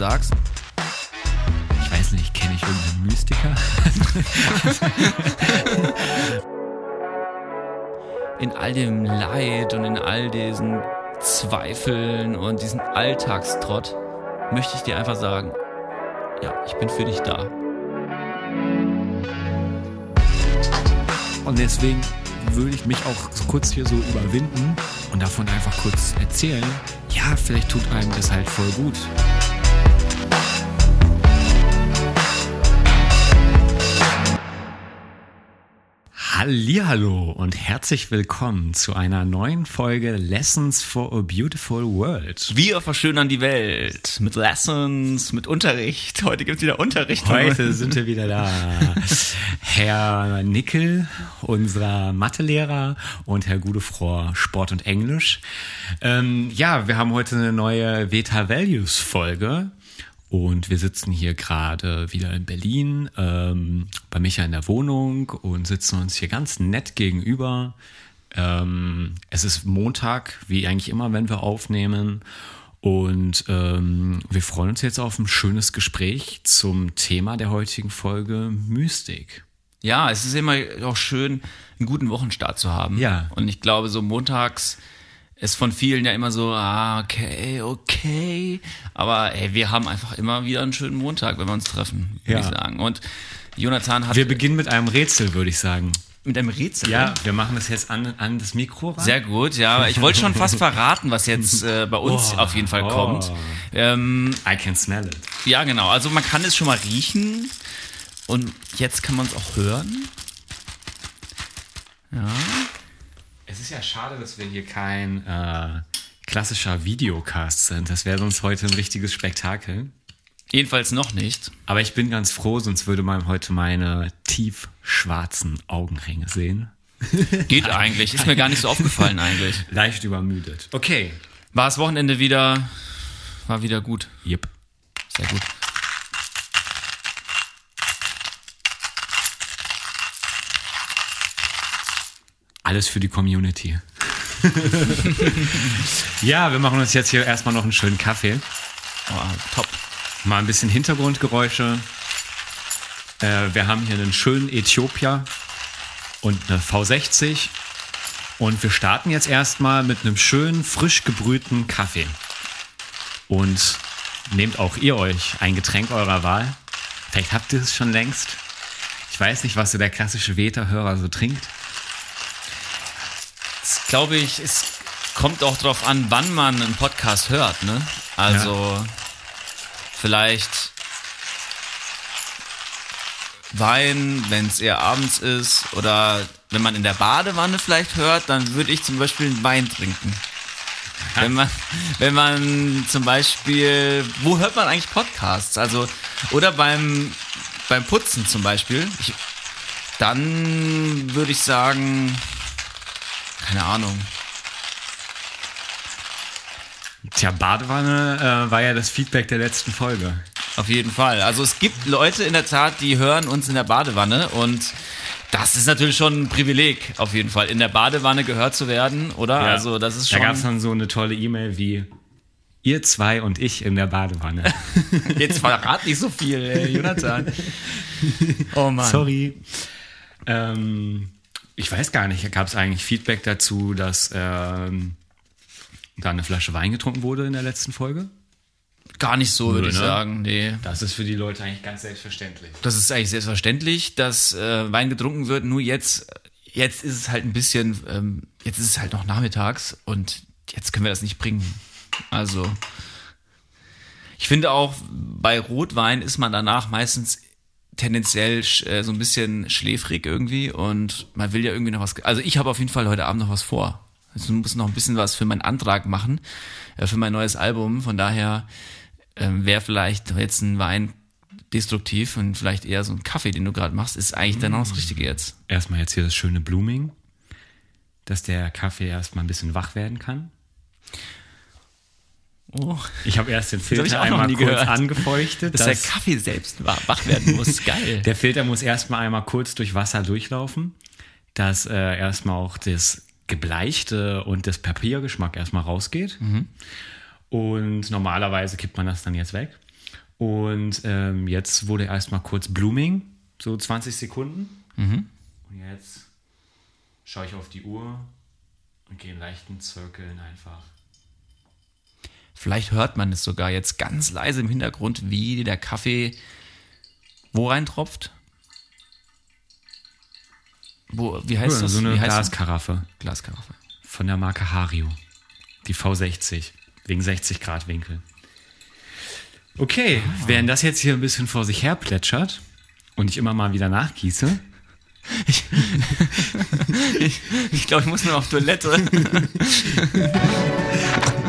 sagst. Ich weiß nicht, kenne ich irgendeinen Mystiker? in all dem Leid und in all diesen Zweifeln und diesen Alltagstrott möchte ich dir einfach sagen, ja, ich bin für dich da. Und deswegen würde ich mich auch kurz hier so überwinden und davon einfach kurz erzählen. Ja, vielleicht tut einem das halt voll gut. Hallihallo und herzlich willkommen zu einer neuen Folge Lessons for a Beautiful World. Wir verschönern die Welt mit Lessons, mit Unterricht. Heute gibt es wieder Unterricht. Heute sind wir wieder da. Herr Nickel, unser Mathelehrer und Herr Gudefrohr Sport und Englisch. Ähm, ja, wir haben heute eine neue Veta Values Folge. Und wir sitzen hier gerade wieder in Berlin, ähm, bei Micha in der Wohnung und sitzen uns hier ganz nett gegenüber. Ähm, es ist Montag, wie eigentlich immer, wenn wir aufnehmen. Und ähm, wir freuen uns jetzt auf ein schönes Gespräch zum Thema der heutigen Folge Mystik. Ja, es ist immer auch schön, einen guten Wochenstart zu haben. Ja. Und ich glaube, so montags ist von vielen ja immer so, ah, okay, okay. Aber ey, wir haben einfach immer wieder einen schönen Montag, wenn wir uns treffen, würde Ja. ich sagen. Und Jonathan hat Wir beginnen mit einem Rätsel, würde ich sagen. mit einem Rätsel. Ja, wir machen das jetzt an, an das Mikro ran. Sehr gut, ja. Ich wollte schon fast verraten, was jetzt äh, bei uns Oh, auf jeden Fall oh. kommt. Ähm, I can smell it. ja, genau. Also man kann es schon mal riechen. Und jetzt kann man es auch hören. Ja. Es ist ja schade, dass wir hier kein äh, klassischer Videocast sind. Das wäre sonst heute ein richtiges Spektakel. Jedenfalls noch nicht. Aber ich bin ganz froh, sonst würde man heute meine tiefschwarzen Augenringe sehen. Geht eigentlich. Ist mir gar nicht so aufgefallen eigentlich. Leicht übermüdet. Okay. War das Wochenende wieder, war wieder gut. Yep. Sehr gut. Alles für die Community. ja, wir machen uns jetzt hier erstmal noch einen schönen Kaffee. Oh, top. Mal ein bisschen Hintergrundgeräusche. Äh, wir haben hier einen schönen Äthiopier und eine V60. Und wir starten jetzt erstmal mit einem schönen, frisch gebrühten Kaffee. Und nehmt auch ihr euch ein Getränk eurer Wahl. Vielleicht habt ihr es schon längst. Ich weiß nicht, was so der klassische Veta-Hörer so trinkt. Das glaube ich, es kommt auch darauf an, wann man einen Podcast hört, ne? Also vielleicht Wein, wenn es eher abends ist oder wenn man in der Badewanne vielleicht hört, dann würde ich zum Beispiel einen Wein trinken. Wenn man, wenn man zum Beispiel, wo hört man eigentlich Podcasts? Also, oder beim, beim Putzen zum Beispiel. Ich, dann würde ich sagen, keine Ahnung. Tja, Badewanne äh, war ja das Feedback der letzten Folge. Auf jeden Fall. Also es gibt Leute in der Tat, die hören uns in der Badewanne und das ist natürlich schon ein Privileg, auf jeden Fall, in der Badewanne gehört zu werden, oder? Also das ist Da schon. gab es dann so eine tolle E-Mail wie Ihr zwei und ich in der Badewanne. Jetzt verrat nicht so viel, ey, Jonathan. Oh Mann. Sorry. Ähm, ich weiß gar nicht, gab es eigentlich Feedback dazu, dass ähm, da eine Flasche Wein getrunken wurde in der letzten Folge? Gar nicht so, würde Nö, ich ne? sagen. Nee. Das ist für die Leute eigentlich ganz selbstverständlich. Das ist eigentlich selbstverständlich, dass äh, Wein getrunken wird. Nur jetzt, jetzt ist es halt ein bisschen, ähm, jetzt ist es halt noch nachmittags und jetzt können wir das nicht bringen. Also, ich finde auch, bei Rotwein ist man danach meistens tendenziell äh, so ein bisschen schläfrig irgendwie und man will ja irgendwie noch was. Also ich habe auf jeden Fall heute Abend noch was vor. Ich muss noch ein bisschen was für meinen Antrag machen, äh, für mein neues Album. Von daher ähm, wäre vielleicht jetzt ein Wein destruktiv und vielleicht eher so ein Kaffee, den du gerade machst, ist eigentlich dann auch das Richtige jetzt. Erstmal jetzt hier das schöne Blooming, dass der Kaffee erstmal ein bisschen wach werden kann. Oh, Ich habe erst den Filter einmal kurz gehört. angefeuchtet. dass der Kaffee selbst wach werden muss. Geil. Der Filter muss erstmal einmal kurz durch Wasser durchlaufen, dass äh, erstmal auch das Gebleichte und das Papiergeschmack erstmal rausgeht. Und normalerweise kippt man das dann jetzt weg. Und ähm, jetzt wurde erstmal kurz Blooming, so 20 Sekunden. Mhm. Und jetzt schaue ich auf die Uhr und gehe in leichten Zirkeln einfach. Vielleicht hört man es sogar jetzt ganz leise im Hintergrund, wie der Kaffee wo reintropft. Wo, wie heißt Ja, das? so eine Glaskaraffe? Glaskaraffe. von der Marke Hario. Die V60. Wegen 60 Grad Winkel. Okay, während das jetzt hier ein bisschen vor sich her plätschert und ich immer mal wieder nachgieße, Ich, ich glaube, ich muss nur auf Toilette.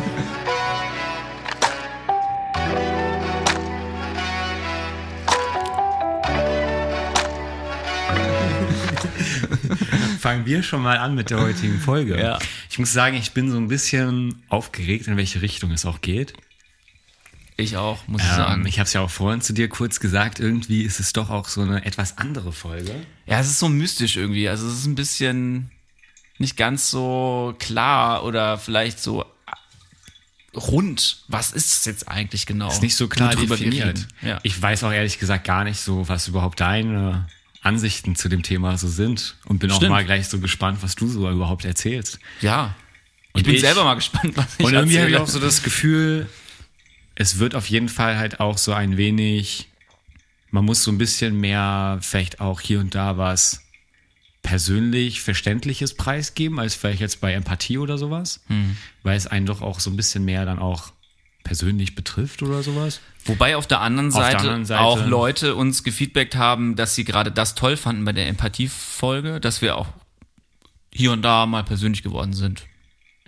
fangen wir schon mal an mit der heutigen Folge. Ja. Ich muss sagen, ich bin so ein bisschen aufgeregt, in welche Richtung es auch geht. Ich auch, muss ich Ähm, sagen. ich habe es ja auch vorhin zu dir kurz gesagt, irgendwie ist es doch auch so eine etwas andere Folge. Ja, es ist so mystisch irgendwie. Also es ist ein bisschen nicht ganz so klar oder vielleicht so rund. Was ist es jetzt eigentlich genau? Ist nicht so klar definiert. Ja. Ich weiß auch ehrlich gesagt gar nicht so, was überhaupt deine Ansichten zu dem Thema so sind und bin auch Stimmt. mal gleich so gespannt, was du so überhaupt erzählst. ja. Ich Und bin ich- selber mal gespannt, was ich Und irgendwie habe ich erzähle. auch so das Gefühl, es wird auf jeden Fall halt auch so ein wenig, man muss so ein bisschen mehr vielleicht auch hier und da was persönlich Verständliches preisgeben, als vielleicht jetzt bei Empathie oder sowas, weil es einen doch auch so ein bisschen mehr dann auch persönlich betrifft oder sowas. Wobei auf der, anderen Auf der Seite anderen Seite- auch Leute uns gefeedbackt haben, dass sie gerade das toll fanden bei der Empathiefolge, dass wir auch hier und da mal persönlich geworden sind.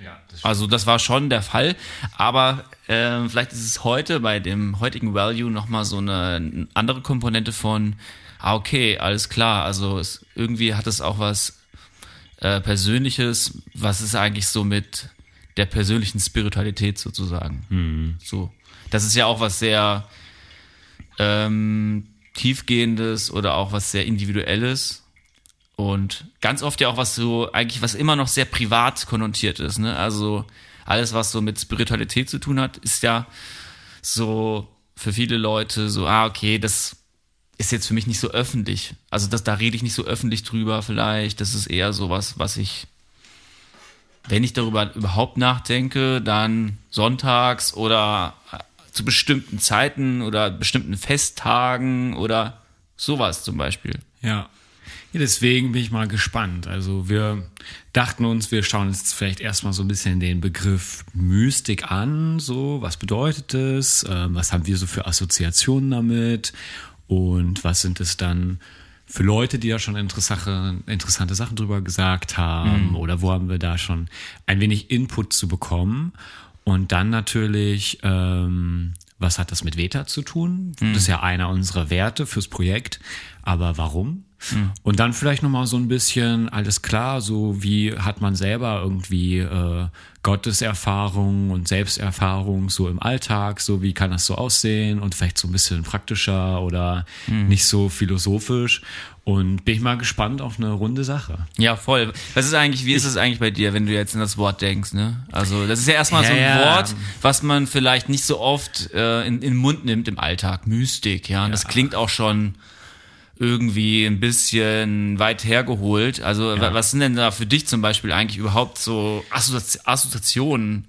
Ja, das Also das war schon der Fall, aber äh, vielleicht ist es heute bei dem heutigen Value nochmal so eine andere Komponente von, ah okay, alles klar, also es, irgendwie hat es auch was äh, Persönliches, was ist eigentlich so mit der persönlichen Spiritualität sozusagen. So, das ist ja auch was sehr ähm, tiefgehendes oder auch was sehr individuelles und ganz oft ja auch was so, eigentlich was immer noch sehr privat konnotiert ist, ne? Also alles, was so mit Spiritualität zu tun hat, ist ja so für viele Leute so, ah, okay, das ist jetzt für mich nicht so öffentlich. Also das, da rede ich nicht so öffentlich drüber vielleicht. Das ist eher sowas, was ich, wenn ich darüber überhaupt nachdenke, dann sonntags oder zu bestimmten Zeiten oder bestimmten Festtagen oder sowas zum Beispiel. Ja. Deswegen bin ich mal gespannt. Also wir dachten uns, wir schauen jetzt vielleicht erstmal so ein bisschen den Begriff Mystik an. So, was bedeutet es? Ähm, was haben wir so für Assoziationen damit? Und was sind es dann für Leute, die da schon interessante, Sachen drüber gesagt haben? Oder wo haben wir da schon ein wenig Input zu bekommen? Und dann natürlich, ähm, was hat das mit Veta zu tun? Das ist ja einer unserer Werte fürs Projekt. Aber warum? Und dann vielleicht nochmal so ein bisschen, alles klar, so wie hat man selber irgendwie äh, Gotteserfahrung und Selbsterfahrung so im Alltag, so wie kann das so aussehen und vielleicht so ein bisschen praktischer oder nicht so philosophisch. Und bin ich mal gespannt auf eine runde Sache. Ja, voll. Was ist eigentlich, wie ist es eigentlich bei dir, wenn du jetzt in das Wort denkst, ne? Also, das ist ja erstmal Ja, so ein ja. Wort, was man vielleicht nicht so oft äh, in, in den Mund nimmt im Alltag. Mystik, ja. Und das klingt auch schon irgendwie ein bisschen weit hergeholt. Also, wa- was sind denn da für dich zum Beispiel eigentlich überhaupt so Assozi Assoziationen?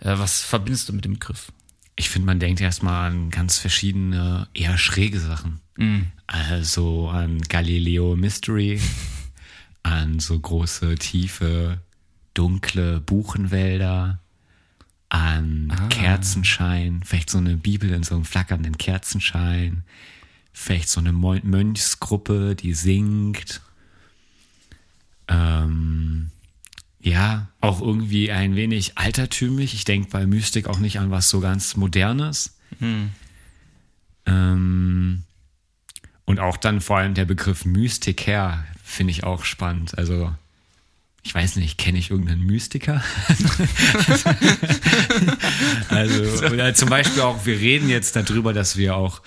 Äh, was verbindest du mit dem Begriff? Ich finde, man denkt erstmal an ganz verschiedene, eher schräge Sachen. Also an Galileo Mystery, an so große, tiefe, dunkle Buchenwälder, an Kerzenschein, vielleicht so eine Bibel in so einem flackernden Kerzenschein, vielleicht so eine Mönchsgruppe, die singt. Ähm, ja, auch irgendwie ein wenig altertümlich. Ich denke bei Mystik auch nicht an was so ganz Modernes. Ähm, und auch dann vor allem der Begriff Mystiker finde ich auch spannend. Also, ich weiß nicht, kenne ich irgendeinen Mystiker? oder zum Beispiel auch, wir reden jetzt darüber, dass wir auch,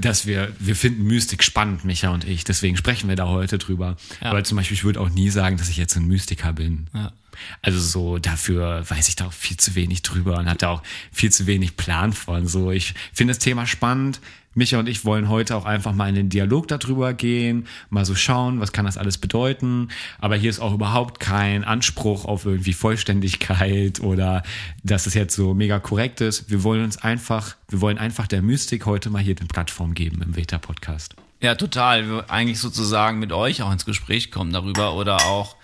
dass wir, wir finden Mystik spannend, Micha und ich. Deswegen sprechen wir da heute drüber. Ja. Aber zum Beispiel, ich würde auch nie sagen, dass ich jetzt ein Mystiker bin. Ja. Also so dafür weiß ich da auch viel zu wenig drüber und hatte auch viel zu wenig Plan von. So, ich finde das Thema spannend. Micha und ich wollen heute auch einfach mal in den Dialog darüber gehen, mal so schauen, was kann das alles bedeuten. Aber hier ist auch überhaupt kein Anspruch auf irgendwie Vollständigkeit oder dass es jetzt so mega korrekt ist. Wir wollen uns einfach, wir wollen einfach der Mystik heute mal hier eine Plattform geben im Veta-Podcast. Ja, total. Wir eigentlich sozusagen mit euch auch ins Gespräch kommen darüber oder auch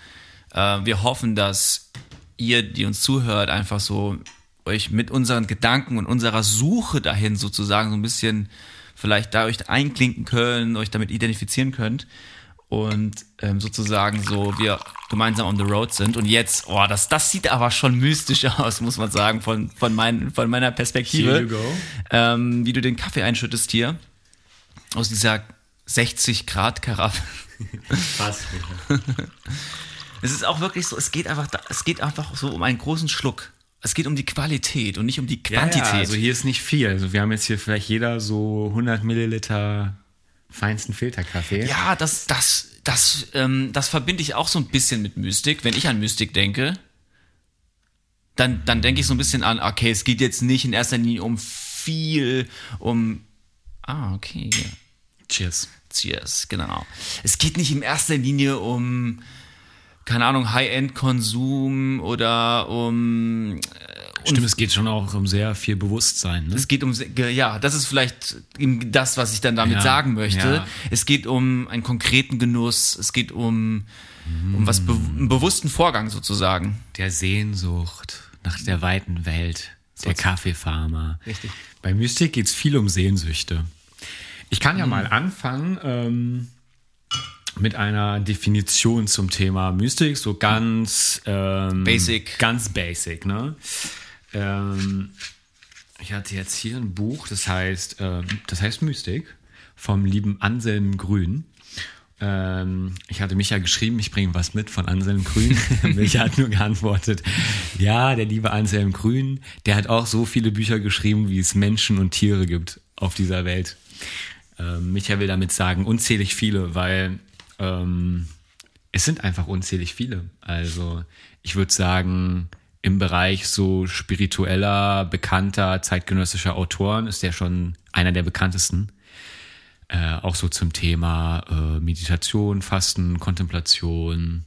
äh, wir hoffen, dass ihr, die uns zuhört, einfach so euch mit unseren Gedanken und unserer Suche dahin sozusagen so ein bisschen vielleicht da euch einklinken könnt, euch damit identifizieren könnt und ähm, sozusagen so wir gemeinsam on the road sind. Und jetzt, oh, das, das sieht aber schon mystisch aus, muss man sagen, von, von, mein, von meiner Perspektive. Ähm, wie du den Kaffee einschüttest hier aus dieser 60 Grad Karaffe. Fast. es ist auch wirklich so, es geht einfach, es geht einfach so um einen großen Schluck. Es geht um die Qualität und nicht um die Quantität. Ja, ja, also hier ist nicht viel. Also wir haben jetzt hier vielleicht jeder so 100 Milliliter feinsten Filterkaffee. Ja, das, das, das, ähm, das verbinde ich auch so ein bisschen mit Mystik. Wenn ich an Mystik denke, dann, dann denke ich so ein bisschen an, okay, es geht jetzt nicht in erster Linie um viel, um. Ah, okay. Cheers. Cheers, genau. Es geht nicht in erster Linie um keine Ahnung, High-End-Konsum oder um. Äh, Stimmt, es geht schon auch um sehr viel Bewusstsein. Ne? Es geht um, ja, das ist vielleicht das, was ich dann damit ja, sagen möchte. Ja. Es geht um einen konkreten Genuss, es geht um, um was, einen bewussten Vorgang sozusagen. Der Sehnsucht nach der weiten Welt, der Kaffeefarmer. Richtig. Bei Mystik geht es viel um Sehnsüchte. Ich kann ja mhm. mal anfangen. Ähm, mit einer Definition zum Thema Mystik, so ganz ähm, basic. Ganz basic, ne? Ähm, ich hatte jetzt hier ein Buch, das heißt, ähm, das heißt Mystik vom lieben Anselm Grün. Ähm, ich hatte Micha geschrieben, ich bringe was mit von Anselm Grün. Micha hat nur geantwortet, ja, der liebe Anselm Grün, der hat auch so viele Bücher geschrieben, wie es Menschen und Tiere gibt auf dieser Welt. Ähm, Micha will damit sagen, unzählig viele, weil ähm, es sind einfach unzählig viele. Also ich würde sagen, im Bereich so spiritueller, bekannter, zeitgenössischer Autoren ist der schon einer der bekanntesten. Äh, auch so zum Thema äh, Meditation, Fasten, Kontemplation.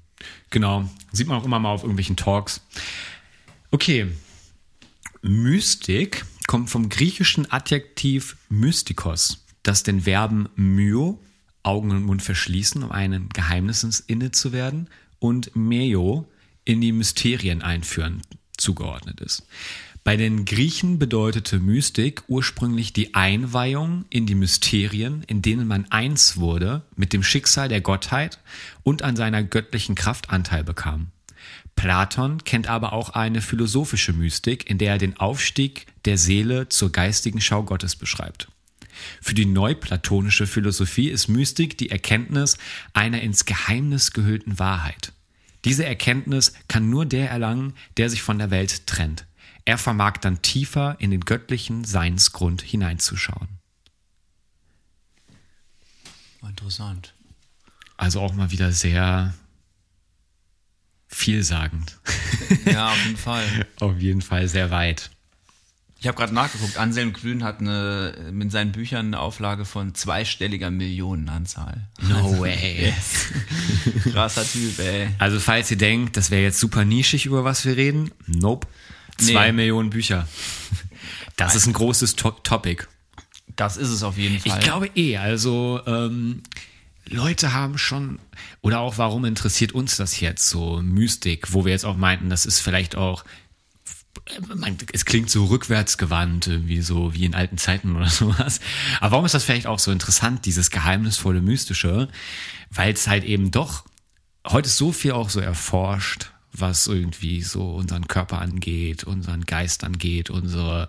Genau, sieht man auch immer mal auf irgendwelchen Talks. Okay, Mystik kommt vom griechischen Adjektiv mystikos, das den Verben myo Augen und Mund verschließen, um einem Geheimnisses inne zu werden, und Meo in die Mysterien einführen zugeordnet ist. Bei den Griechen bedeutete Mystik ursprünglich die Einweihung in die Mysterien, in denen man eins wurde mit dem Schicksal der Gottheit und an seiner göttlichen Kraft Anteil bekam. Platon kennt aber auch eine philosophische Mystik, in der er den Aufstieg der Seele zur geistigen Schau Gottes beschreibt. Für die neuplatonische Philosophie ist Mystik die Erkenntnis einer ins Geheimnis gehüllten Wahrheit. Diese Erkenntnis kann nur der erlangen, der sich von der Welt trennt. Er vermag dann tiefer in den göttlichen Seinsgrund hineinzuschauen. Interessant. Also auch mal wieder sehr vielsagend. Ja, auf jeden Fall. auf jeden Fall sehr weit. Ich habe gerade nachgeguckt, Anselm Grün hat eine, mit seinen Büchern eine Auflage von zweistelliger Millionenanzahl. No also, way. Yes. Krasser Typ, ey. Also falls ihr denkt, das wäre jetzt super nischig, über was wir reden, nope. Zwei nee. Millionen Bücher. Das ist ein großes to Topic. Das ist es auf jeden Fall. Ich glaube eh, also ähm, Leute haben schon, oder auch warum interessiert uns das jetzt so Mystik, wo wir jetzt auch meinten, das ist vielleicht auch es klingt so rückwärtsgewandt, wie so wie in alten Zeiten oder sowas. Aber warum ist das vielleicht auch so interessant, dieses geheimnisvolle, mystische? Weil es halt eben doch heute so viel auch so erforscht, was irgendwie so unseren Körper angeht, unseren Geist angeht, unsere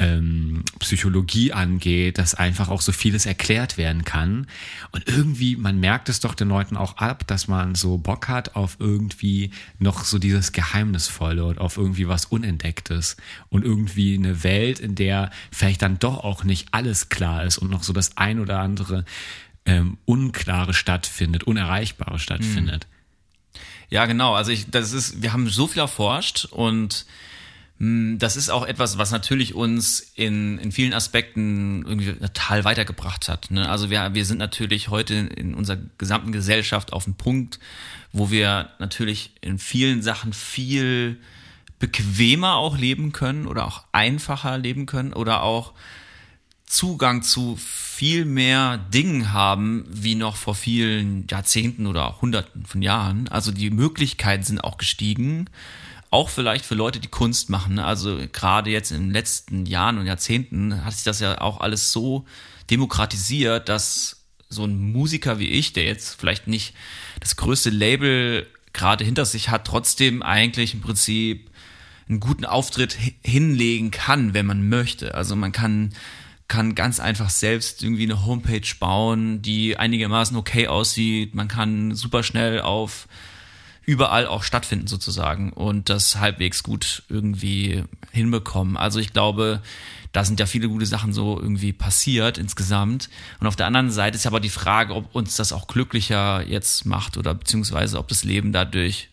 ähm, Psychologie angeht, dass einfach auch so vieles erklärt werden kann. Und irgendwie, man merkt es doch den Leuten auch ab, dass man so Bock hat auf irgendwie noch so dieses Geheimnisvolle und auf irgendwie was Unentdecktes und irgendwie eine Welt, in der vielleicht dann doch auch nicht alles klar ist und noch so das ein oder andere ähm, Unklare stattfindet, Unerreichbare stattfindet. Ja, genau. Also ich, das ist, wir haben so viel erforscht und das ist auch etwas, was natürlich uns in, in vielen Aspekten irgendwie total weitergebracht hat. Ne? Also wir, wir sind natürlich heute in unserer gesamten Gesellschaft auf dem Punkt, wo wir natürlich in vielen Sachen viel bequemer auch leben können oder auch einfacher leben können oder auch Zugang zu viel mehr Dingen haben, wie noch vor vielen Jahrzehnten oder auch Hunderten von Jahren. Also die Möglichkeiten sind auch gestiegen. Auch vielleicht für Leute, die Kunst machen. Also gerade jetzt in den letzten Jahren und Jahrzehnten hat sich das ja auch alles so demokratisiert, dass so ein Musiker wie ich, der jetzt vielleicht nicht das größte Label gerade hinter sich hat, trotzdem eigentlich im Prinzip einen guten Auftritt hinlegen kann, wenn man möchte. Also man kann kann ganz einfach selbst irgendwie eine Homepage bauen, die einigermaßen okay aussieht. Man kann super schnell auf überall auch stattfinden sozusagen und das halbwegs gut irgendwie hinbekommen. Also ich glaube, da sind ja viele gute Sachen so irgendwie passiert insgesamt. Und auf der anderen Seite ist aber die Frage, ob uns das auch glücklicher jetzt macht oder beziehungsweise ob das Leben dadurch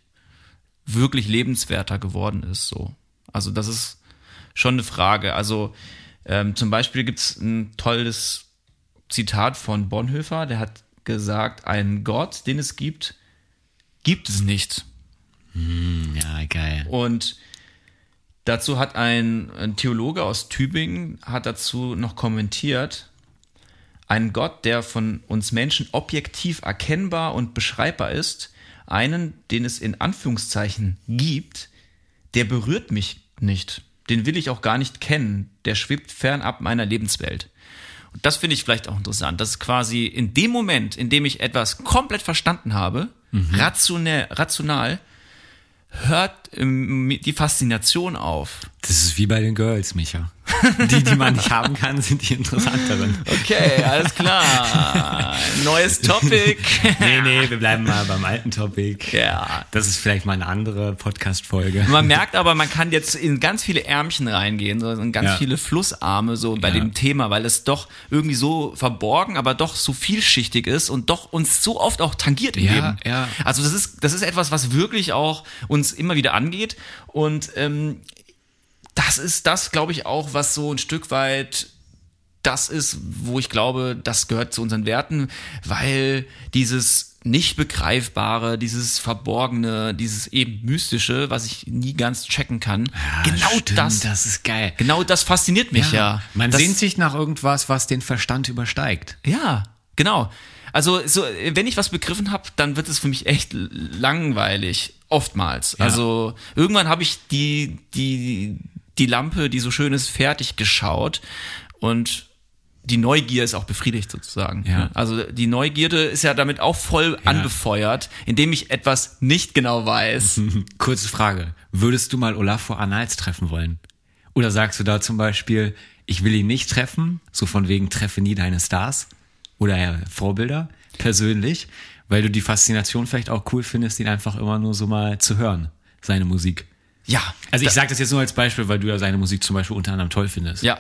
wirklich lebenswerter geworden ist. So, also das ist schon eine Frage. Also ähm, zum Beispiel gibt es ein tolles Zitat von Bonhoeffer, der hat gesagt, einen Gott, den es gibt, gibt es nicht. Hm, ja, geil. Und dazu hat ein, ein Theologe aus Tübingen hat dazu noch kommentiert, ein Gott, der von uns Menschen objektiv erkennbar und beschreibbar ist, einen, den es in Anführungszeichen gibt, der berührt mich nicht den will ich auch gar nicht kennen. Der schwebt fernab meiner Lebenswelt. Und das finde ich vielleicht auch interessant. Das ist quasi in dem Moment, in dem ich etwas komplett verstanden habe, mhm. rationell, rational, hört ähm, die Faszination auf. Das ist wie bei den Girls, Micha. Die, die man nicht haben kann, sind die interessanteren. Okay, alles klar. Neues Topic. nee, nee, wir bleiben mal beim alten Topic. Ja. Das ist vielleicht mal eine andere Podcast-Folge. Man merkt aber, man kann jetzt in ganz viele Ärmchen reingehen, so in ganz ja. viele Flussarme so bei ja. dem Thema, weil es doch irgendwie so verborgen, aber doch so vielschichtig ist und doch uns so oft auch tangiert im ja, Leben. Ja. Also das ist, das ist etwas, was wirklich auch uns immer wieder angeht und ähm, das ist das, glaube ich, auch, was so ein Stück weit das ist, wo ich glaube, das gehört zu unseren Werten, weil dieses nicht begreifbare, dieses verborgene, dieses eben mystische, was ich nie ganz checken kann. Ja, genau stimmt, das. Das ist geil. Genau das fasziniert mich ja. ja. Man das, sehnt sich nach irgendwas, was den Verstand übersteigt. Ja, genau. Also so, wenn ich was begriffen habe, dann wird es für mich echt langweilig. Oftmals. Ja. Also irgendwann habe ich die, die, die Lampe, die so schön ist, fertig geschaut und die Neugier ist auch befriedigt sozusagen. Ja. Also die Neugierde ist ja damit auch voll ja. angefeuert, indem ich etwas nicht genau weiß. Kurze Frage. Würdest du mal Olafur Arnalds treffen wollen? Oder sagst du da zum Beispiel, ich will ihn nicht treffen, so von wegen treffe nie deine Stars oder ja, Vorbilder persönlich, weil du die Faszination vielleicht auch cool findest, ihn einfach immer nur so mal zu hören, seine Musik. Ja. Also ich sage das jetzt nur als Beispiel, weil du ja seine Musik zum Beispiel unter anderem toll findest. Ja.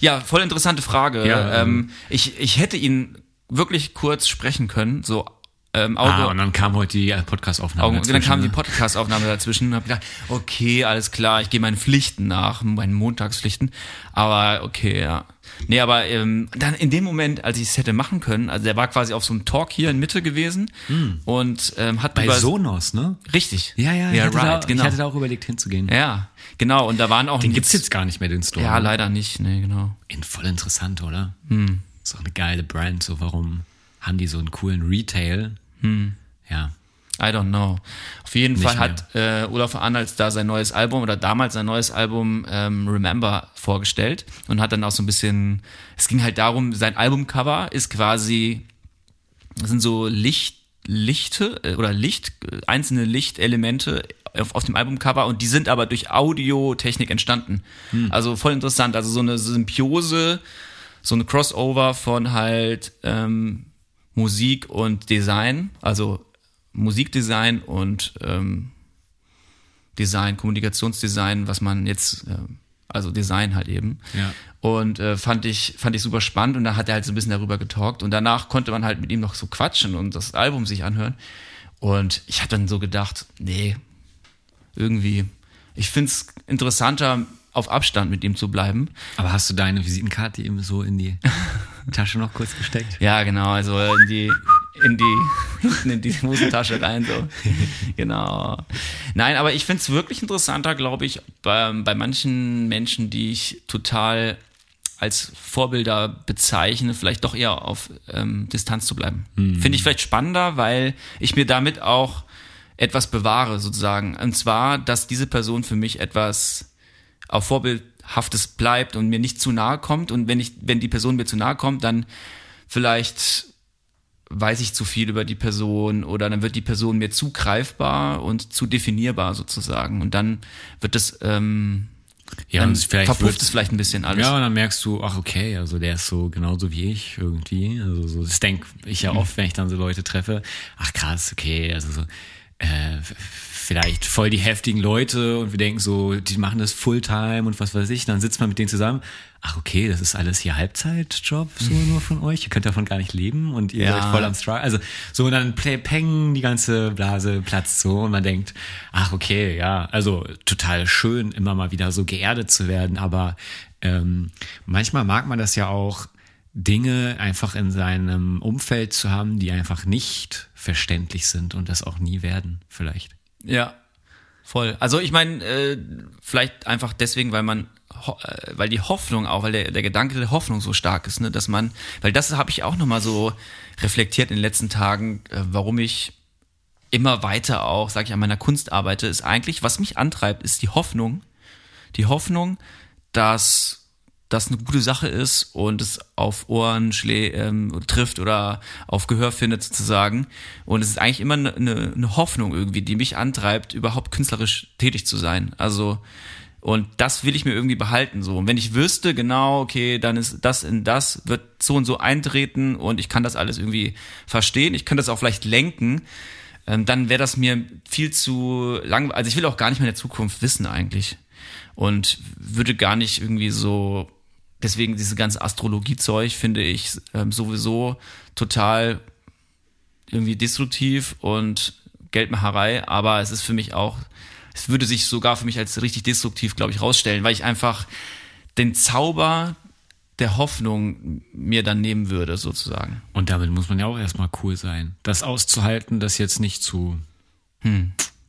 Ja, voll interessante Frage. Ja, ähm, ähm ich, ich hätte ihn wirklich kurz sprechen können, so ähm, Auge. Ah, und dann kam heute die Podcast-Aufnahme dazwischen. Dann kam die ne? Podcast-Aufnahme dazwischen und hab gedacht, okay, alles klar, ich gehe meinen Pflichten nach, meinen Montagspflichten. Aber okay, ja. Nee, aber ähm, dann in dem Moment, als ich es hätte machen können, also der war quasi auf so einem Talk hier in Mitte gewesen hm. und ähm, hat bei über, Sonos, ne? Richtig. Ja, ja, ja, right, da, genau. Ich hatte da auch überlegt hinzugehen. Ja, genau. Und da waren auch den gibt's jetzt gar nicht mehr den Store. Ja, leider nicht. Nee, genau. In voll interessant, oder? Hm. Ist auch eine geile Brand. So warum haben die so einen coolen Retail? Hm. Ja. I don't know. Auf jeden Nicht Fall hat äh, Olaf Arnolds da sein neues Album oder damals sein neues Album ähm, Remember vorgestellt und hat dann auch so ein bisschen, es ging halt darum, sein Albumcover ist quasi, das sind so Licht, Lichte äh, oder Licht, einzelne Lichtelemente auf, auf dem Albumcover und die sind aber durch Audiotechnik entstanden. Hm. Also voll interessant. Also so eine Symbiose, so eine Crossover von halt ähm, Musik und Design, also Musikdesign und ähm, Design, Kommunikationsdesign, was man jetzt, äh, also Design halt eben. Ja. Und äh, fand ich fand ich super spannend und da hat er halt so ein bisschen darüber getalkt und danach konnte man halt mit ihm noch so quatschen und das Album sich anhören. Und ich habe dann so gedacht, nee, irgendwie, ich finde es interessanter, auf Abstand mit ihm zu bleiben. Aber hast du deine Visitenkarte eben so in die Tasche noch kurz gesteckt? Ja, genau, also in die, in die, hinten in die Hosentasche rein, so. Genau. Nein, aber ich finde es wirklich interessanter, glaube ich, bei, bei manchen Menschen, die ich total als Vorbilder bezeichne, vielleicht doch eher auf ähm, Distanz zu bleiben. Mhm. Finde ich vielleicht spannender, weil ich mir damit auch etwas bewahre, sozusagen. Und zwar, dass diese Person für mich etwas auf Vorbildhaftes bleibt und mir nicht zu nahe kommt. Und wenn ich, wenn die Person mir zu nahe kommt, dann vielleicht weiß ich zu viel über die Person oder dann wird die Person mir zu greifbar und zu definierbar sozusagen. Und dann wird es ähm, ja, dann verpufft wird- es vielleicht ein bisschen alles. Ja, und dann merkst du, ach okay, also der ist so genauso wie ich irgendwie. Also so, das denke ich ja oft, wenn ich dann so Leute treffe. Ach krass, okay, also so, äh, vielleicht voll die heftigen Leute und wir denken so, die machen das Fulltime und was weiß ich. Dann sitzt man mit denen zusammen. Ach okay, das ist alles hier Halbzeitjob so nur von euch. Ihr könnt davon gar nicht leben und ihr Ja. seid voll am Struggle. Also so und dann play, peng, die ganze Blase platzt so und man denkt, ach okay, ja, also total schön, immer mal wieder so geerdet zu werden, aber ähm, manchmal mag man das ja auch, Dinge einfach in seinem Umfeld zu haben, die einfach nicht verständlich sind und das auch nie werden, vielleicht. Ja, voll. Also ich meine, äh, vielleicht einfach deswegen, weil man, äh, weil die Hoffnung auch, weil der, der Gedanke der Hoffnung so stark ist, ne, dass man, weil das habe ich auch nochmal so reflektiert in den letzten Tagen, äh, warum ich immer weiter auch, sage ich, an meiner Kunst arbeite, ist eigentlich, was mich antreibt, ist die Hoffnung, die Hoffnung, dass das eine gute Sache ist und es auf Ohren schlä ähm, trifft oder auf Gehör findet sozusagen. Und es ist eigentlich immer eine, eine, eine Hoffnung irgendwie, die mich antreibt, überhaupt künstlerisch tätig zu sein. Also und das will ich mir irgendwie behalten so. Und wenn ich wüsste genau, okay, dann ist das in das wird so und so eintreten und ich kann das alles irgendwie verstehen, ich kann das auch vielleicht lenken, ähm, dann wäre das mir viel zu lang. Also ich will auch gar nicht mehr in der Zukunft wissen eigentlich und würde gar nicht irgendwie so. Deswegen diese ganze Astrologie-Zeug finde ich ähm, sowieso total irgendwie destruktiv und Geldmacherei, aber es ist für mich auch, es würde sich sogar für mich als richtig destruktiv, glaube ich, rausstellen, weil ich einfach den Zauber der Hoffnung mir dann nehmen würde, sozusagen. Und damit muss man ja auch erstmal cool sein. Das auszuhalten, das jetzt nicht zu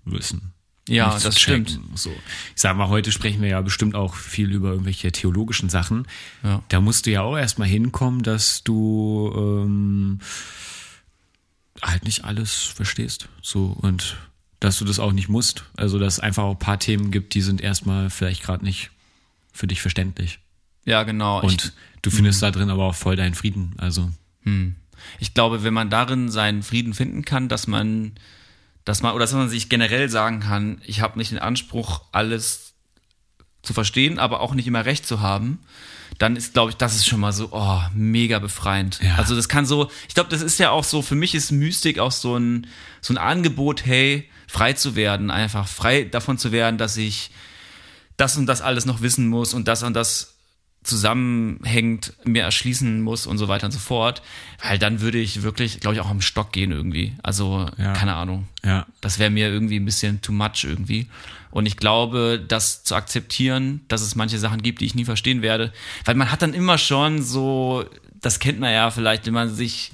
wissen. Ja, das checken. stimmt. So. Ich sag mal, heute sprechen wir ja bestimmt auch viel über irgendwelche theologischen Sachen. Ja. Da musst du ja auch erstmal hinkommen, dass du ähm, halt nicht alles verstehst. So und dass du das auch nicht musst. Also dass es einfach auch ein paar Themen gibt, die sind erstmal vielleicht gerade nicht für dich verständlich. Ja, genau. Und ich, du findest da drin aber auch voll deinen Frieden. Also ich glaube, wenn man darin seinen Frieden finden kann, dass man, dass man, oder dass man sich generell sagen kann, ich habe nicht den Anspruch, alles zu verstehen, aber auch nicht immer recht zu haben, dann ist, glaube ich, das ist schon mal so, oh, mega befreiend. Ja. Also das kann so, ich glaube, das ist ja auch so, für mich ist Mystik auch so ein, so ein Angebot, hey, frei zu werden, einfach frei davon zu werden, dass ich das und das alles noch wissen muss und das und das zusammenhängt, mir erschließen muss und so weiter und so fort, weil dann würde ich wirklich, glaube ich, auch am Stock gehen irgendwie. Also, Ja. keine Ahnung. ja. Das wäre mir irgendwie ein bisschen too much irgendwie. Und ich glaube, das zu akzeptieren, dass es manche Sachen gibt, die ich nie verstehen werde, weil man hat dann immer schon so, das kennt man ja vielleicht, wenn man sich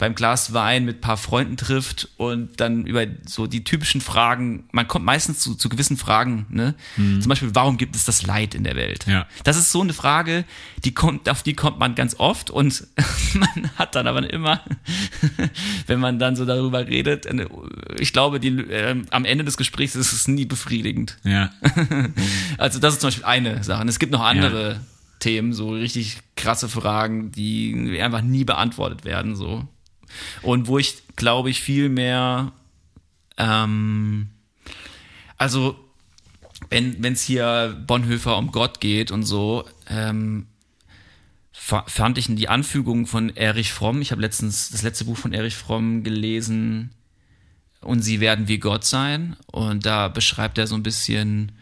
beim Glas Wein mit ein paar Freunden trifft und dann über so die typischen Fragen, man kommt meistens zu, zu gewissen Fragen, ne? Zum Beispiel, warum gibt es das Leid in der Welt? Ja. Das ist so eine Frage, die kommt, auf die kommt man ganz oft und man hat dann aber immer, wenn man dann so darüber redet, ich glaube, die, ähm, am Ende des Gesprächs ist es nie befriedigend. Ja. Also das ist zum Beispiel eine Sache. Und es gibt noch andere Themen, so richtig krasse Fragen, die einfach nie beantwortet werden, so. Und wo ich, glaube ich, viel mehr, ähm, also wenn es hier Bonhoeffer um Gott geht und so, ähm, fa- fand ich die Anfügung von Erich Fromm, ich habe letztens das letzte Buch von Erich Fromm gelesen, und sie werden wie Gott sein. Und da beschreibt er so ein bisschen,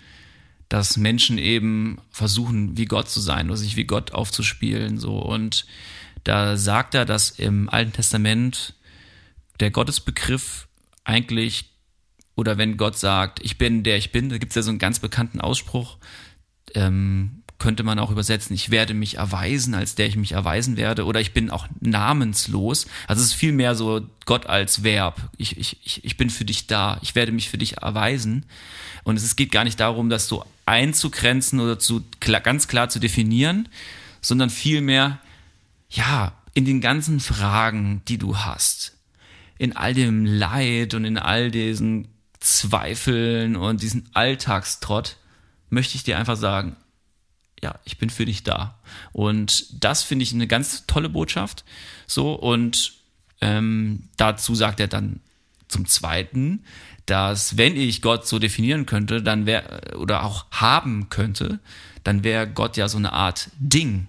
dass Menschen eben versuchen, wie Gott zu sein oder sich wie Gott aufzuspielen. So. Und da sagt er, dass im Alten Testament der Gottesbegriff eigentlich, oder wenn Gott sagt, ich bin der ich bin, da gibt es ja so einen ganz bekannten Ausspruch, ähm, könnte man auch übersetzen, ich werde mich erweisen, als der ich mich erweisen werde, oder ich bin auch namenslos. Also es ist vielmehr so Gott als Verb. Ich, ich, ich, bin für dich da, ich werde mich für dich erweisen. Und es geht gar nicht darum, das so einzugrenzen oder zu ganz klar zu definieren, sondern vielmehr, ja, in den ganzen Fragen, die du hast, in all dem Leid und in all diesen Zweifeln und diesen Alltagstrott, möchte ich dir einfach sagen, ja, ich bin für dich da. Und das finde ich eine ganz tolle Botschaft. So, und ähm, dazu sagt er dann zum Zweiten, dass wenn ich Gott so definieren könnte, dann wäre, oder auch haben könnte, dann wäre Gott ja so eine Art Ding,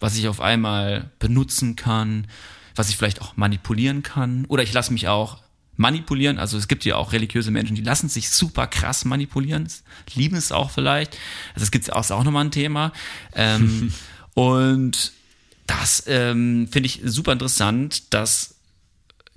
was ich auf einmal benutzen kann, was ich vielleicht auch manipulieren kann. Oder ich lasse mich auch manipulieren. Also es gibt ja auch religiöse Menschen, die lassen sich super krass manipulieren, lieben es auch vielleicht. Also es gibt auch, auch nochmal ein Thema. Ähm, und das ähm, finde ich super interessant, dass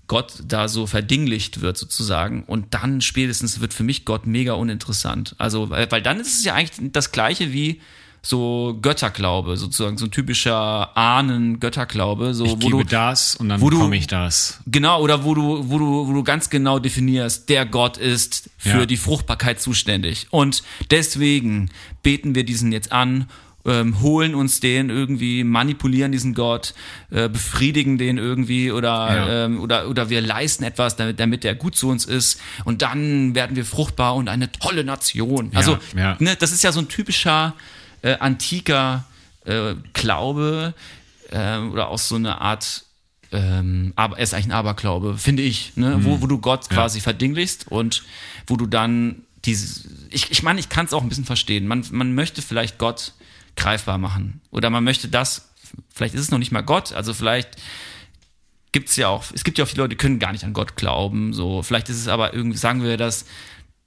Gott da so verdinglicht wird sozusagen und dann spätestens wird für mich Gott mega uninteressant. Also, weil, weil dann ist es ja eigentlich das gleiche wie so Götterglaube, sozusagen so ein typischer Ahnen-Götterglaube, so ich wo gebe du das und dann bekomme ich das. Genau, oder wo du, wo du, wo du ganz genau definierst, der Gott ist für Ja. die Fruchtbarkeit zuständig. Und deswegen beten wir diesen jetzt an, ähm, holen uns den irgendwie, manipulieren diesen Gott, äh, befriedigen den irgendwie oder, Ja. ähm, oder, oder wir leisten etwas, damit, damit er gut zu uns ist. Und dann werden wir fruchtbar und eine tolle Nation. Also, ja. Ne, das ist ja so ein typischer äh, antiker äh, Glaube äh, oder auch so eine Art ähm, aber er ist eigentlich ein Aberglaube, finde ich, ne? wo, wo du Gott quasi verdinglichst und wo du dann diese, ich, ich meine, ich kann es auch ein bisschen verstehen. Man, man möchte vielleicht Gott greifbar machen oder man möchte das, vielleicht ist es noch nicht mal Gott, also vielleicht gibt's ja auch, es gibt ja auch viele Leute, die können gar nicht an Gott glauben, so, vielleicht ist es aber irgendwie, sagen wir das,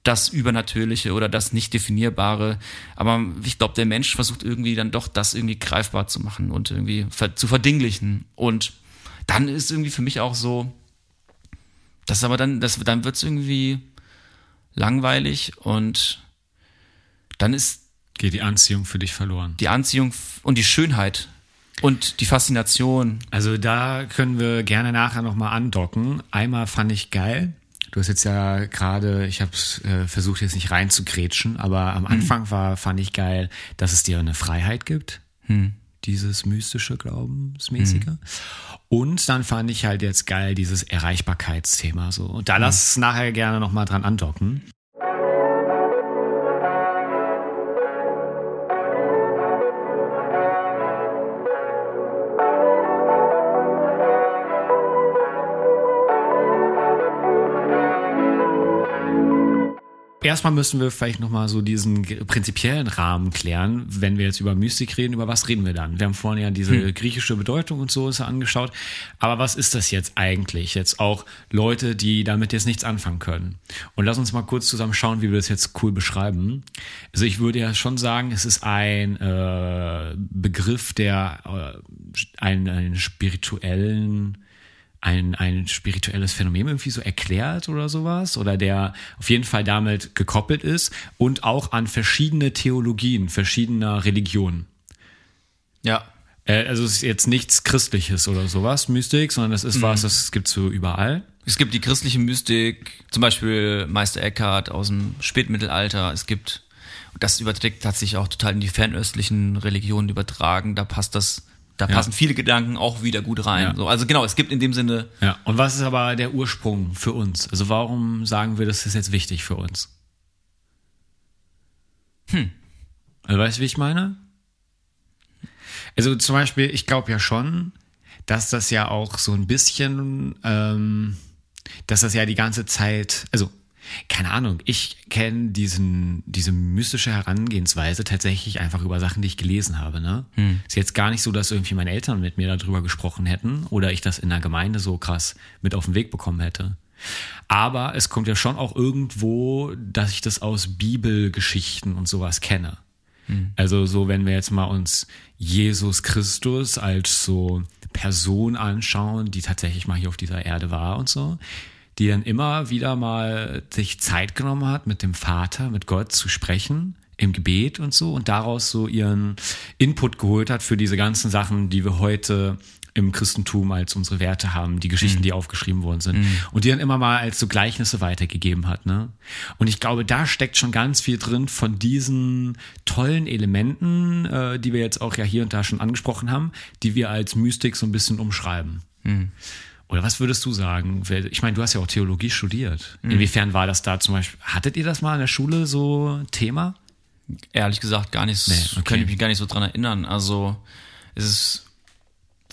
das Übernatürliche oder das nicht definierbare. Aber ich glaube, der Mensch versucht irgendwie dann doch das irgendwie greifbar zu machen und irgendwie ver zu verdinglichen. Und dann ist irgendwie für mich auch so, das ist aber dann, das, dann wird es irgendwie langweilig und dann ist Geht die Anziehung für dich verloren. die Anziehung und die Schönheit und die Faszination. Also da können wir gerne nachher nochmal andocken. Einmal fand ich geil. Du hast jetzt ja gerade, ich habe äh, versucht jetzt nicht reinzugrätschen, aber am Anfang war, fand ich geil, dass es dir eine Freiheit gibt. Dieses mystische Glaubensmäßige. Und dann fand ich halt jetzt geil dieses Erreichbarkeitsthema so. Und da lass nachher gerne nochmal dran andocken. Erstmal müssen wir vielleicht nochmal so diesen prinzipiellen Rahmen klären. Wenn wir jetzt über Mystik reden, über was reden wir dann? Wir haben vorhin ja diese griechische Bedeutung und so ist ja angeschaut. Aber was ist das jetzt eigentlich? Jetzt auch Leute, die damit jetzt nichts anfangen können. Und lass uns mal kurz zusammen schauen, wie wir das jetzt cool beschreiben. Also ich würde ja schon sagen, es ist ein äh, Begriff, der äh, einen, einen spirituellen ein, ein spirituelles Phänomen irgendwie so erklärt oder sowas oder der auf jeden Fall damit gekoppelt ist und auch an verschiedene Theologien verschiedener Religionen. Ja. Äh, also es ist jetzt nichts Christliches oder sowas, Mystik, sondern es ist was, das gibt's so überall. Es gibt die christliche Mystik, zum Beispiel Meister Eckhart aus dem Spätmittelalter. Es gibt, das überträgt hat sich auch total in die fernöstlichen Religionen übertragen. Da passt das, da Ja. passen viele Gedanken auch wieder gut rein. Ja. So, also genau, es gibt in dem Sinne, Ja. Und was ist aber der Ursprung für uns? Also warum sagen wir, das ist jetzt wichtig für uns? Hm. Also weißt du, wie ich meine? Also zum Beispiel, ich glaube ja schon, dass das ja auch so ein bisschen, ähm, dass das ja die ganze Zeit, also keine Ahnung, ich kenne diesen, diese mystische Herangehensweise tatsächlich einfach über Sachen, die ich gelesen habe. Ne? Ist jetzt gar nicht so, dass irgendwie meine Eltern mit mir darüber gesprochen hätten oder ich das in der Gemeinde so krass mit auf den Weg bekommen hätte. Aber es kommt ja schon auch irgendwo, dass ich das aus Bibelgeschichten und sowas kenne. Also so, wenn wir jetzt mal uns Jesus Christus als so Person anschauen, die tatsächlich mal hier auf dieser Erde war und so, die dann immer wieder mal sich Zeit genommen hat, mit dem Vater, mit Gott zu sprechen im Gebet und so und daraus so ihren Input geholt hat für diese ganzen Sachen, die wir heute im Christentum als unsere Werte haben, die Geschichten, mhm. die aufgeschrieben worden sind. Mhm. Und die dann immer mal als so Gleichnisse weitergegeben hat. Ne? Und ich glaube, da steckt schon ganz viel drin von diesen tollen Elementen, äh, die wir jetzt auch ja hier und da schon angesprochen haben, die wir als Mystik so ein bisschen umschreiben. Mhm. Oder was würdest du sagen? Ich meine, du hast ja auch Theologie studiert. Mhm. Inwiefern war das da zum Beispiel? Hattet ihr das mal in der Schule so Thema? Ehrlich gesagt gar nicht. Nee, okay. Könnte ich mich gar nicht so dran erinnern. Also es ist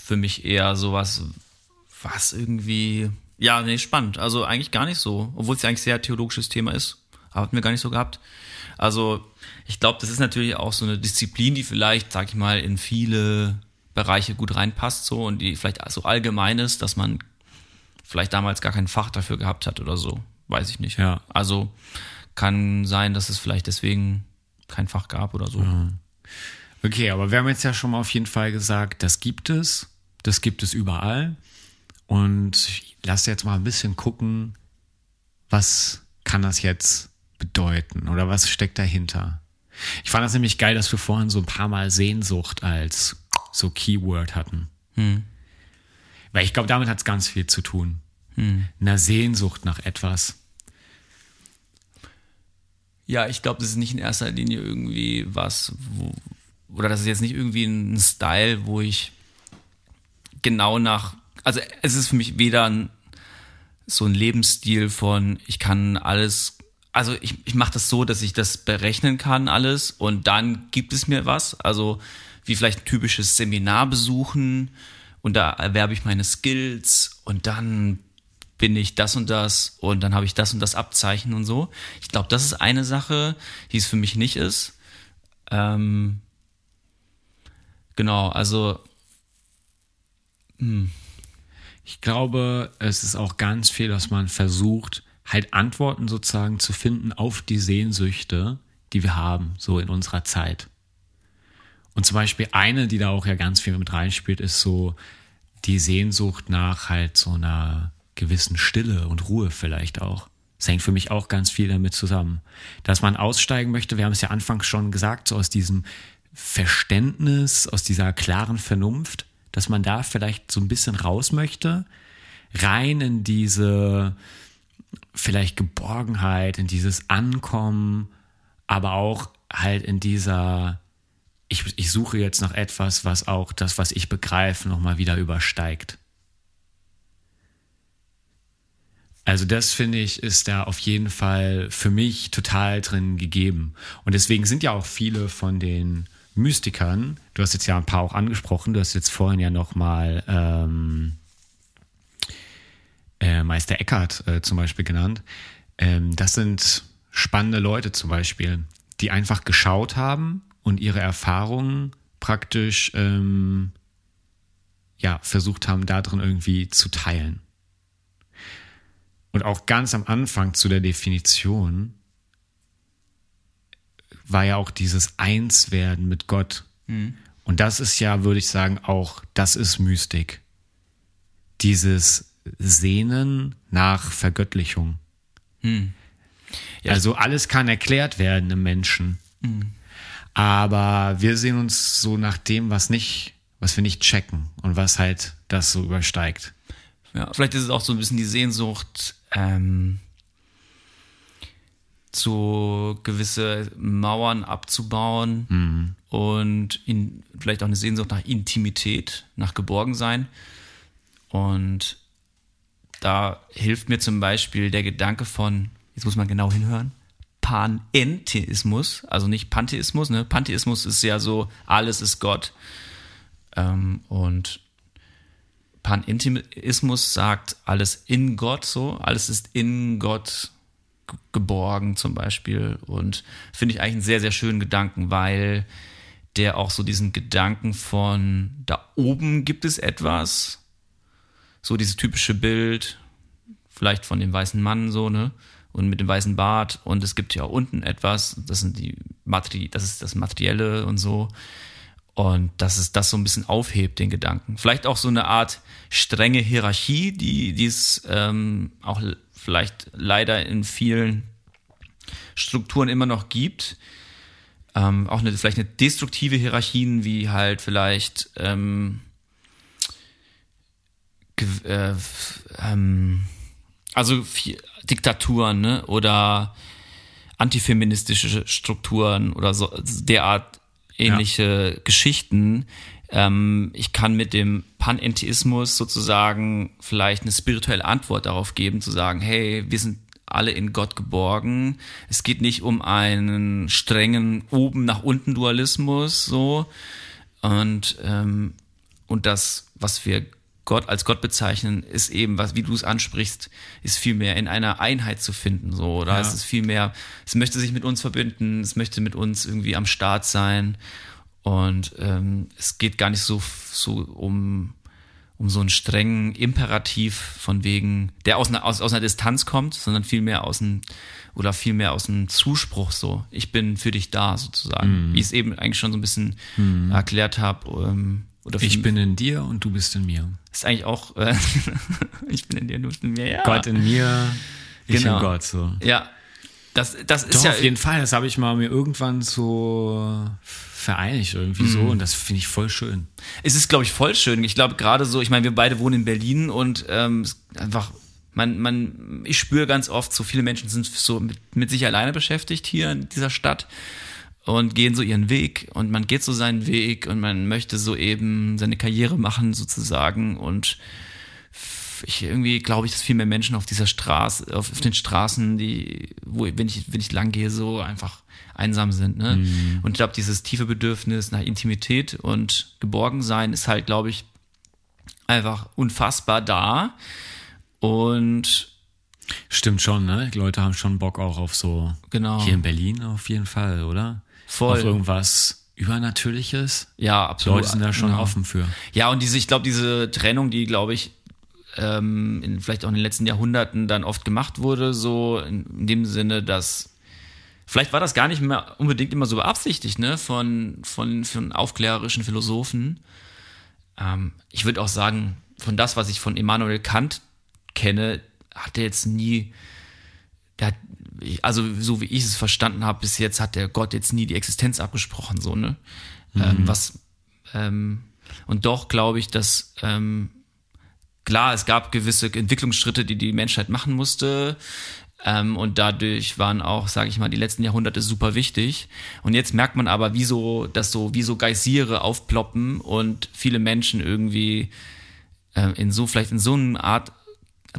für mich eher sowas, was irgendwie, ja, nee, spannend. Also eigentlich gar nicht so, obwohl es ja eigentlich sehr theologisches Thema ist. Hatten wir gar nicht so gehabt. Also ich glaube, das ist natürlich auch so eine Disziplin, die vielleicht, sag ich mal, in viele Bereiche gut reinpasst so und die vielleicht so allgemein ist, dass man vielleicht damals gar kein Fach dafür gehabt hat oder so. Weiß ich nicht. Ja. Also kann sein, dass es vielleicht deswegen kein Fach gab oder so. Ja. Okay, aber wir haben jetzt ja schon mal auf jeden Fall gesagt, das gibt es. Das gibt es überall. Und lass jetzt mal ein bisschen gucken, was kann das jetzt bedeuten oder was steckt dahinter. Ich fand das nämlich geil, dass wir vorhin so ein paar Mal Sehnsucht als so Keyword hatten. Hm. Weil ich glaube, damit hat es ganz viel zu tun. Hm. Eine Sehnsucht nach etwas. Ja, ich glaube, das ist nicht in erster Linie irgendwie was, wo, oder das ist jetzt nicht irgendwie ein Style, wo ich genau nach, also es ist für mich weder ein, so ein Lebensstil von, ich kann alles, also ich, ich mache das so, dass ich das berechnen kann alles und dann gibt es mir was, also wie vielleicht ein typisches Seminar besuchen und da erwerbe ich meine Skills und dann bin ich das und das und dann habe ich das und das Abzeichen und so. Ich glaube, das ist eine Sache, die es für mich nicht ist. Ähm, genau, also hm. Ich glaube, es ist auch ganz viel, dass man versucht, halt Antworten sozusagen zu finden auf die Sehnsüchte, die wir haben, so in unserer Zeit. Und zum Beispiel eine, die da auch ja ganz viel mit reinspielt, ist so die Sehnsucht nach halt so einer gewissen Stille und Ruhe vielleicht auch. Das hängt für mich auch ganz viel damit zusammen. Dass man aussteigen möchte, wir haben es ja anfangs schon gesagt, so aus diesem Verständnis, aus dieser klaren Vernunft dass man da vielleicht so ein bisschen raus möchte, rein in diese vielleicht Geborgenheit, in dieses Ankommen, aber auch halt in dieser, ich, ich suche jetzt nach etwas, was auch das, was ich begreife, nochmal wieder übersteigt. Also das finde ich, ist da auf jeden Fall für mich total drin gegeben. Und deswegen sind ja auch viele von den Mystikern, du hast jetzt ja ein paar auch angesprochen, du hast jetzt vorhin ja nochmal ähm, äh, Meister Eckhart äh, zum Beispiel genannt. Ähm, das sind spannende Leute zum Beispiel, die einfach geschaut haben und ihre Erfahrungen praktisch ähm, ja, versucht haben, darin irgendwie zu teilen. Und auch ganz am Anfang zu der Definition war ja auch dieses Einswerden mit Gott. Mhm. Und das ist ja, würde ich sagen, auch, das ist Mystik. Dieses Sehnen nach Vergöttlichung. Mhm. Ja. Also alles kann erklärt werden im Menschen. Mhm. Aber wir sehen uns so nach dem, was nicht, was wir nicht checken und was halt das so übersteigt. Ja, vielleicht ist es auch so ein bisschen die Sehnsucht, ähm, so gewisse Mauern abzubauen mhm. und in, vielleicht auch eine Sehnsucht nach Intimität, nach Geborgensein. Und da hilft mir zum Beispiel der Gedanke von, jetzt muss man genau hinhören, Panentheismus, also nicht Pantheismus. Ne? Pantheismus ist ja so, alles ist Gott. Ähm, und Panentheismus sagt, alles in Gott so, alles ist in Gott geborgen zum Beispiel. Und finde ich eigentlich einen sehr, sehr schönen Gedanken, weil der auch so diesen Gedanken von da oben gibt es etwas, so dieses typische Bild, vielleicht von dem weißen Mann so, ne? Und mit dem weißen Bart und es gibt ja unten etwas, das sind die Materi das ist das Materielle und so. Und dass es das so ein bisschen aufhebt, den Gedanken. Vielleicht auch so eine Art strenge Hierarchie, die es ähm, auch vielleicht leider in vielen Strukturen immer noch gibt. Ähm, auch eine, vielleicht eine destruktive Hierarchien, wie halt vielleicht ähm, äh, ähm, also Diktaturen ne? oder antifeministische Strukturen oder so derart ähnliche ja. Geschichten. Ähm, ich kann mit dem Panentheismus sozusagen vielleicht eine spirituelle Antwort darauf geben, zu sagen, hey, wir sind alle in Gott geborgen. Es geht nicht um einen strengen oben nach unten Dualismus so und ähm, und das, was wir Gott als Gott bezeichnen, ist eben, was, wie du es ansprichst, ist viel mehr in einer Einheit zu finden, so, oder? Ja. Es ist viel mehr, es möchte sich mit uns verbinden, es möchte mit uns irgendwie am Start sein. Und ähm, es geht gar nicht so, so um, um so einen strengen Imperativ von wegen, der aus einer, aus, aus einer Distanz kommt, sondern viel mehr aus einem, oder viel mehr aus einem Zuspruch so. Ich bin für dich da, sozusagen. Mm. Wie ich es eben eigentlich schon so ein bisschen mm. erklärt habe. Ähm, oder ich bin in dir und du bist in mir. Ist eigentlich auch, äh, ich bin in dir, du bist in mir, ja. Gott in mir, ich genau. in Gott, so. Ja. Das, das ist Doch, ja. auf jeden Fall, das habe ich mal mir irgendwann so vereinigt irgendwie mhm. so und das finde ich voll schön. Es ist, glaube ich, voll schön. Ich glaube gerade so, ich meine, wir beide wohnen in Berlin und ähm, einfach, man, man, ich spüre ganz oft, so viele Menschen sind so mit, mit sich alleine beschäftigt hier in dieser Stadt und gehen so ihren Weg und man geht so seinen Weg und man möchte so eben seine Karriere machen sozusagen und ich irgendwie glaube ich, dass viel mehr Menschen auf dieser Straße, auf, auf den Straßen, die, wo, wenn ich, wenn ich lang gehe, so einfach einsam sind. Ne? Mhm. Und ich glaube, dieses tiefe Bedürfnis nach Intimität und Geborgensein ist halt, glaube ich, einfach unfassbar da. Und Stimmt schon, ne? Die Leute haben schon Bock auch auf so genau. hier in Berlin auf jeden Fall, oder? Voll. Auf irgendwas Übernatürliches. Ja, absolut. Leute sind da schon genau. offen für. Ja, und diese, ich glaube, diese Trennung, die, glaube ich, ähm, in, vielleicht auch in den letzten Jahrhunderten dann oft gemacht wurde, so in, in, dem Sinne, dass vielleicht war das gar nicht mehr unbedingt immer so beabsichtigt, ne, von, von, von aufklärerischen Philosophen. Ähm, ich würde auch sagen, von das, was ich von Immanuel Kant kenne, hat er jetzt nie, der hat also so wie ich es verstanden habe, bis jetzt hat der Gott jetzt nie die Existenz abgesprochen, so, ne? Ähm, mhm. Ähm, was, ähm, und doch glaube ich, dass, ähm, klar, es gab gewisse Entwicklungsschritte, die die Menschheit machen musste. Ähm, und dadurch waren auch, sage ich mal, die letzten Jahrhunderte super wichtig. Und jetzt merkt man aber, wie so, dass so, wie so Geysire aufploppen und viele Menschen irgendwie äh, in so, vielleicht in so einer Art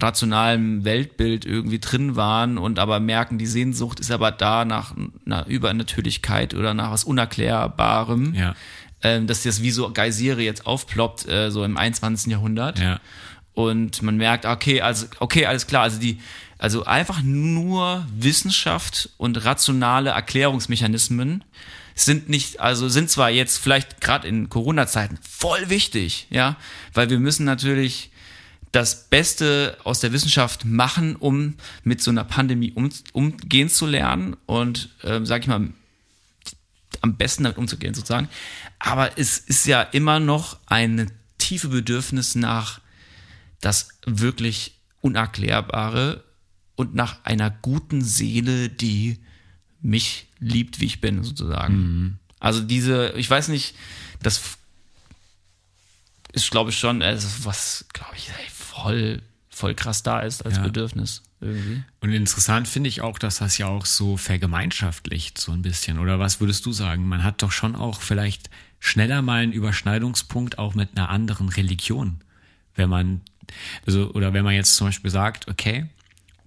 rationalem Weltbild irgendwie drin waren und aber merken, die Sehnsucht ist aber da nach einer Übernatürlichkeit oder nach was Unerklärbarem. Ja. Ähm, dass das wie so Geysire jetzt aufploppt, äh, so im 21. Jahrhundert. Ja. Und man merkt, okay, also, okay, alles klar, also die, also einfach nur Wissenschaft und rationale Erklärungsmechanismen sind nicht, also sind zwar jetzt vielleicht gerade in Corona-Zeiten voll wichtig, ja, weil wir müssen natürlich das Beste aus der Wissenschaft machen, um mit so einer Pandemie um, umgehen zu lernen und, äh, sag ich mal, am besten damit umzugehen sozusagen. Aber es ist ja immer noch ein tiefe Bedürfnis nach das wirklich Unerklärbare und nach einer guten Seele, die mich liebt, wie ich bin, sozusagen. Mhm. Also diese, ich weiß nicht, das ist, glaube ich, schon, also was, glaube ich, voll, voll krass da ist als ja. Bedürfnis irgendwie. Und interessant finde ich auch, dass das ja auch so vergemeinschaftlicht so ein bisschen. Oder was würdest du sagen? Man hat doch schon auch vielleicht schneller mal einen Überschneidungspunkt auch mit einer anderen Religion. Wenn man, also, oder wenn man jetzt zum Beispiel sagt, okay,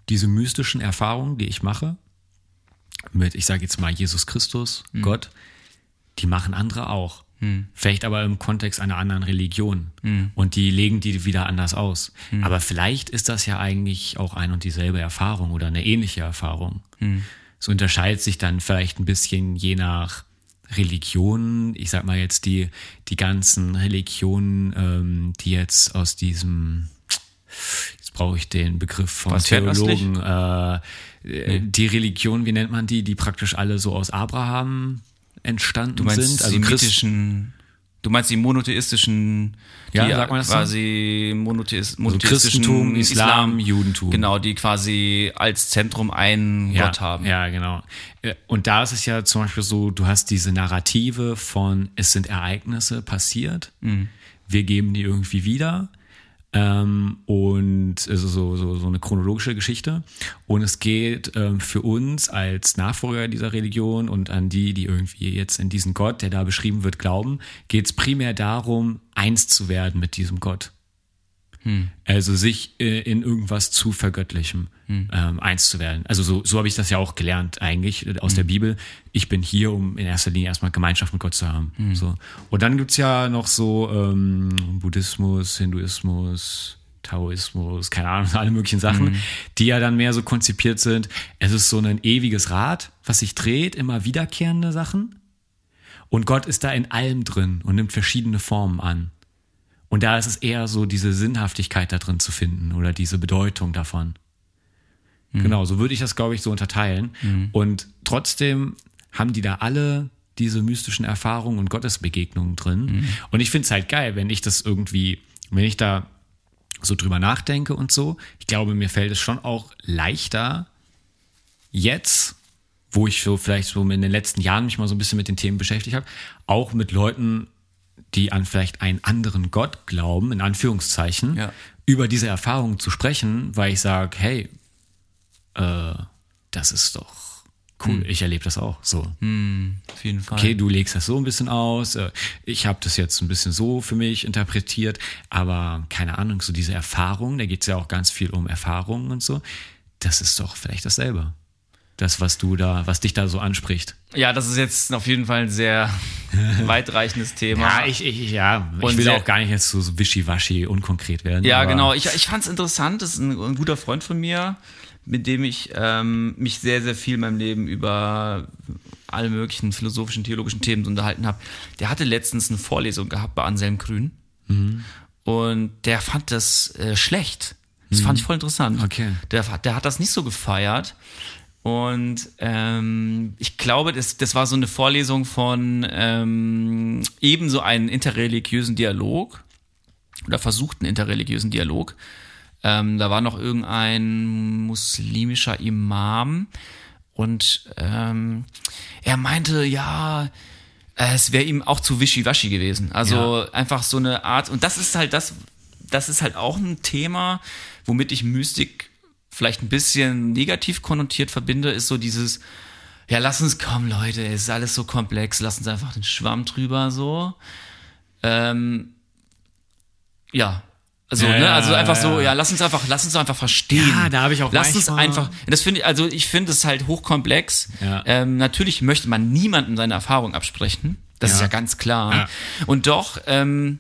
diese mystischen Erfahrungen, die ich mache, mit, ich sage jetzt mal Jesus Christus, mhm. Gott, die machen andere auch. Hm. Vielleicht aber im Kontext einer anderen Religion. Hm. Und die legen die wieder anders aus. Hm. Aber vielleicht ist das ja eigentlich auch ein und dieselbe Erfahrung oder eine ähnliche Erfahrung. Hm. Es unterscheidet sich dann vielleicht ein bisschen je nach Religion. Ich sag mal jetzt die, die ganzen Religionen, ähm, die jetzt aus diesem, jetzt brauche ich den Begriff vom Was Theologen, äh, die Religion, wie nennt man die, die praktisch alle so aus Abraham entstanden du meinst sind. Also semitischen Du meinst die monotheistischen, Ja, die sagt man das so? quasi monotheist, Also monotheistischen Christentum, Islam, Judentum. Genau, die quasi als Zentrum einen ja, Gott haben. Ja, genau. Und da ist es ja zum Beispiel so, du hast diese Narrative von, es sind Ereignisse passiert, Mhm. wir geben die irgendwie wieder. Ähm, und also so, so, so eine chronologische Geschichte. Und es geht ähm, für uns als Nachfolger dieser Religion und an die, die irgendwie jetzt in diesen Gott, der da beschrieben wird, glauben, geht es primär darum, eins zu werden mit diesem Gott. Also sich äh, in irgendwas zu vergöttlichem, ähm, eins zu werden. Also so, so habe ich das ja auch gelernt eigentlich äh, aus der Bibel. Ich bin hier, um in erster Linie erstmal Gemeinschaft mit Gott zu haben. So. Und dann gibt's ja noch so ähm, Buddhismus, Hinduismus, Taoismus, keine Ahnung, alle möglichen Sachen, die ja dann mehr so konzipiert sind. Es ist so ein ewiges Rad, was sich dreht, immer wiederkehrende Sachen. Und Gott ist da in allem drin und nimmt verschiedene Formen an. Und da ist es eher so, diese Sinnhaftigkeit da drin zu finden oder diese Bedeutung davon. Genau, so würde ich das, glaube ich, so unterteilen. Und trotzdem haben die da alle diese mystischen Erfahrungen und Gottesbegegnungen drin. Und ich finde es halt geil, wenn ich das irgendwie, wenn ich da so drüber nachdenke und so, ich glaube, mir fällt es schon auch leichter, jetzt, wo ich so vielleicht so in den letzten Jahren mich mal so ein bisschen mit den Themen beschäftigt habe, auch mit Leuten, die an vielleicht einen anderen Gott glauben, in Anführungszeichen, Ja. über diese Erfahrungen zu sprechen, weil ich sage, hey, äh, das ist doch cool, ich erlebe das auch so. Auf jeden Fall. Okay, du legst das so ein bisschen aus, äh, ich habe das jetzt ein bisschen so für mich interpretiert, aber keine Ahnung, so diese Erfahrung, da geht es ja auch ganz viel um Erfahrungen und so, das ist doch vielleicht dasselbe. Das, was du da, was dich da so anspricht. Ja, das ist jetzt auf jeden Fall ein sehr weitreichendes Thema. Ja, ich, ich, ja, ich will auch gar nicht jetzt so, so wischiwaschi, unkonkret werden. Ja, genau. Ich, ich fand es interessant. Das ist ein, ein guter Freund von mir, mit dem ich ähm, mich sehr, sehr viel in meinem Leben über alle möglichen philosophischen, theologischen Themen unterhalten habe. Der hatte letztens eine Vorlesung gehabt bei Anselm Grün. Mhm. Und der fand das äh, schlecht. Das fand ich voll interessant. Mhm. Okay. Der, der hat das nicht so gefeiert. Und ähm, ich glaube, das, das war so eine Vorlesung von ähm, ebenso einen interreligiösen Dialog oder versuchten interreligiösen Dialog. Ähm, da war noch irgendein muslimischer Imam und ähm, er meinte, ja, es wäre ihm auch zu wischiwaschi gewesen. Also einfach so eine Art, und das ist halt das, das ist halt auch ein Thema, womit ich Mystik vielleicht ein bisschen negativ konnotiert verbinde, ist so dieses, ja, lass uns kommen, Leute, es ist alles so komplex, lass uns einfach den Schwamm drüber so. Ähm, ja. Also, Ja, ne, also einfach so, ja. lass uns einfach, lass uns einfach verstehen. Ja, da habe ich auch Lass uns einfach, das finde ich, also ich finde es halt hochkomplex. Ja. Ähm, natürlich möchte man niemandem seine Erfahrung absprechen. Das Ja. ist ja ganz klar. Ja. Und doch, ähm,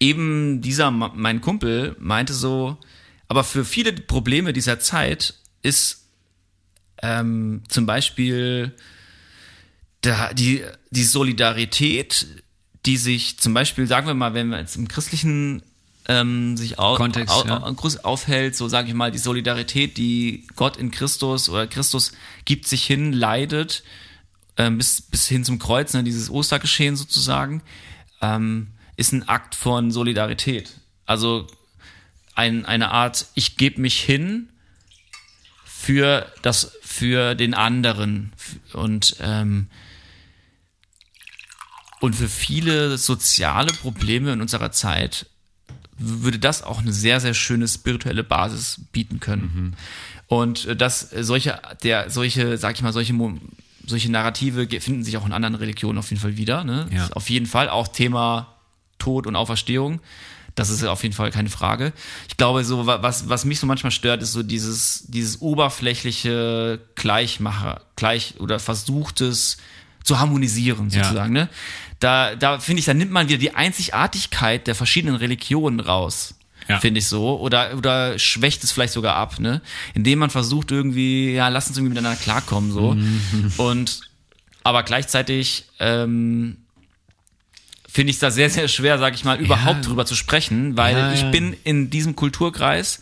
eben dieser, mein Kumpel meinte so, aber für viele Probleme dieser Zeit ist ähm, zum Beispiel da, die, die Solidarität, die sich zum Beispiel, sagen wir mal, wenn wir jetzt im christlichen ähm, sich au Kontext, au ja. au aufhält, so sage ich mal, die Solidarität, die Gott in Christus oder Christus gibt sich hin, leidet, ähm, bis, bis hin zum Kreuz, ne, dieses Ostergeschehen sozusagen, ähm, ist ein Akt von Solidarität. Also ein, eine Art, ich gebe mich hin für das, für den anderen und ähm, und für viele soziale Probleme in unserer Zeit würde das auch eine sehr, sehr schöne spirituelle Basis bieten können. Und äh, dass solche, der, solche, sag ich mal, solche, solche Narrative finden sich auch in anderen Religionen auf jeden Fall wieder. Ne? Ja. Auf jeden Fall auch Thema Tod und Auferstehung. Das ist auf jeden Fall keine Frage. Ich glaube, so wa- was, was mich so manchmal stört, ist so dieses, dieses oberflächliche Gleichmacher, gleich oder versuchtes zu harmonisieren Ja. sozusagen. Ne? Da, da finde ich, da nimmt man wieder die Einzigartigkeit der verschiedenen Religionen raus. Ja. Finde ich so. Oder, oder schwächt es vielleicht sogar ab, ne? Indem man versucht irgendwie, ja, lass uns irgendwie miteinander klarkommen, so. Und, aber gleichzeitig, ähm, finde ich es da sehr, sehr schwer, sag ich mal, überhaupt drüber zu sprechen, weil Ja, ich ja. bin in diesem Kulturkreis,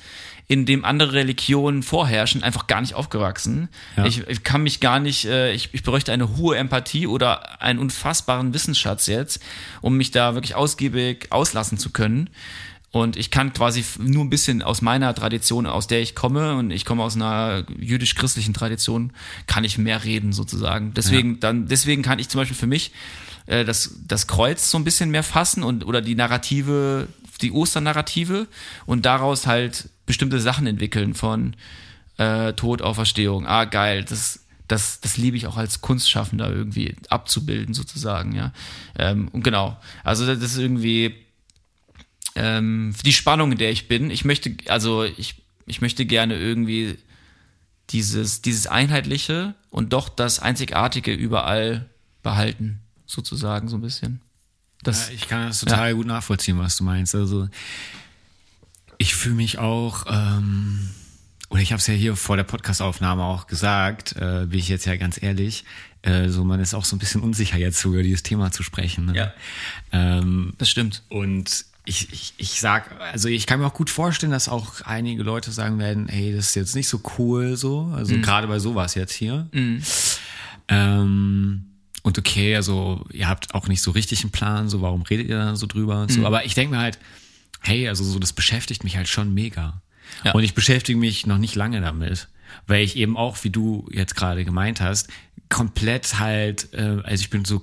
in dem andere Religionen vorherrschen, einfach gar nicht aufgewachsen. Ja. Ich, ich kann mich gar nicht, äh, ich, ich bräuchte eine hohe Empathie oder einen unfassbaren Wissensschatz jetzt, um mich da wirklich ausgiebig auslassen zu können. Und ich kann quasi nur ein bisschen aus meiner Tradition, aus der ich komme, und ich komme aus einer jüdisch-christlichen Tradition, kann ich mehr reden sozusagen. Deswegen, dann, deswegen kann ich zum Beispiel für mich äh, das, das Kreuz so ein bisschen mehr fassen und oder die Narrative, die Osternarrative und daraus halt bestimmte Sachen entwickeln von äh, Tod, Auferstehung. Ah, geil, das, das, das liebe ich auch als Kunstschaffender irgendwie abzubilden, sozusagen, ja. Ähm, und genau. Also das ist irgendwie ähm, die Spannung, in der ich bin. Ich möchte, also ich, ich möchte gerne irgendwie dieses, dieses Einheitliche und doch das Einzigartige überall behalten, sozusagen, so ein bisschen. Das, Ja, ich kann das total gut nachvollziehen, was du meinst. Also ich fühle mich auch, ähm, oder ich habe es ja hier vor der Podcastaufnahme auch gesagt, äh, bin ich jetzt ja ganz ehrlich, äh, so man ist auch so ein bisschen unsicher jetzt über dieses Thema zu sprechen. Ne? Ja. Ähm, das stimmt. und ich, ich, ich sag, also ich kann mir auch gut vorstellen, dass auch einige Leute sagen werden, hey, das ist jetzt nicht so cool so, also gerade bei sowas jetzt hier. Ähm, und okay, also ihr habt auch nicht so richtig einen Plan, so warum redet ihr da so drüber und so. Aber ich denke mir halt, hey, also so das beschäftigt mich halt schon mega. Ja. Und ich beschäftige mich noch nicht lange damit, weil ich eben auch, wie du jetzt gerade gemeint hast, komplett halt, äh, also ich bin so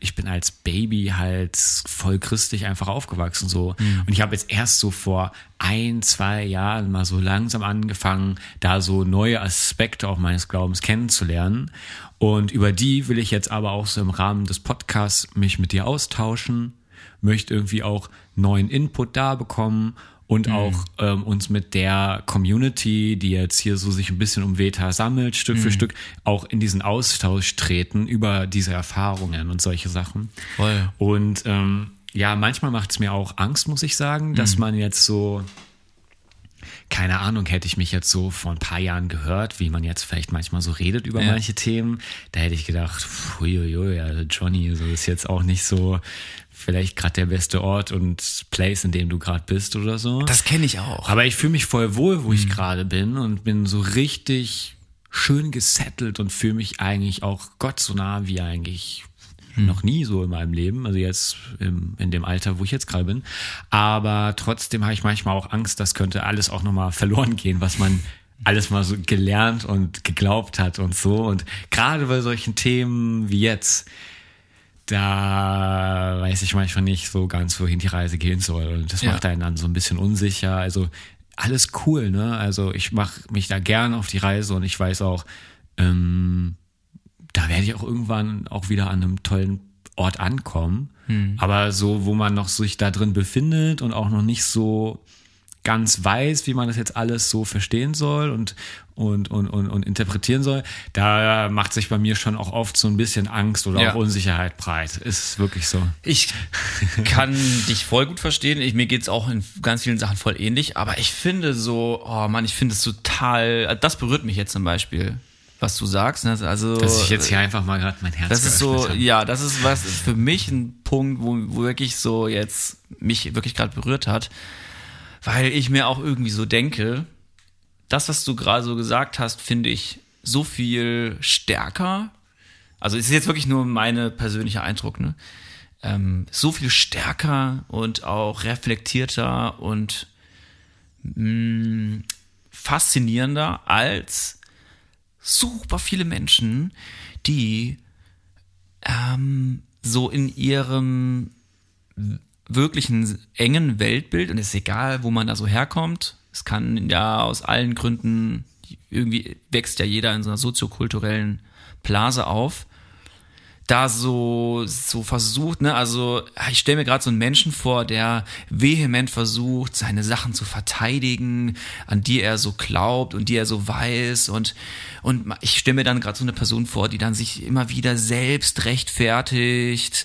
ich bin als Baby halt voll christlich einfach aufgewachsen so. Und ich habe jetzt erst so vor ein, zwei Jahren mal so langsam angefangen, da so neue Aspekte auch meines Glaubens kennenzulernen. Und über die will ich jetzt aber auch so im Rahmen des Podcasts mich mit dir austauschen, möchte irgendwie auch neuen Input da bekommen und auch ähm, uns mit der Community, die jetzt hier so sich ein bisschen um Veta sammelt, Stück für Stück, auch in diesen Austausch treten über diese Erfahrungen und solche Sachen. Voll. Und ähm, ja, manchmal macht es mir auch Angst, muss ich sagen, dass man jetzt so, keine Ahnung, hätte ich mich jetzt so vor ein paar Jahren gehört, wie man jetzt vielleicht manchmal so redet über Ja. manche Themen, da hätte ich gedacht, uiuiui, also Johnny, so ist jetzt auch nicht so vielleicht gerade der beste Ort und Place, in dem du gerade bist oder so. Das kenne ich auch. Aber ich fühle mich voll wohl, wo ich gerade bin und bin so richtig schön gesettelt und fühle mich eigentlich auch Gott so nah wie eigentlich noch nie so in meinem Leben, also jetzt im, in dem Alter, wo ich jetzt gerade bin. Aber trotzdem habe ich manchmal auch Angst, das könnte alles auch nochmal verloren gehen, was man alles mal so gelernt und geglaubt hat und so. Und gerade bei solchen Themen wie jetzt, da weiß ich manchmal nicht so ganz, wohin die Reise gehen soll. Und das Ja. macht einen dann so ein bisschen unsicher. Also alles cool, ne? Also ich mache mich da gern auf die Reise und ich weiß auch, ähm, da werde ich auch irgendwann auch wieder an einem tollen Ort ankommen. Aber so, wo man noch sich da drin befindet und auch noch nicht so ganz weiß, wie man das jetzt alles so verstehen soll und, und, und, und, und interpretieren soll, da macht sich bei mir schon auch oft so ein bisschen Angst oder Ja. auch Unsicherheit breit. Ist wirklich so. Ich kann dich voll gut verstehen. Ich, mir geht's auch in ganz vielen Sachen voll ähnlich. Aber ich finde so, oh Mann, ich finde es total, das berührt mich jetzt zum Beispiel, was du sagst. ne? Also, Dass ich jetzt hier einfach mal gerade mein Herz das ist so, habe. ja, das ist was für mich ein Punkt, wo, wo wirklich so jetzt mich wirklich gerade berührt hat. Weil ich mir auch irgendwie so denke, das, was du gerade so gesagt hast, finde ich so viel stärker. Also es ist jetzt wirklich nur meine persönliche Eindruck, ne? Ähm, so viel stärker und auch reflektierter und mh, faszinierender als super viele Menschen, die ähm, so in ihrem wirklichen engen Weltbild, und es ist egal, wo man da so herkommt, es kann ja aus allen Gründen, irgendwie wächst ja jeder in so einer soziokulturellen Blase auf, da so, so versucht, ne, also ich stelle mir gerade so einen Menschen vor, der vehement versucht, seine Sachen zu verteidigen, an die er so glaubt und die er so weiß und, und ich stelle mir dann gerade so eine Person vor, die dann sich immer wieder selbst rechtfertigt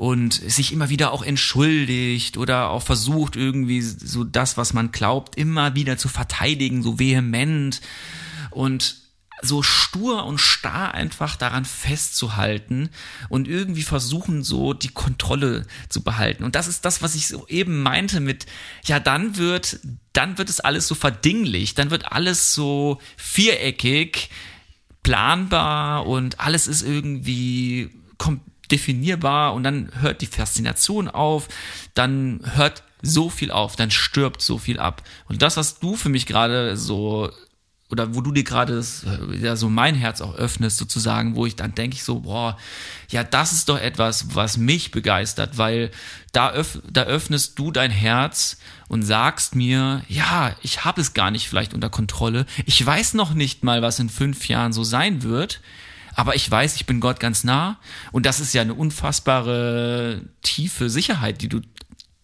und sich immer wieder auch entschuldigt oder auch versucht irgendwie so das, was man glaubt, immer wieder zu verteidigen, so vehement und so stur und starr einfach daran festzuhalten und irgendwie versuchen, so die Kontrolle zu behalten. Und das ist das, was ich so eben meinte mit, ja, dann wird, dann wird es alles so verdinglich, dann wird alles so viereckig, planbar und alles ist irgendwie definierbar und dann hört die Faszination auf, dann hört so viel auf, dann stirbt so viel ab. Und das, was du für mich gerade so oder wo du dir gerade ja so mein Herz auch öffnest sozusagen, wo ich dann denke ich so, boah, ja, das ist doch etwas, was mich begeistert, weil da, öff da öffnest du dein Herz und sagst mir, ja, ich habe es gar nicht vielleicht unter Kontrolle. Ich weiß noch nicht mal, was in fünf Jahren so sein wird. Aber ich weiß, ich bin Gott ganz nah. Und das ist ja eine unfassbare tiefe Sicherheit, die du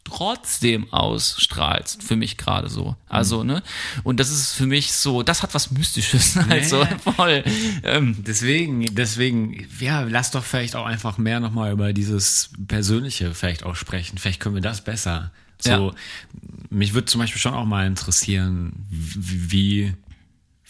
trotzdem ausstrahlst, für mich gerade so. Also, ne? Und das ist für mich so, das hat was Mystisches. Also nee. voll. Ähm. Deswegen, deswegen, ja, lass doch vielleicht auch einfach mehr nochmal über dieses Persönliche vielleicht auch sprechen. Vielleicht können wir das besser. So, ja. mich würde zum Beispiel schon auch mal interessieren, wie,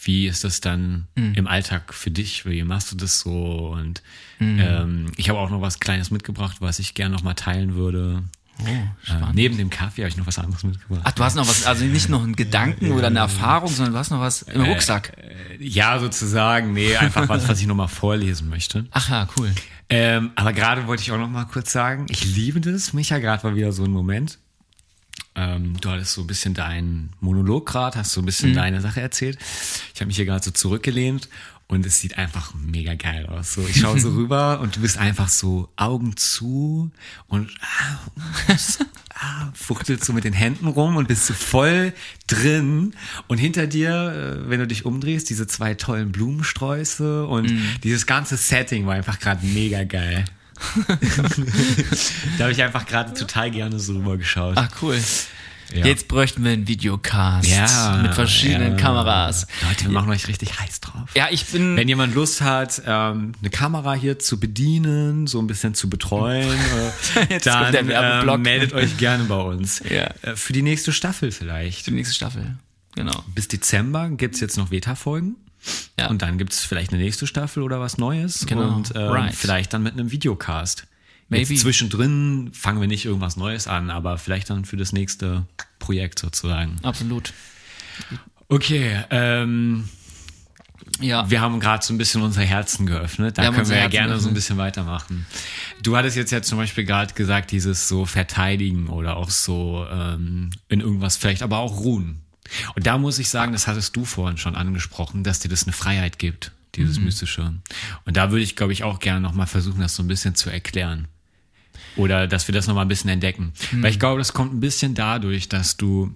wie ist das dann mhm. im Alltag für dich? Wie machst du das so? Und mhm. ähm, ich habe auch noch was Kleines mitgebracht, was ich gerne noch mal teilen würde. Oh, äh, neben dem Kaffee habe ich noch was anderes mitgebracht. Ach, du hast noch was, also nicht noch einen Gedanken oder eine Erfahrung, sondern du hast noch was im äh, Rucksack. Äh, ja, sozusagen. Nee, einfach was, was ich noch mal vorlesen möchte. Ach ja, cool. Ähm, aber gerade wollte ich auch noch mal kurz sagen, ich liebe das. Micha, gerade war wieder so ein Moment. Ähm, du hattest so ein bisschen deinen Monolog gerade, hast so ein bisschen mhm. deine Sache erzählt. Ich habe mich hier gerade so zurückgelehnt und es sieht einfach mega geil aus. So, ich schaue so rüber und du bist einfach so Augen zu und ah, ah, fuchtelst so mit den Händen rum und bist so voll drin. Und hinter dir, äh, wenn du dich umdrehst, diese zwei tollen Blumensträuße und mm. dieses ganze Setting war einfach gerade mega geil. Da habe ich einfach gerade total gerne so rüber geschaut. Ach cool. Ja. Jetzt bräuchten wir einen Videocast ja, mit verschiedenen ja. Kameras. Leute, wir machen euch richtig heiß drauf. Ja, ich bin. Wenn jemand Lust hat, ähm, eine Kamera hier zu bedienen, so ein bisschen zu betreuen, äh, dann äh, meldet euch gerne bei uns. Ja. Äh, für die nächste Staffel vielleicht. Für die nächste Staffel, genau. Bis Dezember gibt's jetzt noch Beta-Folgen. Ja. Und dann gibt's vielleicht eine nächste Staffel oder was Neues. Genau. Und ähm, right. vielleicht dann mit einem Videocast. Maybe. Jetzt zwischendrin fangen wir nicht irgendwas Neues an, aber vielleicht dann für das nächste Projekt sozusagen. Absolut. Okay, ähm, ja. Wir haben gerade so ein bisschen unser Herzen geöffnet. Da wir können wir ja gerne geöffnet. so ein bisschen weitermachen. Du hattest jetzt ja zum Beispiel gerade gesagt, dieses so verteidigen oder auch so ähm, in irgendwas vielleicht, aber auch ruhen. Und da muss ich sagen, das hattest du vorhin schon angesprochen, dass dir das eine Freiheit gibt, dieses mhm. Mystische. Und da würde ich, glaube ich, auch gerne nochmal versuchen, das so ein bisschen zu erklären. Oder dass wir das nochmal ein bisschen entdecken. Mhm. Weil ich glaube, das kommt ein bisschen dadurch, dass du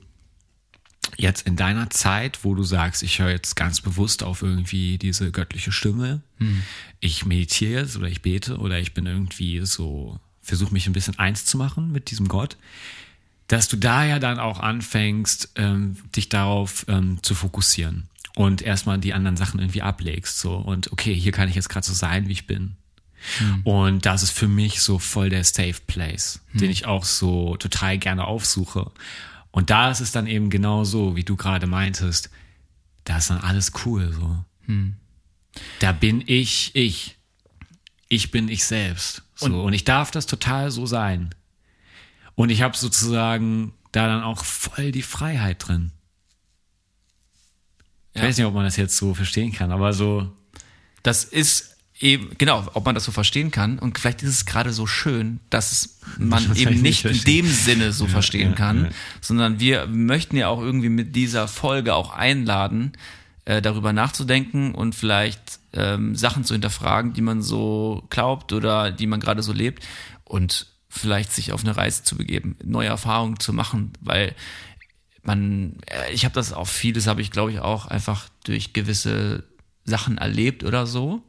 jetzt in deiner Zeit, wo du sagst, ich höre jetzt ganz bewusst auf irgendwie diese göttliche Stimme, mhm. ich meditiere jetzt oder ich bete oder ich bin irgendwie so, versuche mich ein bisschen eins zu machen mit diesem Gott, dass du da ja dann auch anfängst, ähm, dich darauf ähm, zu fokussieren und erstmal die anderen Sachen irgendwie ablegst. So und okay, hier kann ich jetzt gerade so sein, wie ich bin. Mhm. Und das ist für mich so voll der Safe Place, mhm. den ich auch so total gerne aufsuche. Und da ist es dann eben genau so, wie du gerade meintest, da ist dann alles cool so. Mhm. Da bin ich ich. Ich bin ich selbst. So. Und, und ich darf das total so sein. Und ich habe sozusagen da dann auch voll die Freiheit drin. Ich weiß nicht, ob man das jetzt so verstehen kann, aber so. Das ist eben, genau, ob man das so verstehen kann. Und vielleicht ist es gerade so schön, dass man das eben nicht in dem Sinne so ja, verstehen ja, kann, sondern wir möchten ja auch irgendwie mit dieser Folge auch einladen, äh, darüber nachzudenken und vielleicht ähm, Sachen zu hinterfragen, die man so glaubt oder die man gerade so lebt und vielleicht sich auf eine Reise zu begeben, neue Erfahrungen zu machen, weil man, äh, ich habe das auch vieles, habe ich glaube ich auch einfach durch gewisse Sachen erlebt oder so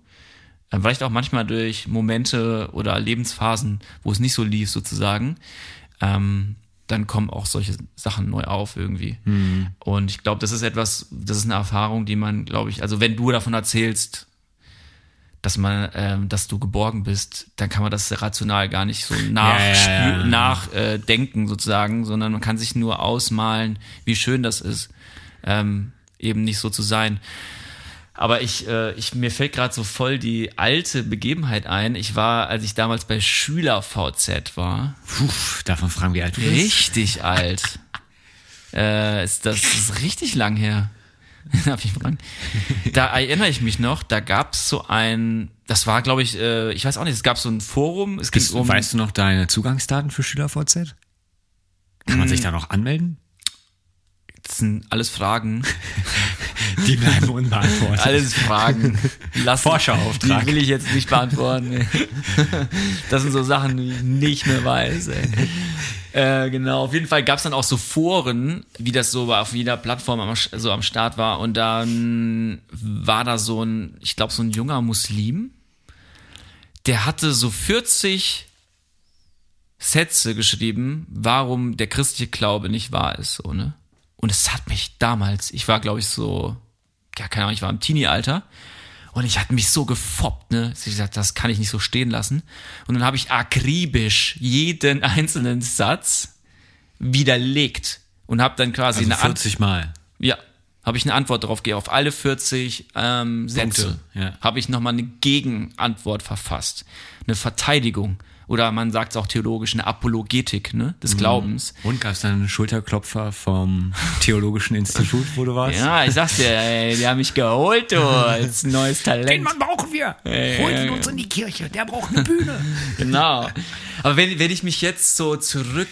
vielleicht auch manchmal durch Momente oder Lebensphasen, wo es nicht so lief sozusagen, ähm, dann kommen auch solche Sachen neu auf irgendwie. Mhm. Und ich glaube, das ist etwas, das ist eine Erfahrung, die man, glaube ich, also wenn du davon erzählst, dass man, ähm, dass du geborgen bist, dann kann man das rational gar nicht so nachdenken nach, äh, sozusagen, sondern man kann sich nur ausmalen, wie schön das ist, ähm, eben nicht so zu sein. Aber ich, äh, ich mir fällt gerade so voll die alte Begebenheit ein. Ich war, als ich damals bei Schüler VZ war. Puh, davon fragen wir alt du bist. Richtig alt. äh, ist das ist richtig lang her. Darf ich fragen? Da erinnere ich mich noch, da gab es so ein, das war glaube ich, äh, ich weiß auch nicht, es gab so ein Forum, es ging um, weißt du noch deine Zugangsdaten für SchülerVZ? Kann man sich da noch anmelden? Das sind alles Fragen, Die bleiben unbeantwortet. alles Fragen. Forscherauftrag. Die will ich jetzt nicht beantworten. Das sind so Sachen, die ich nicht mehr weiß. Äh, genau, auf jeden Fall gab es dann auch so Foren, wie das so auf jeder Plattform am, so am Start war. Und dann war da so ein, ich glaube, so ein junger Muslim, der hatte so 40 Sätze geschrieben, warum der christliche Glaube nicht wahr ist. So, ne? Und es hat mich damals, ich war, glaube ich, so, ja, keine Ahnung, ich war im Teenie-Alter. Und ich hatte mich so gefoppt, ne? Ich gesagt, das kann ich nicht so stehen lassen. Und dann habe ich akribisch jeden einzelnen Satz widerlegt und habe dann quasi Also eine Antwort. 40 Mal. Ja, habe ich eine Antwort darauf gegeben. Auf alle 40 ähm, Sätze ja. habe ich nochmal eine Gegenantwort verfasst. Eine Verteidigung. Oder man sagt es auch theologisch, eine Apologetik ne, Mhm. des Glaubens. Und gab es dann einen Schulterklopfer vom Theologischen Institut, wo du warst? Ja, ich sag's dir, ey, die haben mich geholt, du, als neues Talent. brauchen wir. Holt ihn uns in die Kirche. Der braucht eine Bühne. Genau. Aber wenn, wenn ich mich jetzt so zurück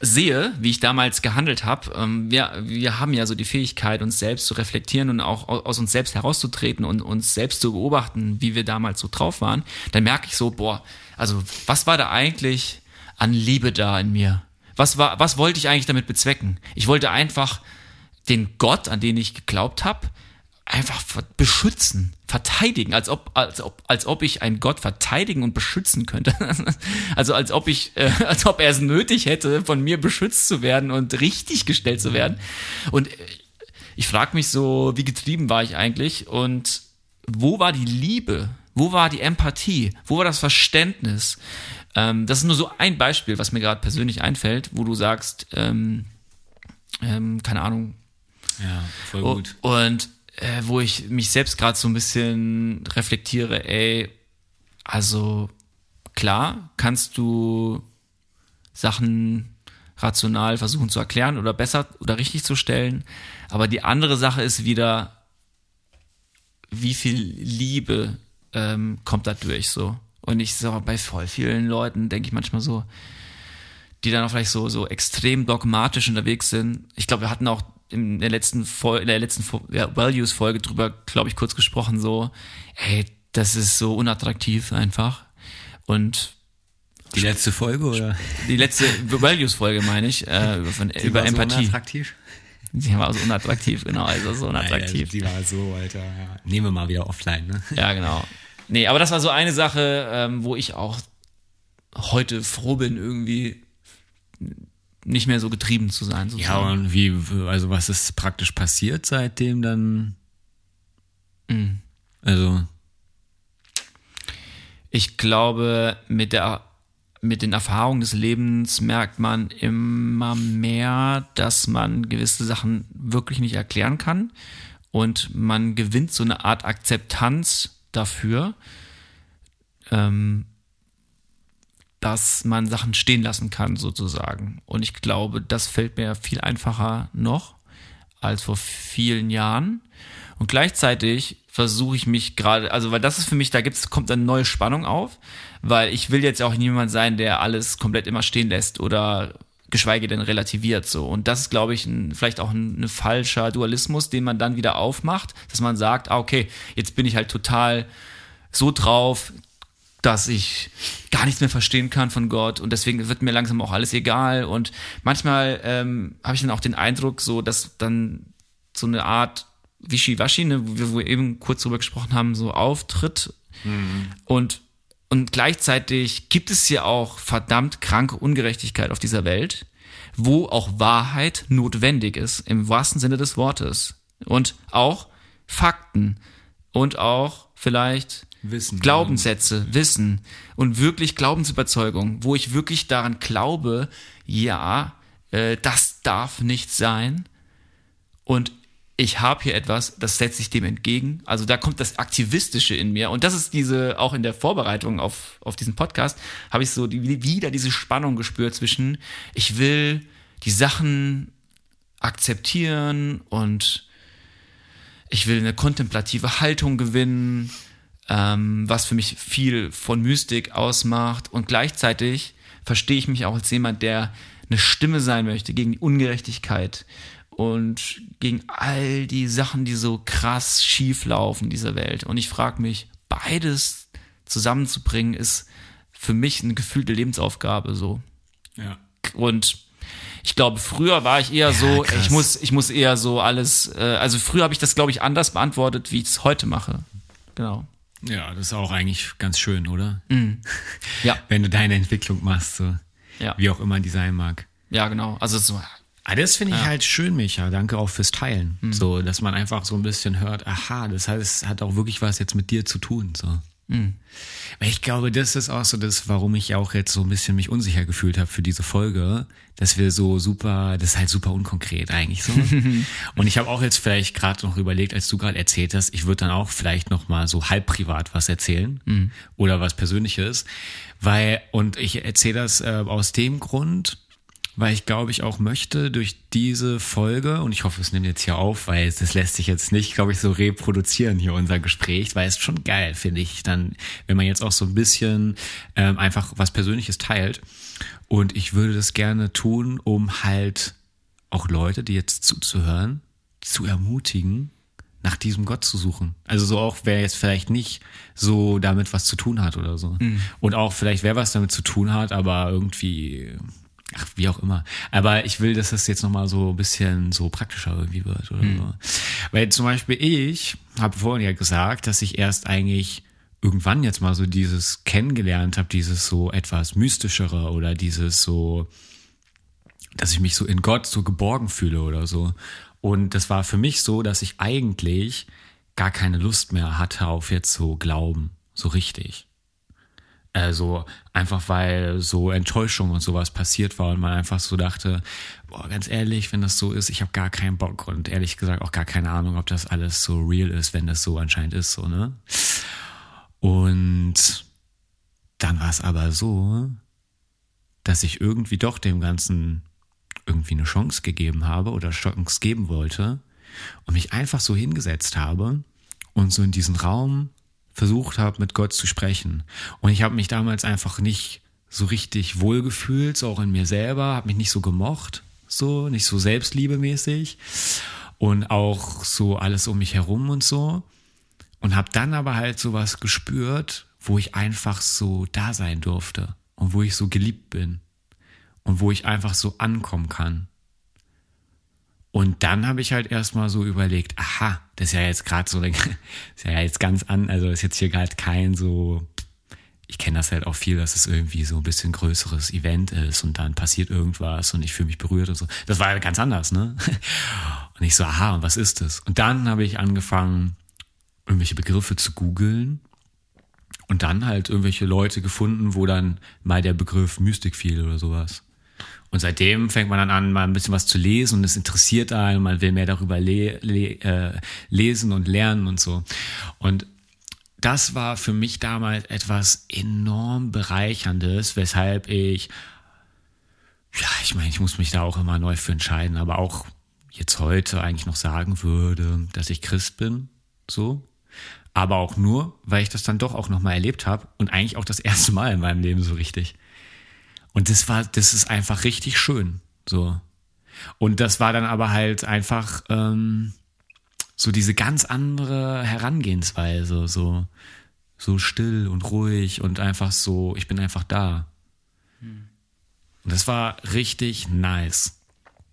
sehe, wie ich damals gehandelt habe, ähm, wir, wir haben ja so die Fähigkeit, uns selbst zu reflektieren und auch au- aus uns selbst herauszutreten und uns selbst zu beobachten, wie wir damals so drauf waren, dann merke ich so, boah, also was war da eigentlich an Liebe da in mir? Was war, was wollte ich eigentlich damit bezwecken? Ich wollte einfach den Gott, an den ich geglaubt habe, einfach beschützen, verteidigen, als ob, als ob, als ob ich einen Gott verteidigen und beschützen könnte. Also als ob ich, äh, als ob er es nötig hätte, von mir beschützt zu werden und richtig gestellt zu werden. Und äh, ich frage mich so, wie getrieben war ich eigentlich und wo war die Liebe? Wo war die Empathie? Wo war das Verständnis? Ähm, das ist nur so ein Beispiel, was mir gerade persönlich einfällt, wo du sagst, ähm, ähm, keine Ahnung, Ja, voll gut. Und äh, wo ich mich selbst gerade so ein bisschen reflektiere, ey, also klar kannst du Sachen rational versuchen zu erklären oder besser oder richtig zu stellen, aber die andere Sache ist wieder, wie viel Liebe ähm, kommt da durch so. Und ich so, bei voll vielen Leuten denke ich manchmal so, die dann auch vielleicht so, so extrem dogmatisch unterwegs sind. Ich glaube, wir hatten auch in der letzten Folge, in der letzten ja, Values-Folge drüber, glaube ich, kurz gesprochen, so, ey, das ist so unattraktiv einfach. Und Die letzte Folge, oder? die letzte Values-Folge meine ich, äh, über, von, über war so Empathie. unattraktiv? die war so unattraktiv, genau, also so unattraktiv. Alter, die war so, Alter. Ja. Nehmen wir mal wieder offline, ne? Ja, genau. Nee, aber das war so eine Sache, ähm, wo ich auch heute froh bin, irgendwie nicht mehr so getrieben zu sein. Ja, sozusagen. und wie, also was ist praktisch passiert seitdem dann? Mhm. Also, Ich glaube, mit der mit den Erfahrungen des Lebens merkt man immer mehr, dass man gewisse Sachen wirklich nicht erklären kann und man gewinnt so eine Art Akzeptanz dafür, ähm, dass man Sachen stehen lassen kann sozusagen. Und ich glaube, das fällt mir viel einfacher noch als vor vielen Jahren. Und gleichzeitig versuche ich mich gerade, also weil das ist für mich, da gibt's, kommt eine neue Spannung auf, weil ich will jetzt auch niemand sein, der alles komplett immer stehen lässt oder geschweige denn relativiert so. Und das ist, glaube ich, ein, vielleicht auch ein, ein falscher Dualismus, den man dann wieder aufmacht, dass man sagt, ah, okay, jetzt bin ich halt total so drauf, dass ich gar nichts mehr verstehen kann von Gott und deswegen wird mir langsam auch alles egal. Und manchmal ähm, habe ich dann auch den Eindruck, so dass dann so eine Art Wischiwaschi, ne, wo wir, eben kurz drüber gesprochen haben, so auftritt. Und und gleichzeitig gibt es ja auch verdammt kranke Ungerechtigkeit auf dieser Welt, wo auch Wahrheit notwendig ist, im wahrsten Sinne des Wortes. Und auch Fakten. Und auch vielleicht Wissen. Glaubenssätze, Wissen und wirklich Glaubensüberzeugung, wo ich wirklich daran glaube, ja, äh, das darf nicht sein. Und ich habe hier etwas, das setze ich dem entgegen. Also da kommt das Aktivistische in mir. Und das ist diese, auch in der Vorbereitung auf, auf diesen Podcast, habe ich so die, wieder diese Spannung gespürt zwischen, ich will die Sachen akzeptieren und ich will eine kontemplative Haltung gewinnen, ähm, was für mich viel von Mystik ausmacht. Und gleichzeitig verstehe ich mich auch als jemand, der eine Stimme sein möchte gegen die Ungerechtigkeit, und gegen all die Sachen, die so krass schief laufen in dieser Welt. Und ich frage mich, beides zusammenzubringen, ist für mich eine gefühlte Lebensaufgabe so. Ja. Und ich glaube, früher war ich eher ja, so, krass. ich muss, ich muss eher so alles, äh, also früher habe ich das, glaube ich, anders beantwortet, wie ich es heute mache. Genau. Ja, das ist auch eigentlich ganz schön, oder? Mm. Ja. Wenn du deine Entwicklung machst, so. Ja. Wie auch immer die sein mag. Ja, genau. Also so, Ah, das finde ich ja. halt schön, Micha. Danke auch fürs Teilen. Mhm. So, dass man einfach so ein bisschen hört, aha, das heißt, es hat auch wirklich was jetzt mit dir zu tun. So. Weil ich glaube, das ist auch so das, warum ich auch jetzt so ein bisschen mich unsicher gefühlt habe für diese Folge, dass wir so super, das ist halt super unkonkret eigentlich so. und ich habe auch jetzt vielleicht gerade noch überlegt, als du gerade erzählt hast, ich würde dann auch vielleicht noch mal so halb privat was erzählen mhm. oder was Persönliches, weil und ich erzähle das äh, aus dem Grund, weil ich glaube ich auch möchte durch diese Folge, und ich hoffe, es nimmt jetzt hier auf, weil das lässt sich jetzt nicht, glaube ich, so reproduzieren hier unser Gespräch, weil es schon geil, finde ich, dann, wenn man jetzt auch so ein bisschen ähm, einfach was Persönliches teilt. Und ich würde das gerne tun, um halt auch Leute, die jetzt zuzuhören, zu ermutigen, nach diesem Gott zu suchen. Also so auch, wer jetzt vielleicht nicht so damit was zu tun hat oder so. Mhm. Und auch vielleicht wer was damit zu tun hat, aber irgendwie Ach, wie auch immer. Aber ich will, dass das jetzt nochmal so ein bisschen so praktischer irgendwie wird oder mhm. so. Weil zum Beispiel ich habe vorhin ja gesagt, dass ich erst eigentlich irgendwann jetzt mal so dieses kennengelernt habe, dieses so etwas mystischere oder dieses so, dass ich mich so in Gott so geborgen fühle oder so. Und das war für mich so, dass ich eigentlich gar keine Lust mehr hatte auf jetzt so Glauben, so richtig. Also einfach weil so Enttäuschung und sowas passiert war und man einfach so dachte, boah, ganz ehrlich, wenn das so ist, ich habe gar keinen Bock und ehrlich gesagt auch gar keine Ahnung, ob das alles so real ist, wenn das so anscheinend ist, so, ne? Und dann war es aber so, dass ich irgendwie doch dem Ganzen irgendwie eine Chance gegeben habe oder Chance geben wollte und mich einfach so hingesetzt habe und so in diesen Raum versucht habe, mit Gott zu sprechen. Und ich habe mich damals einfach nicht so richtig wohlgefühlt, so auch in mir selber, habe mich nicht so gemocht, so, nicht so selbstliebemäßig und auch so alles um mich herum und so. Und habe dann aber halt so was gespürt, wo ich einfach so da sein durfte und wo ich so geliebt bin und wo ich einfach so ankommen kann. Und dann habe ich halt erstmal so überlegt, aha, das ist ja jetzt gerade so, ist ja jetzt ganz an, also ist jetzt hier gerade kein so, ich kenne das halt auch viel, dass es irgendwie so ein bisschen größeres Event ist und dann passiert irgendwas und ich fühle mich berührt und so. Das war ja ganz anders, ne? Und ich so, aha, und was ist das? Und dann habe ich angefangen, irgendwelche Begriffe zu googeln und dann halt irgendwelche Leute gefunden, wo dann mal der Begriff Mystik fiel oder sowas. Und seitdem fängt man dann an, mal ein bisschen was zu lesen und es interessiert einen, man will mehr darüber le le äh, lesen und lernen und so. Und das war für mich damals etwas enorm bereicherndes, weshalb ich, ja, ich meine, ich muss mich da auch immer neu für entscheiden, aber auch jetzt heute eigentlich noch sagen würde, dass ich Christ bin, so. Aber auch nur, weil ich das dann doch auch nochmal erlebt habe und eigentlich auch das erste Mal in meinem Leben so richtig. Und das war, das ist einfach richtig schön. So. Und das war dann aber halt einfach ähm, so diese ganz andere Herangehensweise, so, so still und ruhig und einfach so, ich bin einfach da. Und das war richtig nice.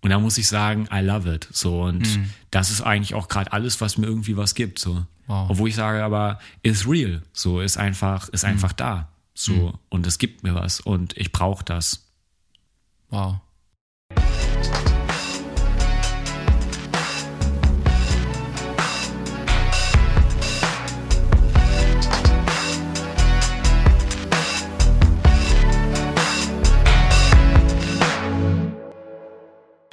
Und da muss ich sagen, I love it. So, und mhm. das ist eigentlich auch gerade alles, was mir irgendwie was gibt. So. Wow. Obwohl ich sage, aber ist real. So, ist einfach, ist mhm. einfach da. So, mhm. und es gibt mir was und ich brauche das. Wow.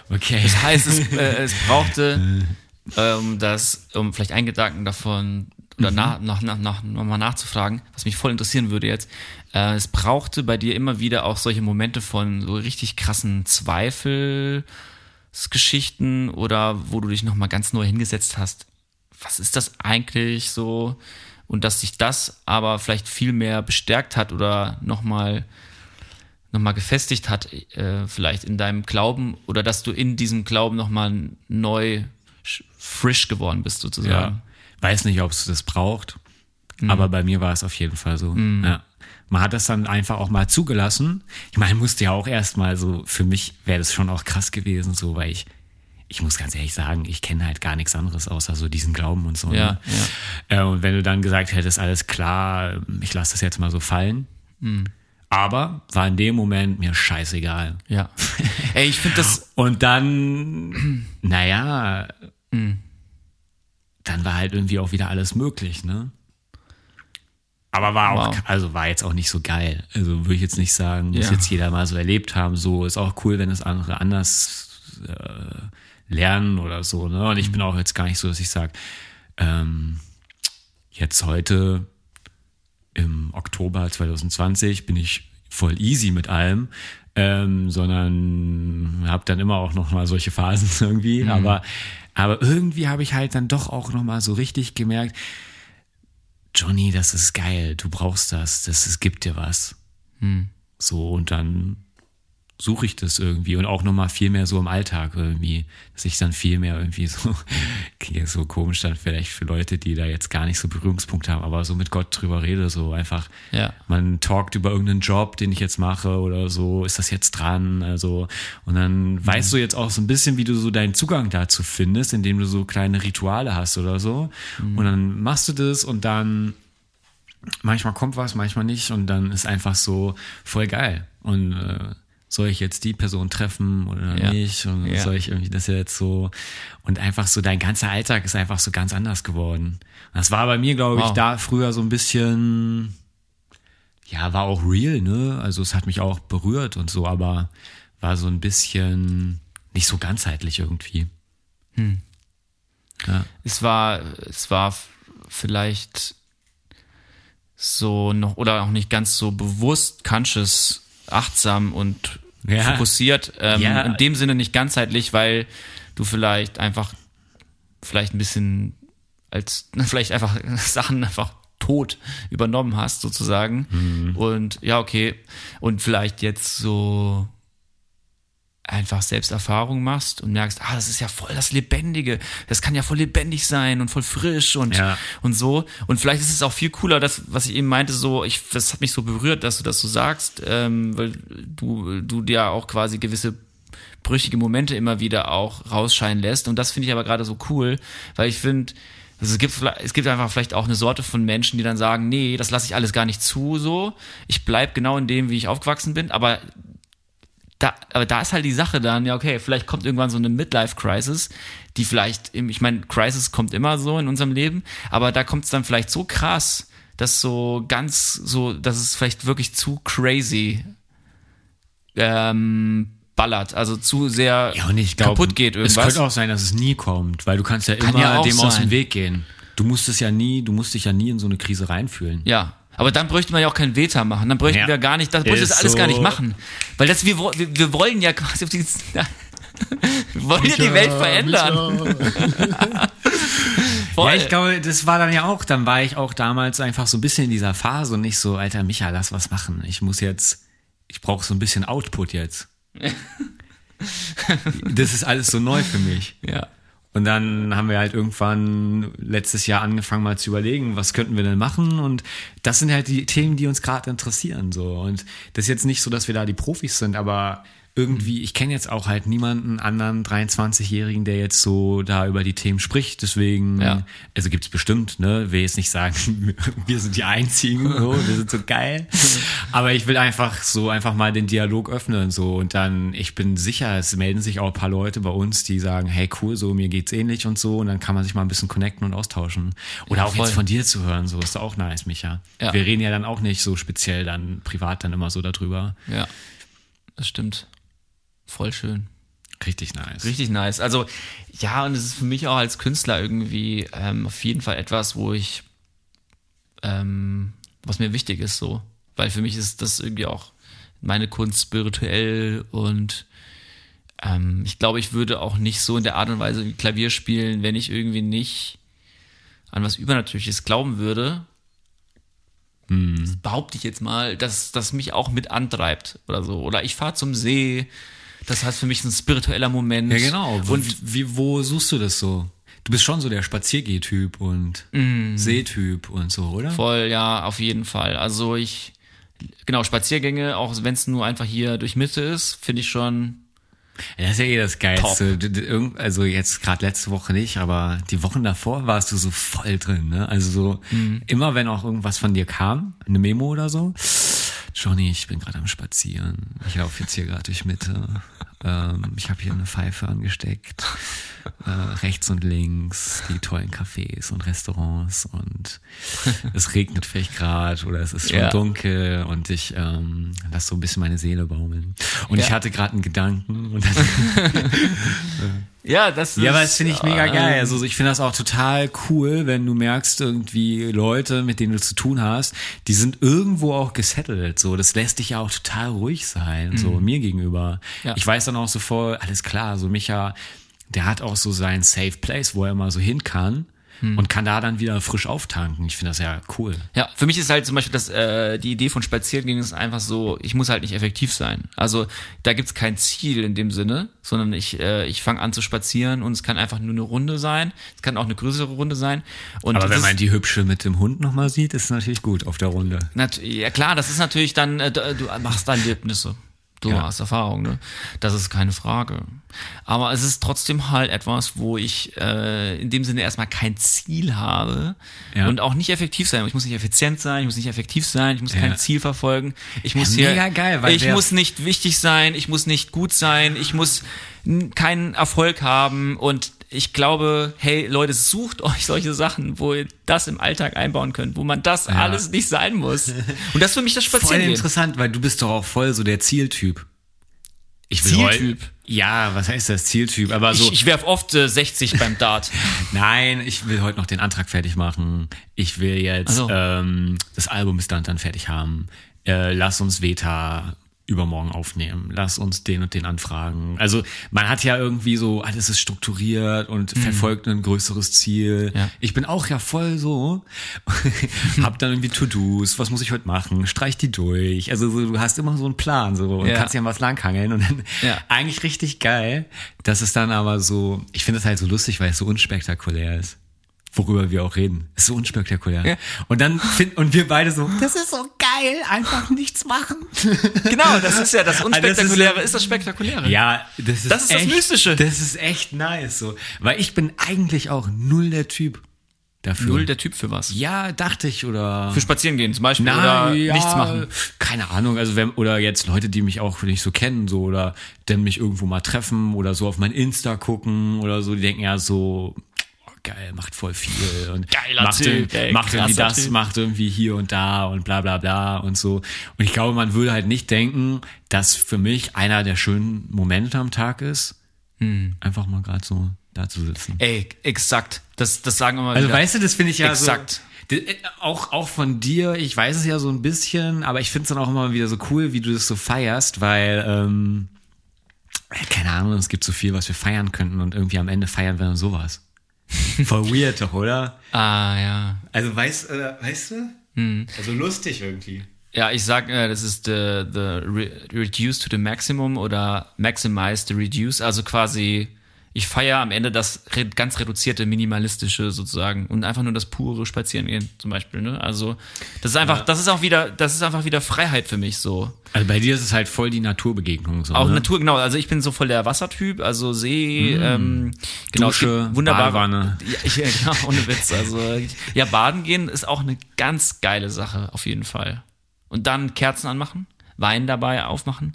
Okay. Das heißt, es, äh, es brauchte ähm, das, um vielleicht einen Gedanken davon oder nach, nach, nach, nach, nochmal nachzufragen, was mich voll interessieren würde jetzt. Äh, es brauchte bei dir immer wieder auch solche Momente von so richtig krassen Zweifelsgeschichten oder wo du dich nochmal ganz neu hingesetzt hast. Was ist das eigentlich so? Und dass sich das aber vielleicht viel mehr bestärkt hat oder nochmal noch mal gefestigt hat, äh, vielleicht in deinem Glauben oder dass du in diesem Glauben nochmal neu frisch geworden bist sozusagen. Ja. Weiß nicht, ob es das braucht, aber bei mir war es auf jeden Fall so. Ja. Man hat das dann einfach auch mal zugelassen. Ich meine, musste ja auch erstmal so, für mich wäre das schon auch krass gewesen, so, weil ich, ich muss ganz ehrlich sagen, ich kenne halt gar nichts anderes außer so diesen Glauben und so. Ja, ne? Äh, und wenn du dann gesagt hättest, alles klar, ich lasse das jetzt mal so fallen. Aber war in dem Moment mir scheißegal. Ja. Ey, ich finde das. Und dann, naja, dann war halt irgendwie auch wieder alles möglich, ne? Aber war auch, Wow. also war jetzt auch nicht so geil. Also würde ich jetzt nicht sagen, muss Ja. jetzt jeder mal so erlebt haben. So ist auch cool, wenn es andere anders äh, lernen oder so. Ne? Und ich Mhm. bin auch jetzt gar nicht so, dass ich sage, ähm, jetzt heute im Oktober 2020 bin ich voll easy mit allem, ähm, sondern habe dann immer auch noch mal solche Phasen irgendwie. Aber, aber irgendwie habe ich halt dann doch auch noch mal so richtig gemerkt, Johnny, das ist geil, du brauchst das, das es gibt dir was. So und dann suche ich das irgendwie und auch noch mal viel mehr so im Alltag irgendwie, dass ich dann viel mehr irgendwie so, so komisch dann vielleicht für Leute, die da jetzt gar nicht so Berührungspunkte haben, aber so mit Gott drüber rede, so einfach, Ja. man talkt über irgendeinen Job, den ich jetzt mache oder so, ist das jetzt dran, also und dann weißt du jetzt auch so ein bisschen, wie du so deinen Zugang dazu findest, indem du so kleine Rituale hast oder so und dann machst du das und dann manchmal kommt was, manchmal nicht und dann ist einfach so voll geil. Und äh, soll ich jetzt die Person treffen oder Ja. nicht? Und Ja. soll ich irgendwie das jetzt so und einfach so dein ganzer Alltag ist einfach so ganz anders geworden. Und das war bei mir, glaube ich, Wow. da früher so ein bisschen ja, war auch real, ne? Also es hat mich auch berührt und so, aber war so ein bisschen nicht so ganzheitlich irgendwie. Ja. Es war, es war vielleicht so noch oder auch nicht ganz so bewusst, conscious, achtsam und Ja. fokussiert. Ähm, Ja. In dem Sinne nicht ganzheitlich, weil du vielleicht einfach, vielleicht ein bisschen als, vielleicht einfach Sachen einfach tot übernommen hast, sozusagen. Mhm. Und ja, okay. Und vielleicht jetzt so einfach Selbsterfahrung machst und merkst, ah, das ist ja voll das Lebendige, das kann ja voll lebendig sein und voll frisch und, Ja. und so. Und vielleicht ist es auch viel cooler, das, was ich eben meinte, so, ich, das hat mich so berührt, dass du das so sagst, ähm, weil du, du dir auch quasi gewisse brüchige Momente immer wieder auch rausscheinen lässt. Und das finde ich aber gerade so cool, weil ich finde, also es gibt, es gibt einfach vielleicht auch eine Sorte von Menschen, die dann sagen, nee, das lasse ich alles gar nicht zu, so. Ich bleib genau in dem, wie ich aufgewachsen bin, aber da, aber da ist halt die Sache dann, ja, okay, vielleicht kommt irgendwann so eine Midlife-Crisis, die vielleicht, im- ich meine, Crisis kommt immer so in unserem Leben, aber da kommt es dann vielleicht so krass, dass so ganz, so, dass es vielleicht wirklich zu crazy ähm, ballert, also zu sehr Ja, glaube, kaputt geht es irgendwas. könnte auch sein, dass es nie kommt, weil du kannst ja immer ja dem aus sein. dem Weg gehen. Du musst es ja nie, du musst dich ja nie in so eine Krise reinfühlen. Ja, aber dann bräuchte man ja auch kein Veta machen. Dann bräuchten Ja. wir gar nicht, das bräuchte das alles so. gar nicht machen. Weil das, wir, wir, wir wollen ja quasi auf dieses, wir wollen ja die Welt verändern. Ja, ich glaube, das war dann ja auch, dann war ich auch damals einfach so ein bisschen in dieser Phase und nicht so, Alter Micha, lass was machen. Ich muss jetzt, ich brauche so ein bisschen Output jetzt. das ist alles so neu für mich. ja. Und dann haben wir halt irgendwann letztes Jahr angefangen mal zu überlegen, was könnten wir denn machen? Und das sind halt die Themen, die uns gerade interessieren. So. Und das ist jetzt nicht so, dass wir da die Profis sind, aber irgendwie, ich kenne jetzt auch halt niemanden anderen 23-Jährigen, der jetzt so da über die Themen spricht. Deswegen, Ja. also gibt's bestimmt, ne? Will jetzt nicht sagen, wir sind die Einzigen, so, wir sind so geil. Aber ich will einfach so einfach mal den Dialog öffnen. so Und dann, ich bin sicher, es melden sich auch ein paar Leute bei uns, die sagen, hey cool, so mir geht's ähnlich und so. Und dann kann man sich mal ein bisschen connecten und austauschen. Oder Ja, auch voll. jetzt von dir zu hören, so ist auch nice, Micha. Ja. Wir reden ja dann auch nicht so speziell dann privat dann immer so darüber. Ja, das stimmt. Voll schön. Richtig nice. Richtig nice. Also ja, und es ist für mich auch als Künstler irgendwie ähm, auf jeden Fall etwas, wo ich, ähm, was mir wichtig ist, so. Weil für mich ist das irgendwie auch meine Kunst spirituell und ähm, ich glaube, ich würde auch nicht so in der Art und Weise Klavier spielen, wenn ich irgendwie nicht an was Übernatürliches glauben würde. Das behaupte ich jetzt mal, dass das mich auch mit antreibt oder so. Oder ich fahre zum See. Das heißt für mich ein spiritueller Moment. Ja, genau. Und wie, wo suchst du das so? Du bist schon so der Spaziergeh-Typ und Seetyp und so, oder? Voll, ja, auf jeden Fall. Also ich, genau, Spaziergänge, auch wenn es nur einfach hier durch Mitte ist, finde ich schon, das ist ja eh das Geilste. Irgend- Also jetzt gerade letzte Woche nicht, aber die Wochen davor warst du so voll drin, ne? Also so immer wenn auch irgendwas von dir kam, eine Memo oder so. Johnny, ich bin gerade am Spazieren. Ich laufe jetzt hier gerade durch Mitte. Ähm, ich habe hier eine Pfeife angesteckt. Äh, rechts und links die tollen Cafés und Restaurants und es regnet vielleicht gerade oder es ist schon Ja. dunkel und ich ähm, lasse so ein bisschen meine Seele baumeln. Und ich Ja. hatte gerade einen Gedanken und dann ja, das ist. ja, aber das finde ich mega äh, geil. Also ich finde das auch total cool, wenn du merkst, irgendwie Leute, mit denen du zu tun hast, die sind irgendwo auch gesettelt. So, das lässt dich ja auch total ruhig sein, so mir gegenüber. Ja. Ich weiß dann auch so voll, alles klar, so Micha, der hat auch so seinen Safe Place, wo er immer so hin kann und kann da dann wieder frisch auftanken. Ich finde das ja cool. Ja, für mich ist halt zum Beispiel das, äh, die Idee von Spaziergängen ist einfach so, ich muss halt nicht effektiv sein. Also da gibt's kein Ziel in dem Sinne, sondern ich, äh, ich fange an zu spazieren und es kann einfach nur eine Runde sein. Es kann auch eine größere Runde sein. Und Aber wenn man die hübsche mit dem Hund nochmal sieht, ist natürlich gut auf der Runde. Ja klar, das ist natürlich dann, äh, du machst Erlebnisse. Du Ja. hast Erfahrung, ne? Das ist keine Frage. Aber es ist trotzdem halt etwas, wo ich äh, in dem Sinne erstmal kein Ziel habe Ja. und auch nicht effektiv sein. Ich muss nicht effizient sein, ich muss nicht effektiv sein, ich muss kein Ja. Ziel verfolgen. Ich muss hier, geil, ich muss nicht wichtig sein, ich muss nicht gut sein, ich muss keinen Erfolg haben und ich glaube, hey Leute, sucht euch solche Sachen, wo ihr das im Alltag einbauen könnt, wo man das alles nicht sein muss. Und das ist für mich das Voll Spazierengehen. interessant, weil du bist doch auch voll so der Zieltyp. Ich will Zieltyp? Ja, was heißt das Zieltyp? Aber so, Ich, ich werf oft äh, 60 beim Dart. nein, ich will heute noch den Antrag fertig machen. Ich will jetzt Ach so. ähm, das Album bis dann dann fertig haben. Äh, lass uns Veta übermorgen aufnehmen. Lass uns den und den anfragen. Also man hat ja irgendwie so, alles ist strukturiert und verfolgt ein größeres Ziel. Mhm. Ja. Ich bin auch ja voll so. Hab dann irgendwie To-Dos, was muss ich heute machen? Streich die durch. Also so, du hast immer so einen Plan so und Ja. kannst ja was langhangeln und dann Ja. eigentlich richtig geil. Das ist dann aber so, ich finde es halt so lustig, weil es so unspektakulär ist. Worüber wir auch reden. Ist so unspektakulär. Ja. Und dann finden, und wir beide so, das ist so geil, einfach nichts machen. genau, das ist ja das Unspektakuläre, ist- ist, das Spektakuläre. Ja, das ist, Das ist das echt, Mystische. Das ist echt nice so. Weil ich bin eigentlich auch null der Typ dafür. Null der Typ für was. ja, dachte ich, oder. Für spazieren gehen zum Beispiel Na, oder ja, nichts machen. Keine Ahnung, also wenn, oder jetzt Leute, die mich auch nicht so kennen, so, oder dann mich irgendwo mal treffen oder so auf mein Insta gucken oder so, die denken ja so, geil, macht voll viel und Geiler macht, Typ, ey, macht irgendwie das, Typ. macht irgendwie hier und da und bla bla bla und so. Und ich glaube, man würde halt nicht denken, dass für mich einer der schönen Momente am Tag ist, Hm. einfach mal gerade so da zu sitzen. Ey, exakt. Das, das sagen wir mal Also wieder. weißt du, das finde ich ja Exakt. so. äh, Auch, auch von dir, ich weiß es ja so ein bisschen, aber ich finde es dann auch immer wieder so cool, wie du das so feierst, weil, ähm, äh, keine Ahnung, es gibt so viel, was wir feiern könnten und irgendwie am Ende feiern wir dann sowas. Voll weird doch, oder? ah, ja. Also weißt, äh, weißt du? Also lustig irgendwie. Ja, ich sag, äh, das ist the, the re reduce to the maximum oder maximize the reduce, also quasi ich feiere am Ende das ganz reduzierte, minimalistische sozusagen und einfach nur das pure Spazierengehen zum Beispiel. Ne? Also das ist einfach, das ist auch wieder, das ist einfach wieder Freiheit für mich so. Also bei dir ist es halt voll die Naturbegegnung so. Auch ne? Natur, genau. Also ich bin so voll der Wassertyp, also See, ähm, genau, Dusche, Badewanne. Ja, ich, ja, genau, ohne Witz. Also ja, baden gehen ist auch eine ganz geile Sache auf jeden Fall. Und dann Kerzen anmachen, Wein dabei aufmachen.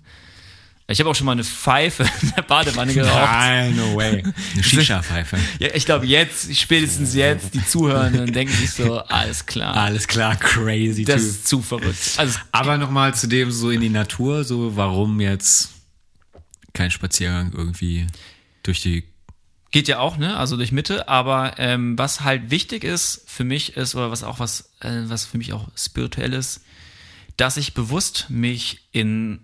Ich habe auch schon mal eine Pfeife in der Badewanne geraucht. Nein, no way. Eine Shisha-Pfeife. Ja, ich glaube jetzt, spätestens jetzt, die Zuhörenden denken sich so, alles klar, Alles klar, crazy das Typ. ist zu verrückt. Also Aber nochmal zu dem so in die Natur, so warum jetzt kein Spaziergang irgendwie durch die Geht ja auch, ne? Also durch Mitte. Aber ähm, was halt wichtig ist für mich ist, oder was auch was, äh, was für mich auch spirituell ist, dass ich bewusst mich in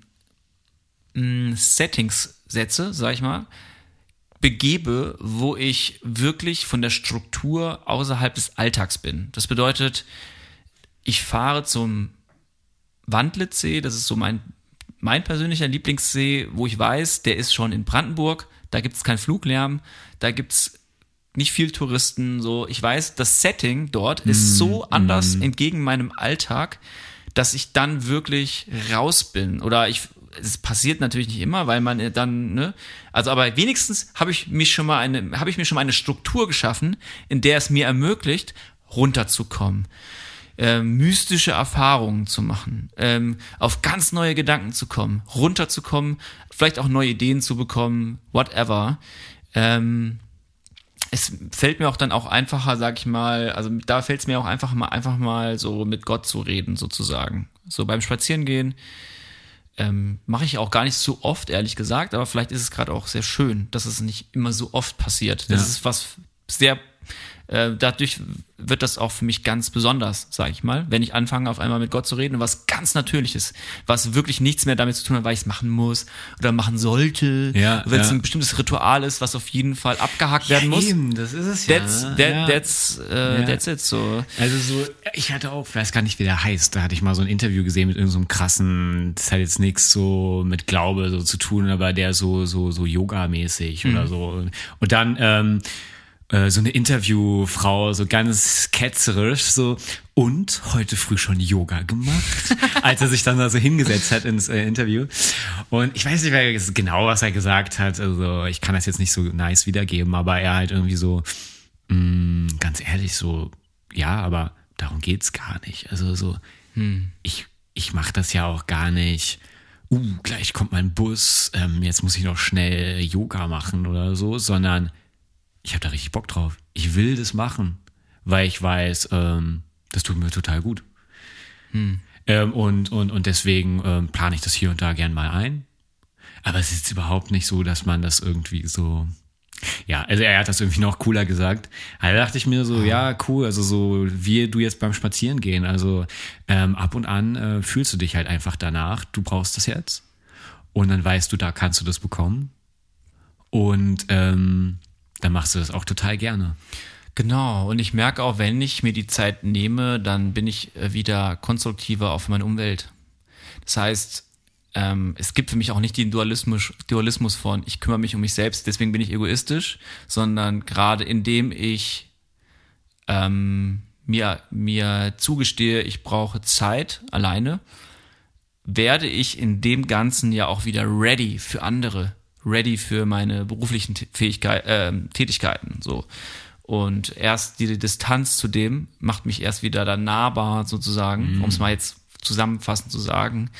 mh, Settings setze, sag ich mal, begebe, wo ich wirklich von der Struktur außerhalb des Alltags bin. Das bedeutet, ich fahre zum Wandlitzsee, das ist so mein, mein persönlicher Lieblingssee, wo ich weiß, der ist schon in Brandenburg, da gibt es keinen Fluglärm, da gibt es nicht viel Touristen, so. Ich weiß, das Setting dort ist so anders entgegen meinem Alltag, dass ich dann wirklich raus bin. Oder ich, es passiert natürlich nicht immer, weil man dann, ne, also aber wenigstens habe ich mich schon mal eine, habe ich mir schon mal eine Struktur geschaffen, in der es mir ermöglicht, runterzukommen, äh, mystische Erfahrungen zu machen, ähm, auf ganz neue Gedanken zu kommen, runterzukommen, vielleicht auch neue Ideen zu bekommen, whatever. Ähm, es fällt mir auch dann auch einfacher, sag ich mal, also da fällt es mir auch einfach mal, einfach mal so mit Gott zu reden, sozusagen. So beim Spazierengehen ähm, mache ich auch gar nicht so oft, ehrlich gesagt, aber vielleicht ist es gerade auch sehr schön, dass es nicht immer so oft passiert. Das Ja. ist was sehr, äh, dadurch wird das auch für mich ganz besonders, sage ich mal, wenn ich anfange, auf einmal mit Gott zu reden, was ganz Natürliches, was wirklich nichts mehr damit zu tun hat, weil ich es machen muss oder machen sollte, Ja, wenn es ja. ein bestimmtes Ritual ist, was auf jeden Fall abgehakt werden muss. Eben, das ist es That's, ja. that, ja. that's, Ja. that's it, so. Also so, ich hatte auch, ich weiß gar nicht, wie der heißt, da hatte ich mal so ein Interview gesehen mit irgendeinem so krassen, das hat jetzt nichts so mit Glaube so zu tun, aber der so, so, so Yoga-mäßig oder so. Und dann, ähm, äh, so eine Interviewfrau, so ganz ketzerisch, so, und heute früh schon Yoga gemacht, als er sich dann da so hingesetzt hat ins äh, Interview. Und ich weiß nicht mehr genau, was er gesagt hat, also ich kann das jetzt nicht so nice wiedergeben, aber er halt irgendwie so, mh, ganz ehrlich, so, ja, aber darum geht's gar nicht. Also so, ich, ich mache das ja auch gar nicht. Uh, gleich kommt mein Bus, ähm, jetzt muss ich noch schnell Yoga machen oder so, sondern ich habe da richtig Bock drauf. Ich will das machen, weil ich weiß, ähm, das tut mir total gut. Ähm, und, und, und deswegen ähm, plane ich das hier und da gern mal ein. Aber es ist überhaupt nicht so, dass man das irgendwie so. Ja, also er hat das irgendwie noch cooler gesagt. Da dachte ich mir so, ja, cool, also so wie du jetzt beim Spazierengehen. Also ähm, ab und an äh, fühlst du dich halt einfach danach, du brauchst das jetzt. Und dann weißt du, da kannst du das bekommen. Und ähm, dann machst du das auch total gerne. Genau, und ich merke auch, wenn ich mir die Zeit nehme, dann bin ich äh, wieder konstruktiver auf meine Umwelt. Das heißt, ähm, es gibt für mich auch nicht den Dualismus, Dualismus von, ich kümmere mich um mich selbst, deswegen bin ich egoistisch, sondern gerade indem ich ähm, mir, mir zugestehe, ich brauche Zeit alleine, werde ich in dem Ganzen ja auch wieder ready für andere, ready für meine beruflichen Fähigkeit, äh, Tätigkeiten. So. Und erst die Distanz zu dem macht mich erst wieder dann nahbar, sozusagen, um es mal jetzt zusammenfassend zu sagen.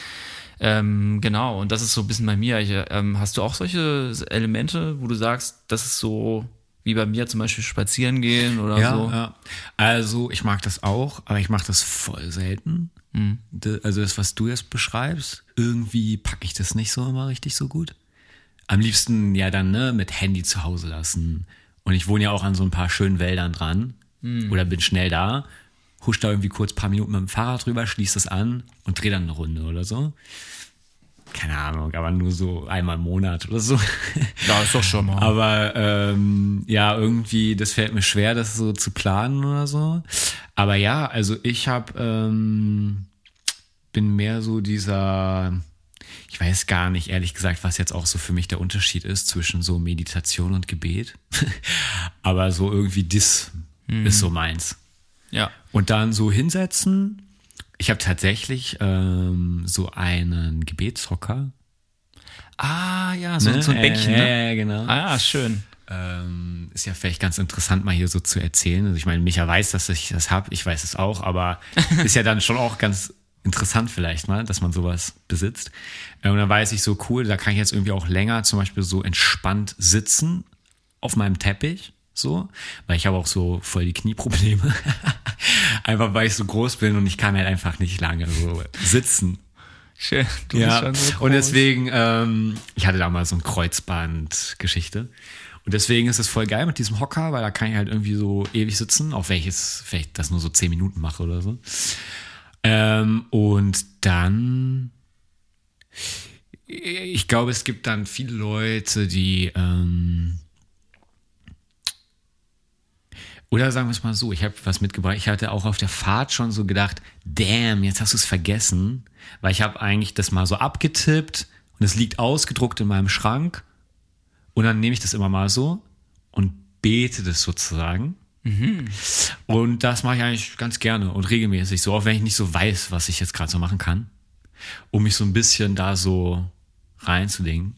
Ähm, genau, und das ist so ein bisschen bei mir. Ich, ähm, hast du auch solche Elemente, wo du sagst, das ist so wie bei mir zum Beispiel spazieren gehen oder Ja, so? ja. Also ich mag das auch, aber ich mache das voll selten. D- Also das, was du jetzt beschreibst, irgendwie packe ich das nicht so immer richtig so gut. Am liebsten ja dann ne, mit Handy zu Hause lassen. Und ich wohne ja auch an so ein paar schönen Wäldern dran. Oder bin schnell da, husch da irgendwie kurz ein paar Minuten mit dem Fahrrad drüber, schließ das an und dreh dann eine Runde oder so. Keine Ahnung, aber nur so einmal im Monat oder so. Ja, ist doch schon mal. Aber ähm, ja, irgendwie, das fällt mir schwer, das so zu planen oder so. Aber ja, also ich habe ähm, bin mehr so dieser, ich weiß gar nicht, ehrlich gesagt, was jetzt auch so für mich der Unterschied ist zwischen so Meditation und Gebet. Aber so irgendwie das ist so meins. ja. Und dann so hinsetzen. Ich habe tatsächlich ähm, so einen Gebetshocker. Ah, ja, so, Ne? so ein Bänkchen, Äh, ne? ja, genau. Ah, schön. Ähm, ist ja vielleicht ganz interessant, mal hier so zu erzählen. Also ich meine, Micha weiß, dass ich das hab, ich weiß es auch, aber ist ja dann schon auch ganz interessant vielleicht mal, dass man sowas besitzt. Und dann weiß ich so, cool, da kann ich jetzt irgendwie auch länger zum Beispiel so entspannt sitzen auf meinem Teppich, so, weil ich habe auch so voll die Knieprobleme. einfach weil ich so groß bin und ich kann halt einfach nicht lange so sitzen. Schön. Du ja, bist schon so und deswegen, ähm, ich hatte damals so eine Kreuzband-Geschichte. Und deswegen ist es voll geil mit diesem Hocker, weil da kann ich halt irgendwie so ewig sitzen, auch wenn ich jetzt vielleicht das nur so zehn Minuten mache oder so. Ähm, und dann, ich glaube, es gibt dann viele Leute, die, ähm, oder sagen wir es mal so, ich habe was mitgebracht. Ich hatte auch auf der Fahrt schon so gedacht, damn, jetzt hast du es vergessen. Weil ich habe eigentlich das mal so abgetippt und es liegt ausgedruckt in meinem Schrank. Und dann nehme ich das immer mal so und bete das sozusagen. Und das mache ich eigentlich ganz gerne und regelmäßig, so auch wenn ich nicht so weiß, was ich jetzt gerade so machen kann, um mich so ein bisschen da so reinzulegen.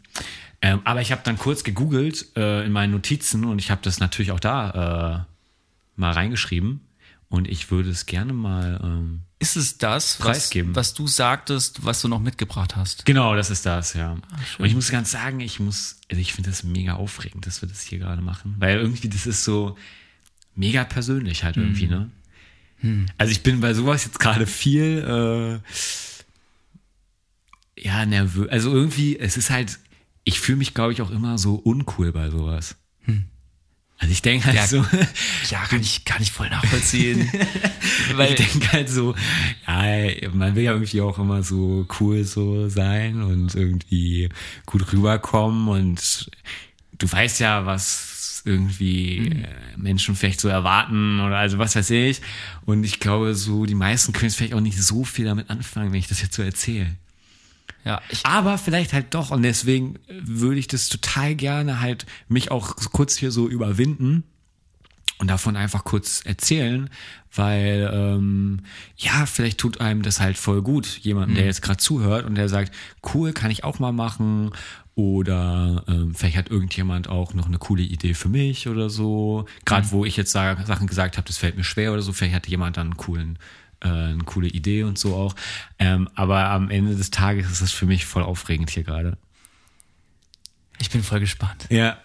Ähm, aber ich habe dann kurz gegoogelt äh, in meinen Notizen und ich habe das natürlich auch da äh, mal reingeschrieben und ich würde es gerne mal. Ähm, Ist es das, was, Preisgeben. was du sagtest, was du noch mitgebracht hast? genau, das ist das, ja. und ich muss ganz sagen, ich muss, also ich finde das mega aufregend, dass wir das hier gerade machen, weil irgendwie das ist so mega persönlich halt irgendwie, ne? Also ich bin bei sowas jetzt gerade viel, äh, ja, nervös. Also irgendwie, es ist halt, ich fühle mich, glaube ich, auch immer so uncool bei sowas. Also ich denke halt Ja. so, Ja, kann ich, kann ich voll nachvollziehen. ich denke halt so, ja, man will ja irgendwie auch immer so cool so sein und irgendwie gut rüberkommen und du weißt ja, was irgendwie äh, Menschen vielleicht so erwarten oder also was weiß ich. Und ich glaube, so die meisten können jetzt vielleicht auch nicht so viel damit anfangen, wenn ich das jetzt so erzähle. ja, ich, Aber vielleicht halt doch. Und deswegen würde ich das total gerne halt mich auch kurz hier so überwinden und davon einfach kurz erzählen, weil ähm, ja, vielleicht tut einem das halt voll gut, jemanden, der jetzt gerade zuhört und der sagt, cool, kann ich auch mal machen. Oder ähm, vielleicht hat irgendjemand auch noch eine coole Idee für mich oder so. Gerade wo ich jetzt sag, Sachen gesagt habe, das fällt mir schwer oder so, vielleicht hat jemand dann einen coolen, äh, eine coole Idee und so auch. Ähm, aber am Ende des Tages ist es für mich voll aufregend hier gerade. ich bin voll gespannt. Ja.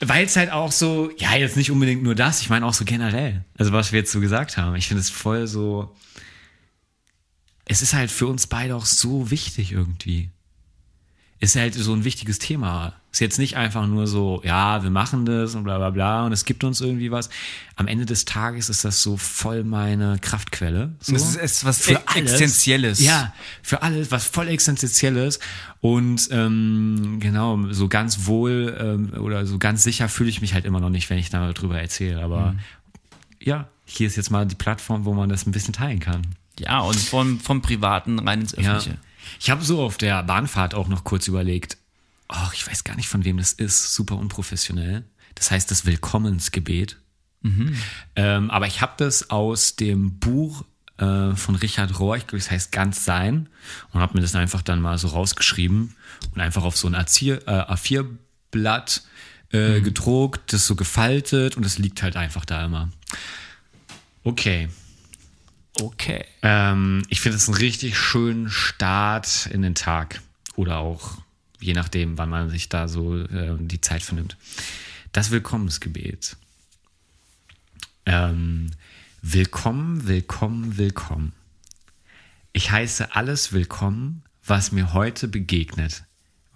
Weil es halt auch so, ja, jetzt nicht unbedingt nur das, ich meine auch so generell. Also was wir jetzt so gesagt haben. Ich finde es voll so. Es ist halt für uns beide auch so wichtig irgendwie. Ist halt so ein wichtiges Thema. Ist jetzt nicht einfach nur so, ja, wir machen das und bla bla bla und es gibt uns irgendwie was. Am Ende des Tages ist das so voll meine Kraftquelle. So. Das ist, ist was Für alles. Existenzielles. Ja, für alles, was voll Existenzielles. Und ähm, genau, so ganz wohl ähm, oder so ganz sicher fühle ich mich halt immer noch nicht, wenn ich darüber erzähle. Aber ja, hier ist jetzt mal die Plattform, wo man das ein bisschen teilen kann. Ja, und vom, vom Privaten rein ins Ja. Ich habe so auf der Bahnfahrt auch noch kurz überlegt, oh, ich weiß gar nicht, von wem das ist, super unprofessionell. Das heißt das Willkommensgebet. Ähm, aber ich habe das aus dem Buch äh, von Richard Rohr, ich glaube, das heißt Ganz Sein, und habe mir das einfach dann mal so rausgeschrieben und einfach auf so ein A4, äh, A4-Blatt äh, gedruckt, das so gefaltet und es liegt halt einfach da immer. Okay, Okay. ähm, ich finde es einen richtig schönen Start in den Tag. Oder auch, je nachdem, wann man sich da so äh, die Zeit vernimmt. Das Willkommensgebet. Ähm, willkommen, willkommen, willkommen. Ich heiße alles willkommen, was mir heute begegnet,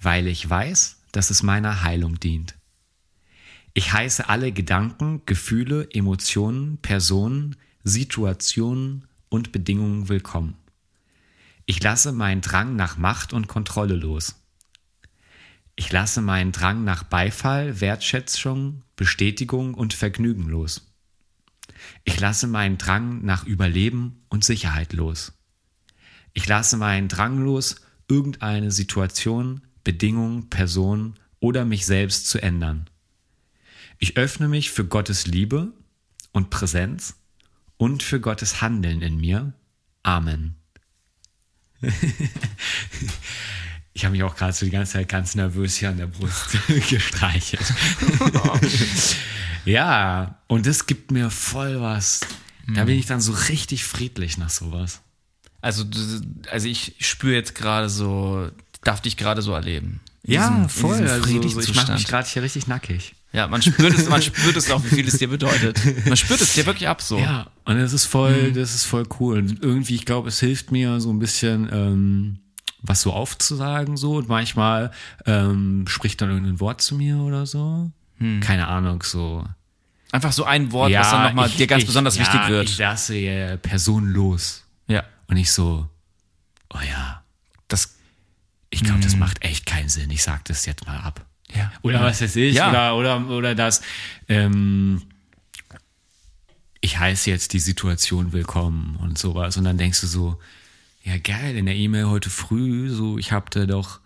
weil ich weiß, dass es meiner Heilung dient. Ich heiße alle Gedanken, Gefühle, Emotionen, Personen, Situationen und Bedingungen willkommen. Ich lasse meinen Drang nach Macht und Kontrolle los. Ich lasse meinen Drang nach Beifall, Wertschätzung, Bestätigung und Vergnügen los. Ich lasse meinen Drang nach Überleben und Sicherheit los. Ich lasse meinen Drang los, irgendeine Situation, Bedingung, Person oder mich selbst zu ändern. Ich öffne mich für Gottes Liebe und Präsenz und für Gottes Handeln in mir. Amen. Ich habe mich auch gerade so die ganze Zeit ganz nervös hier an der Brust gestreichelt. ja, und das gibt mir voll was. Da bin ich dann so richtig friedlich nach sowas. Also, also ich spüre jetzt gerade so, darf dich gerade so erleben. In Ja, diesem- voll. diesem Also, so, ich mache mich gerade hier richtig nackig. Ja, man spürt es, man spürt es auch, wie viel es dir bedeutet. Man spürt es dir wirklich ab so. Ja, und das ist voll, das ist voll cool. Und irgendwie, ich glaube, es hilft mir so ein bisschen, ähm, was so aufzusagen so und manchmal ähm, spricht dann irgendein Wort zu mir oder so. Hm. Keine Ahnung, so. Einfach so ein Wort, was dann nochmal dir ganz ich- besonders ja, wichtig wird. Ich lasse äh, Person los. ja. Und ich so, oh ja, Das, ich glaube, das macht echt keinen Sinn. Ich sag das jetzt mal ab. Ja. Oder was weiß ich, Ja. oder, oder, oder das, ähm, ich heiße jetzt die Situation willkommen und sowas. Und dann denkst du so, ja geil, in der E-Mail heute früh, so, ich hab da doch,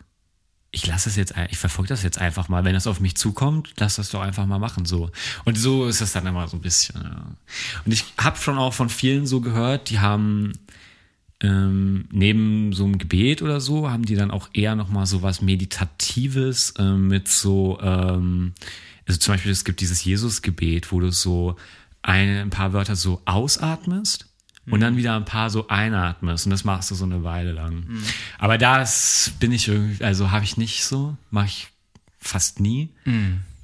ich lasse das jetzt, ich verfolge das jetzt einfach mal. Wenn das auf mich zukommt, lass das doch einfach mal machen, so. Und so ist das dann immer so ein bisschen. Ja. Und ich habe schon auch von vielen so gehört, die haben ähm, neben so einem Gebet oder so, haben die dann auch eher nochmal so was Meditatives ähm, mit so, ähm, also zum Beispiel, es gibt dieses Jesus-Gebet, wo du so eine, ein paar Wörter so ausatmest und dann wieder ein paar so einatmest und das machst du so eine Weile lang. Aber das bin ich irgendwie, also habe ich nicht so, mache ich fast nie.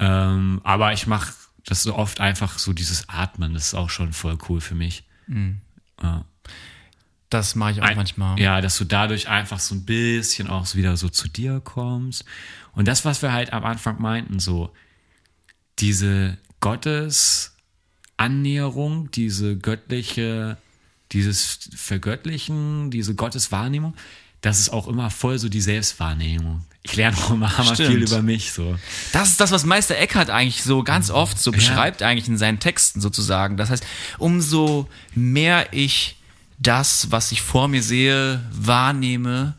Ähm, aber ich mache das so oft einfach so dieses Atmen, das ist auch schon voll cool für mich. Ja. Das mache ich auch Ein- manchmal. Ja, dass du dadurch einfach so ein bisschen auch wieder so zu dir kommst. Und das, was wir halt am Anfang meinten, so diese Gottesannäherung, diese göttliche, dieses Vergöttlichen, diese Gotteswahrnehmung, das ist auch immer voll so die Selbstwahrnehmung. Ich lerne auch immer hammer Stimmt. viel über mich so. Das ist das, was Meister Eckhart eigentlich so ganz oft so beschreibt, eigentlich in seinen Texten sozusagen. Das heißt, umso mehr ich das, was ich vor mir sehe, wahrnehme,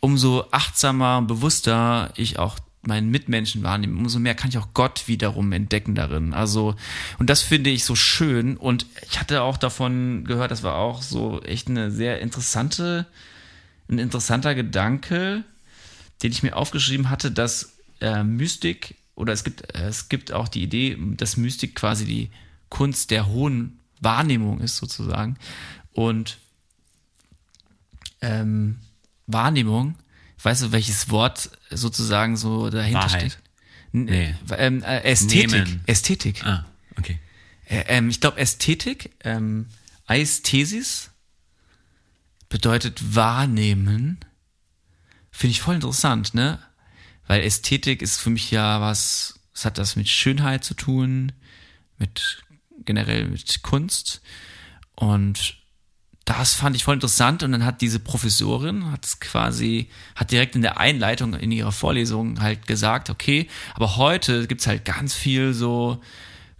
umso achtsamer und bewusster ich auch meinen Mitmenschen wahrnehme, umso mehr kann ich auch Gott wiederum entdecken darin. Also, und das finde ich so schön. Und ich hatte auch davon gehört, das war auch so echt eine sehr interessante, ein interessanter Gedanke, den ich mir aufgeschrieben hatte, dass äh, Mystik oder es gibt, äh, es gibt auch die Idee, dass Mystik quasi die Kunst der hohen Wahrnehmung ist, sozusagen. Und ähm, Wahrnehmung, weißt du, welches Wort sozusagen so dahinter Wahrheit. steht? N- Nee. Ähm, äh, Ästhetik. Nehmen. Ästhetik. Ah, okay. Äh, ähm, ich glaube, Ästhetik, ähm, Ästhesis bedeutet wahrnehmen. Finde ich voll interessant, ne? Weil Ästhetik ist für mich ja was, es hat das mit Schönheit zu tun, mit generell mit Kunst. Und das fand ich voll interessant. Und dann hat diese Professorin, hat quasi, hat direkt in der Einleitung in ihrer Vorlesung halt gesagt, okay, aber heute gibt's halt ganz viel so,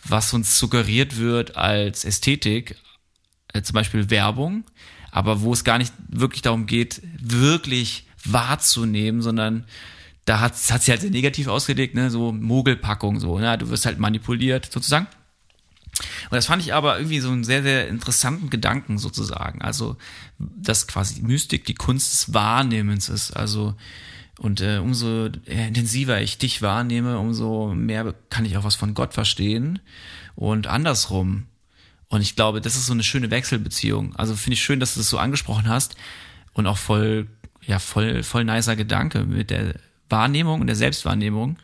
was uns suggeriert wird als Ästhetik, äh, zum Beispiel Werbung, aber wo es gar nicht wirklich darum geht, wirklich wahrzunehmen, sondern da hat, hat sie halt sehr negativ ausgelegt, ne, so Mogelpackung, so, ne, du wirst halt manipuliert, sozusagen. Und das fand ich aber irgendwie so einen sehr, sehr interessanten Gedanken sozusagen. Also, dass quasi Mystik die Kunst des Wahrnehmens ist. Also, und äh, umso intensiver ich dich wahrnehme, umso mehr kann ich auch was von Gott verstehen. Und andersrum. Und ich glaube, das ist so eine schöne Wechselbeziehung. Also finde ich schön, dass du das so angesprochen hast. Und auch voll, ja, voll, voll nicer Gedanke mit der Wahrnehmung und der Selbstwahrnehmung.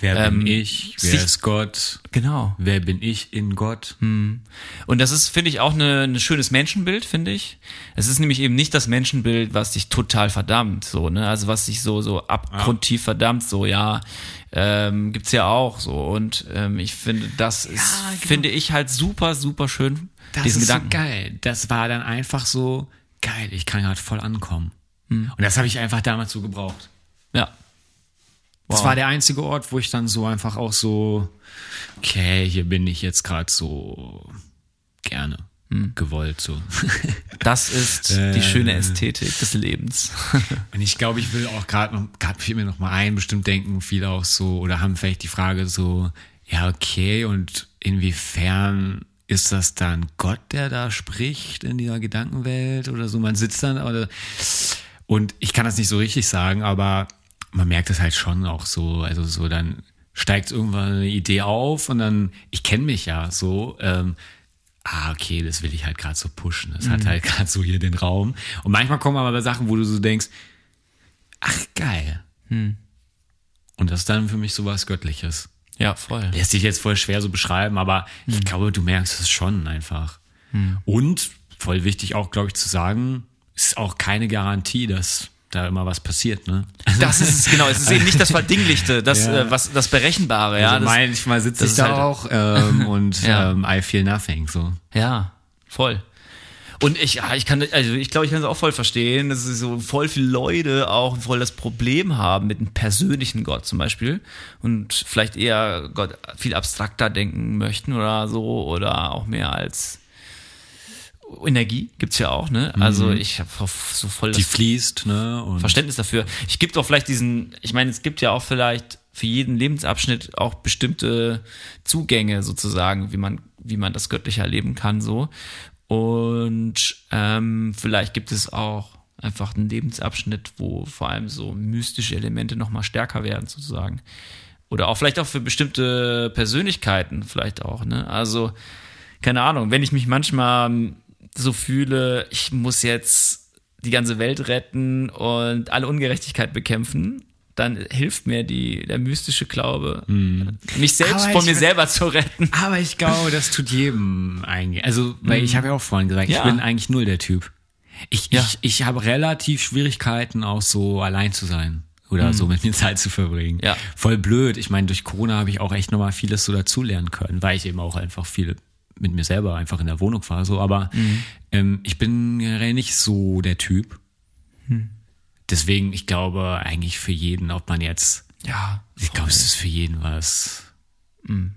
Wer Ähm, bin ich? Wer sich- ist Gott? Genau. Wer bin ich in Gott? Und das ist, finde ich, auch ein schönes Menschenbild, finde ich. Es ist nämlich eben nicht das Menschenbild, was dich total verdammt, so, ne? Also was dich so, so abgrundtief verdammt, so, ja, ähm, gibt's ja auch so. Und ähm, ich finde, das ist, genau. finde ich halt super, super schön, Das diesen ist Gedanken. so geil. Das war dann einfach so geil. Ich kann gerade voll ankommen. Hm. Und das habe ich einfach damals so gebraucht. Ja. Das Wow. war der einzige Ort, wo ich dann so einfach auch so, okay, hier bin ich jetzt gerade so gerne Hm. gewollt so. Das ist Äh. die schöne Ästhetik des Lebens. Und ich glaube, ich will auch gerade noch, gerade fiel mir noch mal ein, bestimmt denken viele auch so oder haben vielleicht die Frage so, ja okay, und inwiefern ist das dann Gott, der da spricht in dieser Gedankenwelt oder so? Man sitzt dann oder und ich kann das nicht so richtig sagen, aber man merkt es halt schon auch so, also so dann steigt irgendwann eine Idee auf und dann, ich kenne mich ja so, ähm, ah, okay, das will ich halt gerade so pushen. Das hat halt gerade so hier den Raum. Und manchmal kommen aber Sachen, wo du so denkst, ach geil. Und das ist dann für mich sowas Göttliches. Ja, voll. Lässt sich jetzt voll schwer so beschreiben, aber ich glaube, du merkst es schon einfach. Und voll wichtig auch, glaube ich, zu sagen, ist auch keine Garantie, dass da immer was passiert, ne? Das ist es, genau. Es ist eben nicht das Verdinglichte, das, Ja. äh, was, das Berechenbare, ja. also das, manchmal sitze ich da halt- auch ähm, und Ja. ähm, I feel nothing, so. Ja, voll. Und ich, ich kann, also ich glaube, ich kann es auch voll verstehen, dass so voll viele Leute auch voll das Problem haben mit einem persönlichen Gott zum Beispiel und vielleicht eher Gott viel abstrakter denken möchten oder so oder auch mehr als Energie gibt's ja auch, ne? Also ich habe so voll Die fließt, ne? Und Verständnis dafür. Ich gibt auch vielleicht diesen, ich meine, es gibt ja auch vielleicht für jeden Lebensabschnitt auch bestimmte Zugänge sozusagen, wie man, wie man das Göttliche erleben kann, so. Und ähm, vielleicht gibt es auch einfach einen Lebensabschnitt, wo vor allem so mystische Elemente nochmal stärker werden, sozusagen. Oder auch vielleicht auch für bestimmte Persönlichkeiten, vielleicht auch, ne? Also, keine Ahnung, wenn ich mich manchmal so fühle, ich muss jetzt die ganze Welt retten und alle Ungerechtigkeit bekämpfen, dann hilft mir die, der mystische Glaube, mich selbst Aber von mir find- selber zu retten. Aber ich glaube, das tut jedem eigentlich. Also, weil ich habe ja auch vorhin gesagt, Mhm. Ja. ich bin eigentlich null der Typ. Ich, Ja. ich, ich habe relativ Schwierigkeiten, auch so allein zu sein. Oder so mit mir Zeit zu verbringen. Mhm. Ja. Voll blöd. Ich meine, durch Corona habe ich auch echt nochmal vieles so dazulernen können, weil ich eben auch einfach viel mit mir selber einfach in der Wohnung war. So, aber Mhm. ähm, ich bin generell nicht so der Typ. Hm. Deswegen, ich glaube eigentlich für jeden, ob man jetzt Ja, ich glaube, es ist für jeden was, Mhm.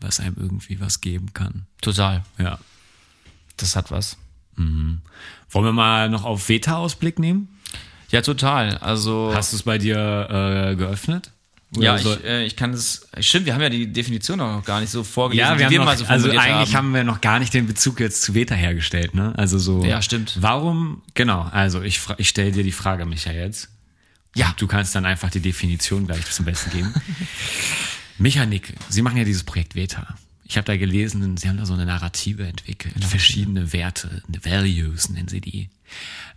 was einem irgendwie was geben kann. total. Ja. Das hat was. Wollen wir mal noch auf Veta-Ausblick nehmen? Ja, total. Also, Hast du es bei dir äh, geöffnet? Ja, soll- ich, äh, ich kann es. Stimmt, wir haben ja die Definition auch noch gar nicht so vorgelesen, ja, wir haben noch, so also eigentlich haben. wir noch gar nicht den Bezug jetzt zu Veta hergestellt, ne? Also so. Ja, stimmt. Warum? Genau. Also ich, ich stelle dir die Frage, Micha, jetzt. Ja. Und Du kannst dann einfach die Definition gleich zum Besten geben. Micha Nickel, Sie machen ja dieses Projekt Veta. Ich habe da gelesen, Sie haben da so eine Narrative entwickelt, verschiedene Werte, Values nennen Sie die.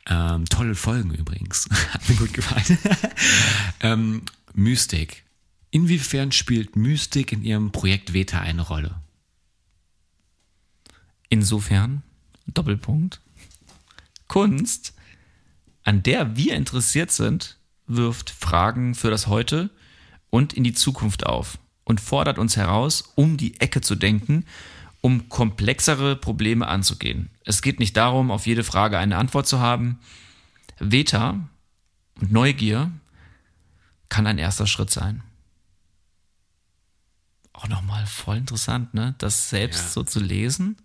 Ähm, tolle Folgen übrigens, hat mir gut gefallen. ähm, Mystik. Inwiefern spielt Mystik in Ihrem Projekt Veta eine Rolle? Insofern, Doppelpunkt, Kunst, an der wir interessiert sind, wirft Fragen für das Heute und in die Zukunft auf und fordert uns heraus, um die Ecke zu denken, um komplexere Probleme anzugehen. Es geht nicht darum, auf jede Frage eine Antwort zu haben. Veta und Neugier kann ein erster Schritt sein. Auch nochmal voll interessant, ne? Das selbst Ja. so zu lesen,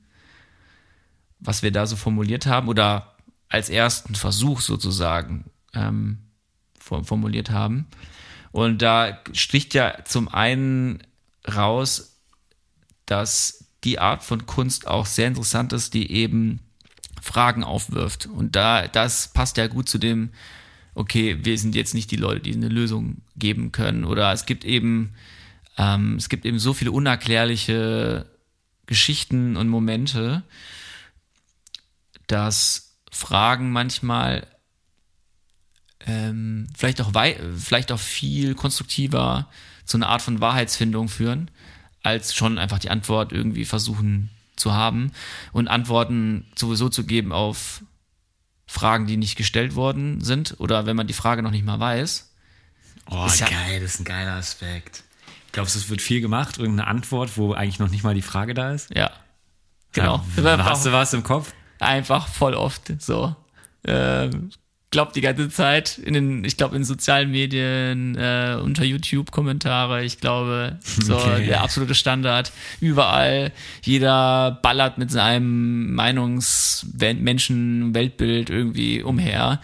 was wir da so formuliert haben oder als ersten Versuch sozusagen ähm, for- formuliert haben. Und da sticht ja zum einen raus, dass die Art von Kunst auch sehr interessant ist, die eben Fragen aufwirft. Und da, das passt ja gut zu dem, okay, wir sind jetzt nicht die Leute, die eine Lösung geben können. Oder es gibt eben, ähm, es gibt eben so viele unerklärliche Geschichten und Momente, dass Fragen manchmal ähm, vielleicht auch vielleicht auch viel konstruktiver zu einer Art von Wahrheitsfindung führen, als schon einfach die Antwort irgendwie versuchen zu haben und Antworten sowieso zu geben auf Fragen, die nicht gestellt worden sind oder wenn man die Frage noch nicht mal weiß. Oh, Ist ja- geil, das ist ein geiler Aspekt. Ich glaube, es wird viel gemacht, irgendeine Antwort, wo eigentlich noch nicht mal die Frage da ist. Ja. Genau. Ja, hast du was im Kopf? einfach voll oft so. Ähm, glaubt die ganze Zeit in den, ich glaube in sozialen Medien, äh, unter YouTube-Kommentare, ich glaube, so Okay. der absolute Standard. Überall, jeder ballert mit seinem Meinungs-Menschen-Weltbild irgendwie umher.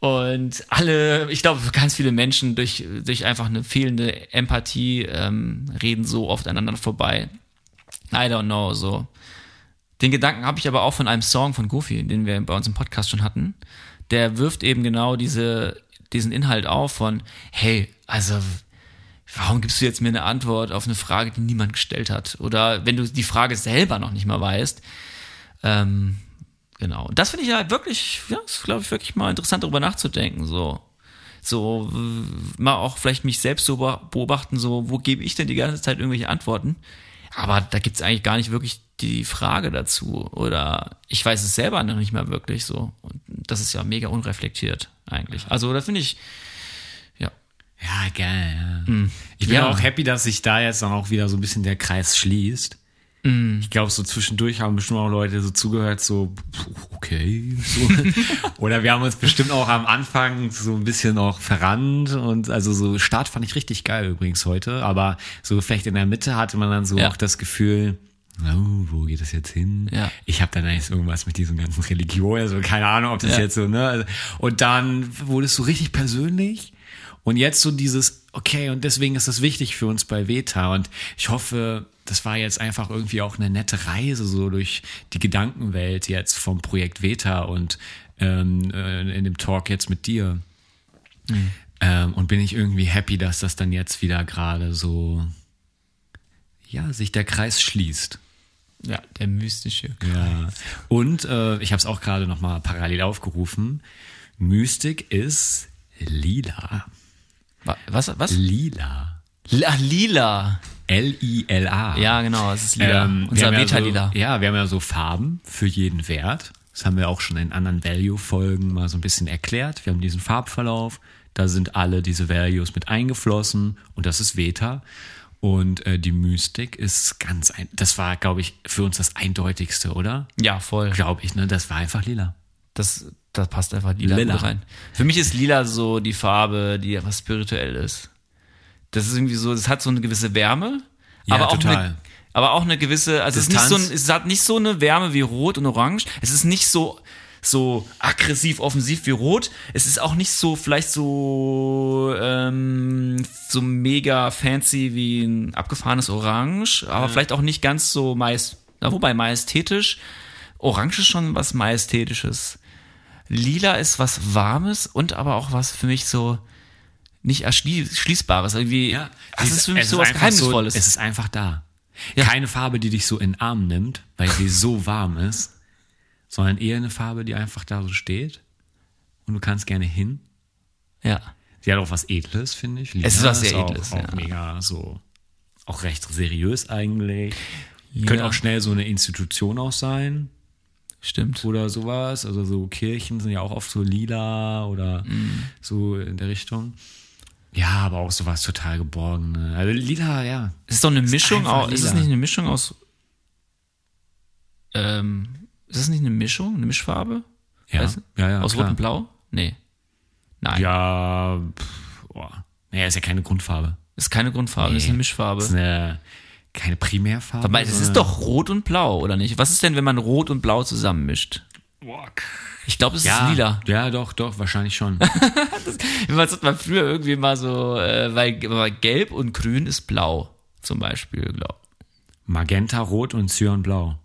Und alle, ich glaube, ganz viele Menschen durch, durch einfach eine fehlende Empathie ähm, reden so oft aneinander vorbei. I don't know, so. Den Gedanken habe ich aber auch von einem Song von Goofy, den wir bei uns im Podcast schon hatten. Der wirft eben genau diese, diesen Inhalt auf von, hey, also, warum gibst du jetzt mir eine Antwort auf eine Frage, die niemand gestellt hat? Oder wenn du die Frage selber noch nicht mal weißt. Ähm, genau. Und das finde ich halt wirklich, ja, ist, glaube ich, wirklich mal interessant, darüber nachzudenken, so. So, mal auch vielleicht mich selbst so beobachten, so, wo gebe ich denn die ganze Zeit irgendwelche Antworten? Aber da gibt's eigentlich gar nicht wirklich die Frage dazu oder ich weiß es selber noch nicht mehr wirklich so. Und das ist ja mega unreflektiert eigentlich. Also da finde ich, ja. Ja, geil. Ja. Ich bin Ja. auch happy, dass sich da jetzt dann auch wieder so ein bisschen der Kreis schließt. Ich glaube, so zwischendurch haben bestimmt auch Leute so zugehört, so, okay, so. Oder wir haben uns bestimmt auch am Anfang so ein bisschen auch verrannt und also so Start fand ich richtig geil übrigens heute, aber so vielleicht in der Mitte hatte man dann so Ja. auch das Gefühl, oh, wo geht das jetzt hin? Ja. Ich habe dann jetzt irgendwas mit diesen ganzen Religionen, also keine Ahnung, ob das Ja. jetzt so, ne? Und dann wurde es so richtig persönlich. Und jetzt so dieses, okay, und deswegen ist das wichtig für uns bei Veta. Und ich hoffe, das war jetzt einfach irgendwie auch eine nette Reise so durch die Gedankenwelt jetzt vom Projekt Veta und ähm, äh, in dem Talk jetzt mit dir. Ähm, und bin ich irgendwie happy, dass das dann jetzt wieder gerade so, ja, sich der Kreis schließt. Ja, der mystische. Ja. Und äh, ich habe es auch gerade noch mal parallel aufgerufen. Mystik ist lila. Wa- Was? Was? Lila. Ach, lila. L-I-L-A. Ja, genau, es ist lila. Ähm, Unser haben ja Beta-Lila. So, ja, wir haben ja so Farben für jeden Wert. Das haben wir auch schon in anderen Value-Folgen mal so ein bisschen erklärt. Wir haben diesen Farbverlauf. Da sind alle diese Values mit eingeflossen und das ist Veta. Und äh, die Mystik ist ganz ein. Das war, glaube ich, für uns das eindeutigste, oder? Ja, voll. Glaube ich, ne? Das war einfach lila. Das, das passt einfach lila, Lila. rein. Für mich ist lila so die Farbe, die was spirituell ist. Das ist irgendwie so, das hat so eine gewisse Wärme, Ja, aber auch total. eine, aber auch eine gewisse, also es ist nicht so, es hat nicht so eine Wärme wie Rot und Orange. Es ist nicht so so aggressiv offensiv wie Rot. Es ist auch nicht so vielleicht so ähm, so mega fancy wie ein abgefahrenes Orange, aber vielleicht auch nicht ganz so meist, na, wobei majestätisch. Orange ist schon was majestätisches. Lila ist was Warmes und aber auch was für mich so nicht erschließbares. Irgendwie, Ja, das ist für mich so was Geheimnisvolles. So, es ist einfach da. Ja. Keine Farbe, die dich so in den Arm nimmt, weil sie so warm ist, sondern eher eine Farbe, die einfach da so steht und du kannst gerne hin. ja. Sie hat auch was Edles, finde ich. Es ist was sehr auch, Edles, Auch ja. mega so, auch recht seriös eigentlich. Ja. Könnte auch schnell so eine Institution auch sein Stimmt. oder sowas. Also so Kirchen sind ja auch oft so lila oder Mhm. so in der Richtung. Ja, aber auch sowas total geborgene. Also lila, ja. Es ist doch eine Mischung einfach aus, ist es lila. nicht eine Mischung aus, ähm, ist es nicht eine Mischung, eine Mischfarbe? Ja, Weißt du? ja, ja. aus klar. Rot und Blau? Nee. Nein. Ja, pff, boah. Naja, ist ja keine Grundfarbe. Ist keine Grundfarbe, ist Nee. eine Mischfarbe. Ist eine, keine Primärfarbe. Aber das ist doch Rot und Blau, oder nicht? Was ist denn, wenn man Rot und Blau zusammenmischt? Ich glaube, es ja, ist lila. Ja, doch, doch, wahrscheinlich schon. Was hat man früher irgendwie mal so, äh, weil, weil Gelb und Grün ist Blau, zum Beispiel, glaub. Magenta, Rot und Cyanblau.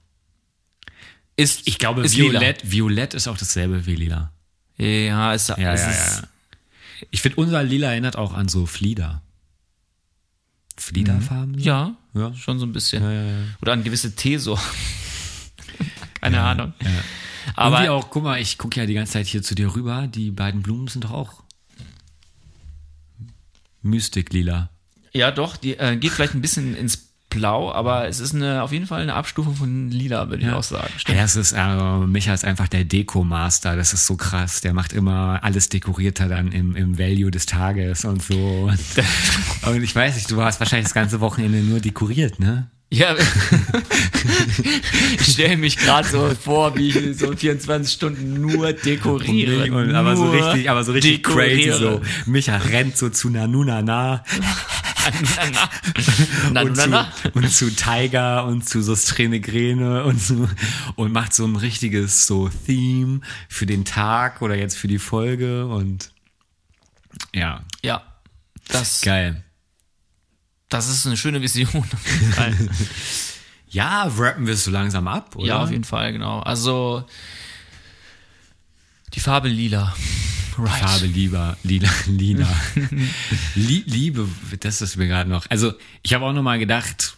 Ist, Ich glaube, ist Violett, Violett ist auch dasselbe wie lila. Ja, ist, Ja, es ja, ist, ja. Ich finde, unser Lila erinnert auch an so Flieder. Fliederfarben? Ja, Ja. schon so ein bisschen. Ja, ja. Oder an gewisse Teso. Keine Ahnung. Aber Aber auch, guck mal, ich gucke ja die ganze Zeit hier zu dir rüber. Die beiden Blumen sind doch auch Mystik-Lila. ja, doch, die äh, geht vielleicht ein bisschen ins Blau, aber es ist eine, auf jeden Fall eine Abstufung von Lila, würde ich auch sagen. Stimmt. Ja, das ist, äh, Micha ist einfach der Deko-Master. Das ist so krass. Der macht immer alles dekorierter dann im, im Value des Tages und so. Und ich weiß nicht, du hast wahrscheinlich das ganze Wochenende nur dekoriert, ne? Ja, ich stelle mich gerade so vor, wie ich so 24 Stunden nur dekoriere. Und, aber so nur richtig, aber so richtig crazy dekoriere. so. Micha rennt so zu Nanuna na Na, und, na, na. zu, und zu Tiger und zu so Strähne und so und macht so ein richtiges so Theme für den Tag oder jetzt für die Folge und ja, Ja, das, geil. das ist eine schöne Vision. Ja, rappen wir es so langsam ab, oder? ja, auf jeden Fall, genau. Also, die Farbe lila. Right. Farbe lieber, lila, lila. Lie- Liebe, das ist mir gerade noch. Also, ich habe auch noch mal gedacht,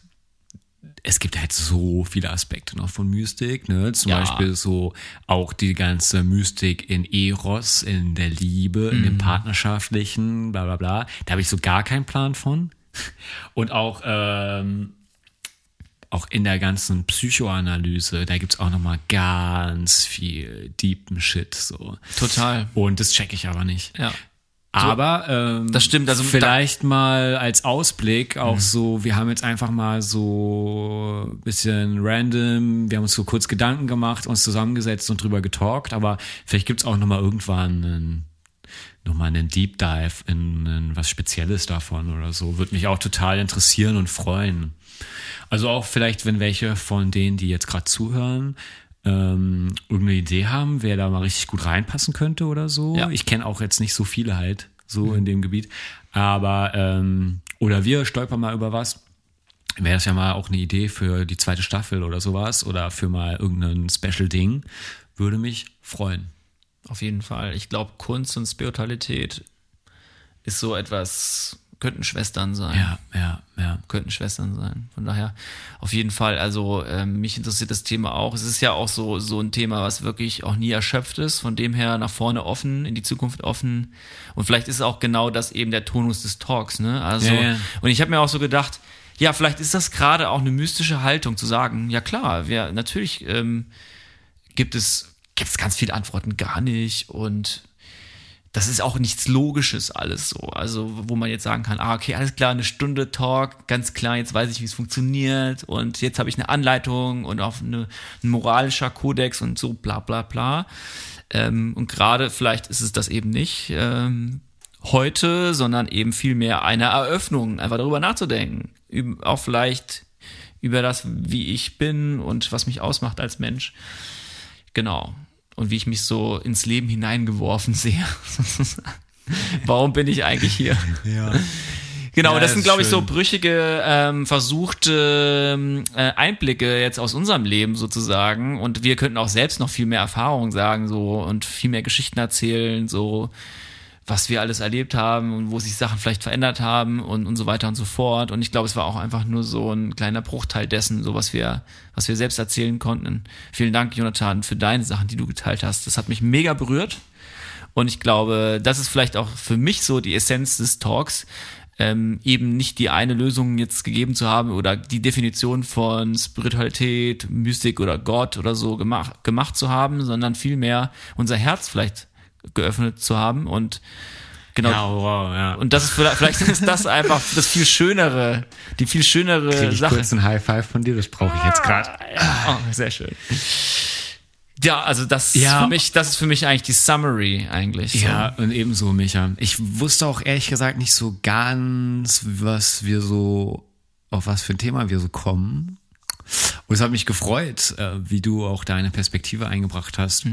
es gibt halt so viele Aspekte noch von Mystik, ne? Zum Ja. Beispiel so auch die ganze Mystik in Eros, in der Liebe, in Mhm. dem Partnerschaftlichen, bla bla bla. Da habe ich so gar keinen Plan von. Und auch, ähm, auch in der ganzen Psychoanalyse, da gibt's auch nochmal ganz viel deepen Shit. So. Total. Und das check ich aber nicht. Ja. Aber ähm, Das stimmt, also vielleicht mal als Ausblick auch so, wir haben jetzt einfach mal so ein bisschen random, wir haben uns so kurz Gedanken gemacht, uns zusammengesetzt und drüber getalkt, aber vielleicht gibt's auch nochmal irgendwann einen, nochmal einen Deep Dive in, in was Spezielles davon oder so. Würde mich auch total interessieren und freuen. Also auch vielleicht, wenn welche von denen, die jetzt gerade zuhören, ähm, irgendeine Idee haben, wer da mal richtig gut reinpassen könnte oder so. Ja. Ich kenne auch jetzt nicht so viele halt so in dem Gebiet. Aber, ähm, oder wir stolpern mal über was. Wäre das ja mal auch eine Idee für die zweite Staffel oder sowas oder für mal irgendein Special-Ding. Würde mich freuen. Auf jeden Fall. Ich glaube, Kunst und Spiritualität ist so etwas, könnten Schwestern sein. Ja, ja, ja. Könnten Schwestern sein. Von daher, auf jeden Fall, also ähm, mich interessiert das Thema auch. Es ist ja auch so, so ein Thema, was wirklich auch nie erschöpft ist. Von dem her nach vorne offen, in die Zukunft offen. Und vielleicht ist auch genau das eben der Tonus des Talks, ne? Also, Ja, ja. und ich habe mir auch so gedacht, ja, vielleicht ist das gerade auch eine mystische Haltung zu sagen, ja klar, wir natürlich ähm, gibt es gibt es ganz viele Antworten gar nicht und das ist auch nichts Logisches alles so. Also, wo man jetzt sagen kann, ah, okay, alles klar, eine Stunde Talk, ganz klar, jetzt weiß ich, wie es funktioniert und jetzt habe ich eine Anleitung und auch eine, ein moralischer Kodex und so bla bla bla. Ähm, und gerade vielleicht ist es das eben nicht ähm, heute, sondern eben vielmehr eine Eröffnung, einfach darüber nachzudenken. Üb- Auch vielleicht über das, wie ich bin und was mich ausmacht als Mensch. Genau. Und wie ich mich so ins Leben hineingeworfen sehe. Warum bin ich eigentlich hier? Ja. Genau, Ja, das sind, glaube ich, so brüchige, ähm, versuchte ähm, äh, Einblicke jetzt aus unserem Leben sozusagen. Und wir könnten auch selbst noch viel mehr Erfahrungen sagen so und viel mehr Geschichten erzählen, so was wir alles erlebt haben und wo sich Sachen vielleicht verändert haben und, und so weiter und so fort. Und ich glaube, es war auch einfach nur so ein kleiner Bruchteil dessen, so was wir, was wir selbst erzählen konnten. Vielen Dank, Jonathan, für deine Sachen, die du geteilt hast. Das hat mich mega berührt. Und ich glaube, das ist vielleicht auch für mich so die Essenz des Talks, ähm, eben nicht die eine Lösung jetzt gegeben zu haben oder die Definition von Spiritualität, Mystik oder Gott oder so gemacht, gemacht zu haben, sondern vielmehr unser Herz vielleicht geöffnet zu haben und genau. Ja, wow, ja. Und das ist vielleicht, vielleicht ist das einfach das viel schönere, die viel schönere Krieg ich Sache. kurz ein High Five von dir, das brauche ich jetzt gerade. Oh, sehr schön. Ja, also das Ja. ist für mich, das ist für mich eigentlich die Summary eigentlich. So. Ja, und ebenso, Micha. Ich wusste auch ehrlich gesagt nicht so ganz, was wir so, auf was für ein Thema wir so kommen. Und es hat mich gefreut, äh, wie du auch deine Perspektive eingebracht hast.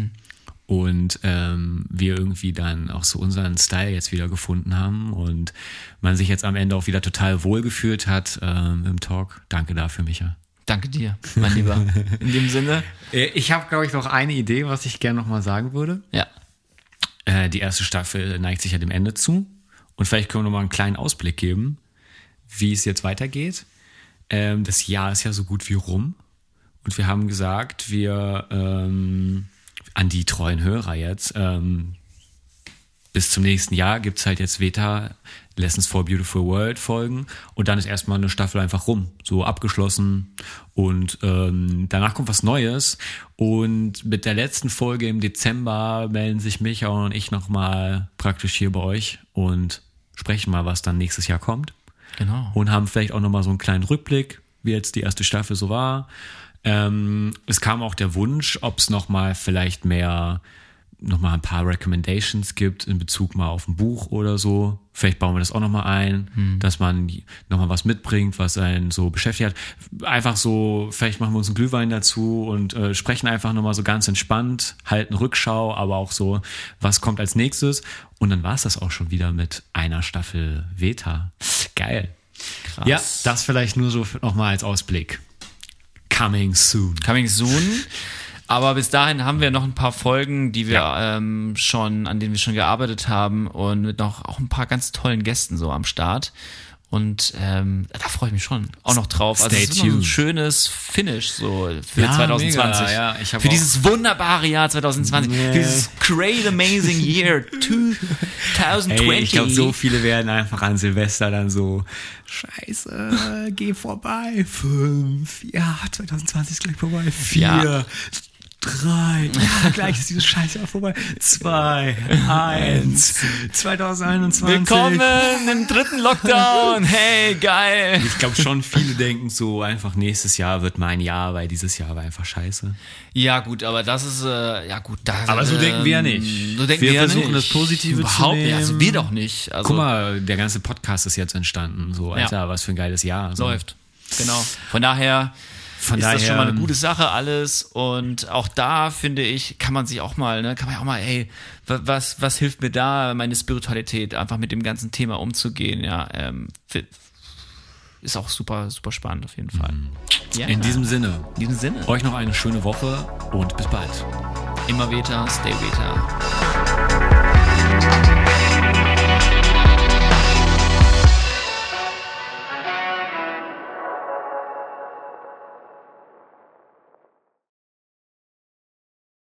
Und ähm, wir irgendwie dann auch so unseren Style jetzt wieder gefunden haben und man sich jetzt am Ende auch wieder total wohlgefühlt hat ähm, im Talk. Danke dafür, Micha. Danke dir, mein Lieber. In dem Sinne, Äh, Ich habe, glaube ich, noch eine Idee, was ich gerne noch mal sagen würde. ja. Äh, die erste Staffel neigt sich ja dem Ende zu. Und vielleicht können wir noch mal einen kleinen Ausblick geben, wie es jetzt weitergeht. Ähm, das Jahr ist ja so gut wie rum. Und wir haben gesagt, wir ähm, an die treuen Hörer jetzt, ähm, bis zum nächsten Jahr gibt's halt jetzt Veta Lessons for a Beautiful World Folgen und dann ist erstmal eine Staffel einfach rum, so abgeschlossen und ähm, danach kommt was Neues und mit der letzten Folge im Dezember melden sich Micha und ich nochmal praktisch hier bei euch und sprechen mal, was dann nächstes Jahr kommt Genau. und haben vielleicht auch nochmal so einen kleinen Rückblick, wie jetzt die erste Staffel so war. Ähm, es kam auch der Wunsch, ob es nochmal vielleicht mehr, nochmal ein paar Recommendations gibt in Bezug mal auf ein Buch oder so. Vielleicht bauen wir das auch nochmal ein, dass man nochmal was mitbringt, was einen so beschäftigt hat. Einfach so, vielleicht machen wir uns einen Glühwein dazu und äh, sprechen einfach nochmal so ganz entspannt, halten Rückschau, aber auch so, was kommt als nächstes. Und dann war es das auch schon wieder mit einer Staffel Veta. Geil. Krass. Ja, das vielleicht nur so nochmal als Ausblick. Coming soon. Coming soon. Aber bis dahin haben wir noch ein paar Folgen, die wir ähm, schon, an denen wir schon gearbeitet haben und mit noch auch ein paar ganz tollen Gästen so am Start. Und ähm, da freue ich mich schon auch noch drauf. Also Stay ist noch ein schönes Finish so für Ja, 2020. mega, ja. Für auch- dieses wunderbare Jahr 2020. Nee. Für dieses great amazing year 2020. Ey, ich glaube, so viele werden einfach an Silvester dann so, scheiße, geh vorbei. Fünf, ja, 2020 ist gleich vorbei. Vier, Ja. Drei, ja, gleich ist dieses Scheißjahr vorbei. Zwei, eins, 2021. Willkommen im dritten Lockdown. Hey, geil. Ich glaube schon, viele denken so einfach, nächstes Jahr wird mein Jahr, weil dieses Jahr war einfach scheiße. Ja, gut, aber das ist, äh, ja gut, da, Aber so denken wir ja ähm, nicht. So denken Wir wir, ja versuchen nicht. das Positive zu Überhaupt nicht. nehmen. Also wir doch nicht. Also Guck mal, der ganze Podcast ist jetzt entstanden. So, Alter, was für ein geiles Jahr. So. läuft. Genau. Von daher Von ist daher, das schon mal eine gute Sache alles und auch da finde ich, kann man sich auch mal, ne, kann man auch mal, ey, wa- was, was hilft mir da, meine Spiritualität einfach mit dem ganzen Thema umzugehen, ja, ähm, ist auch super, super spannend auf jeden Fall. Ja, In diesem Sinne, in diesem Sinne, euch noch eine schöne Woche und bis bald. immer weiter, stay weiter.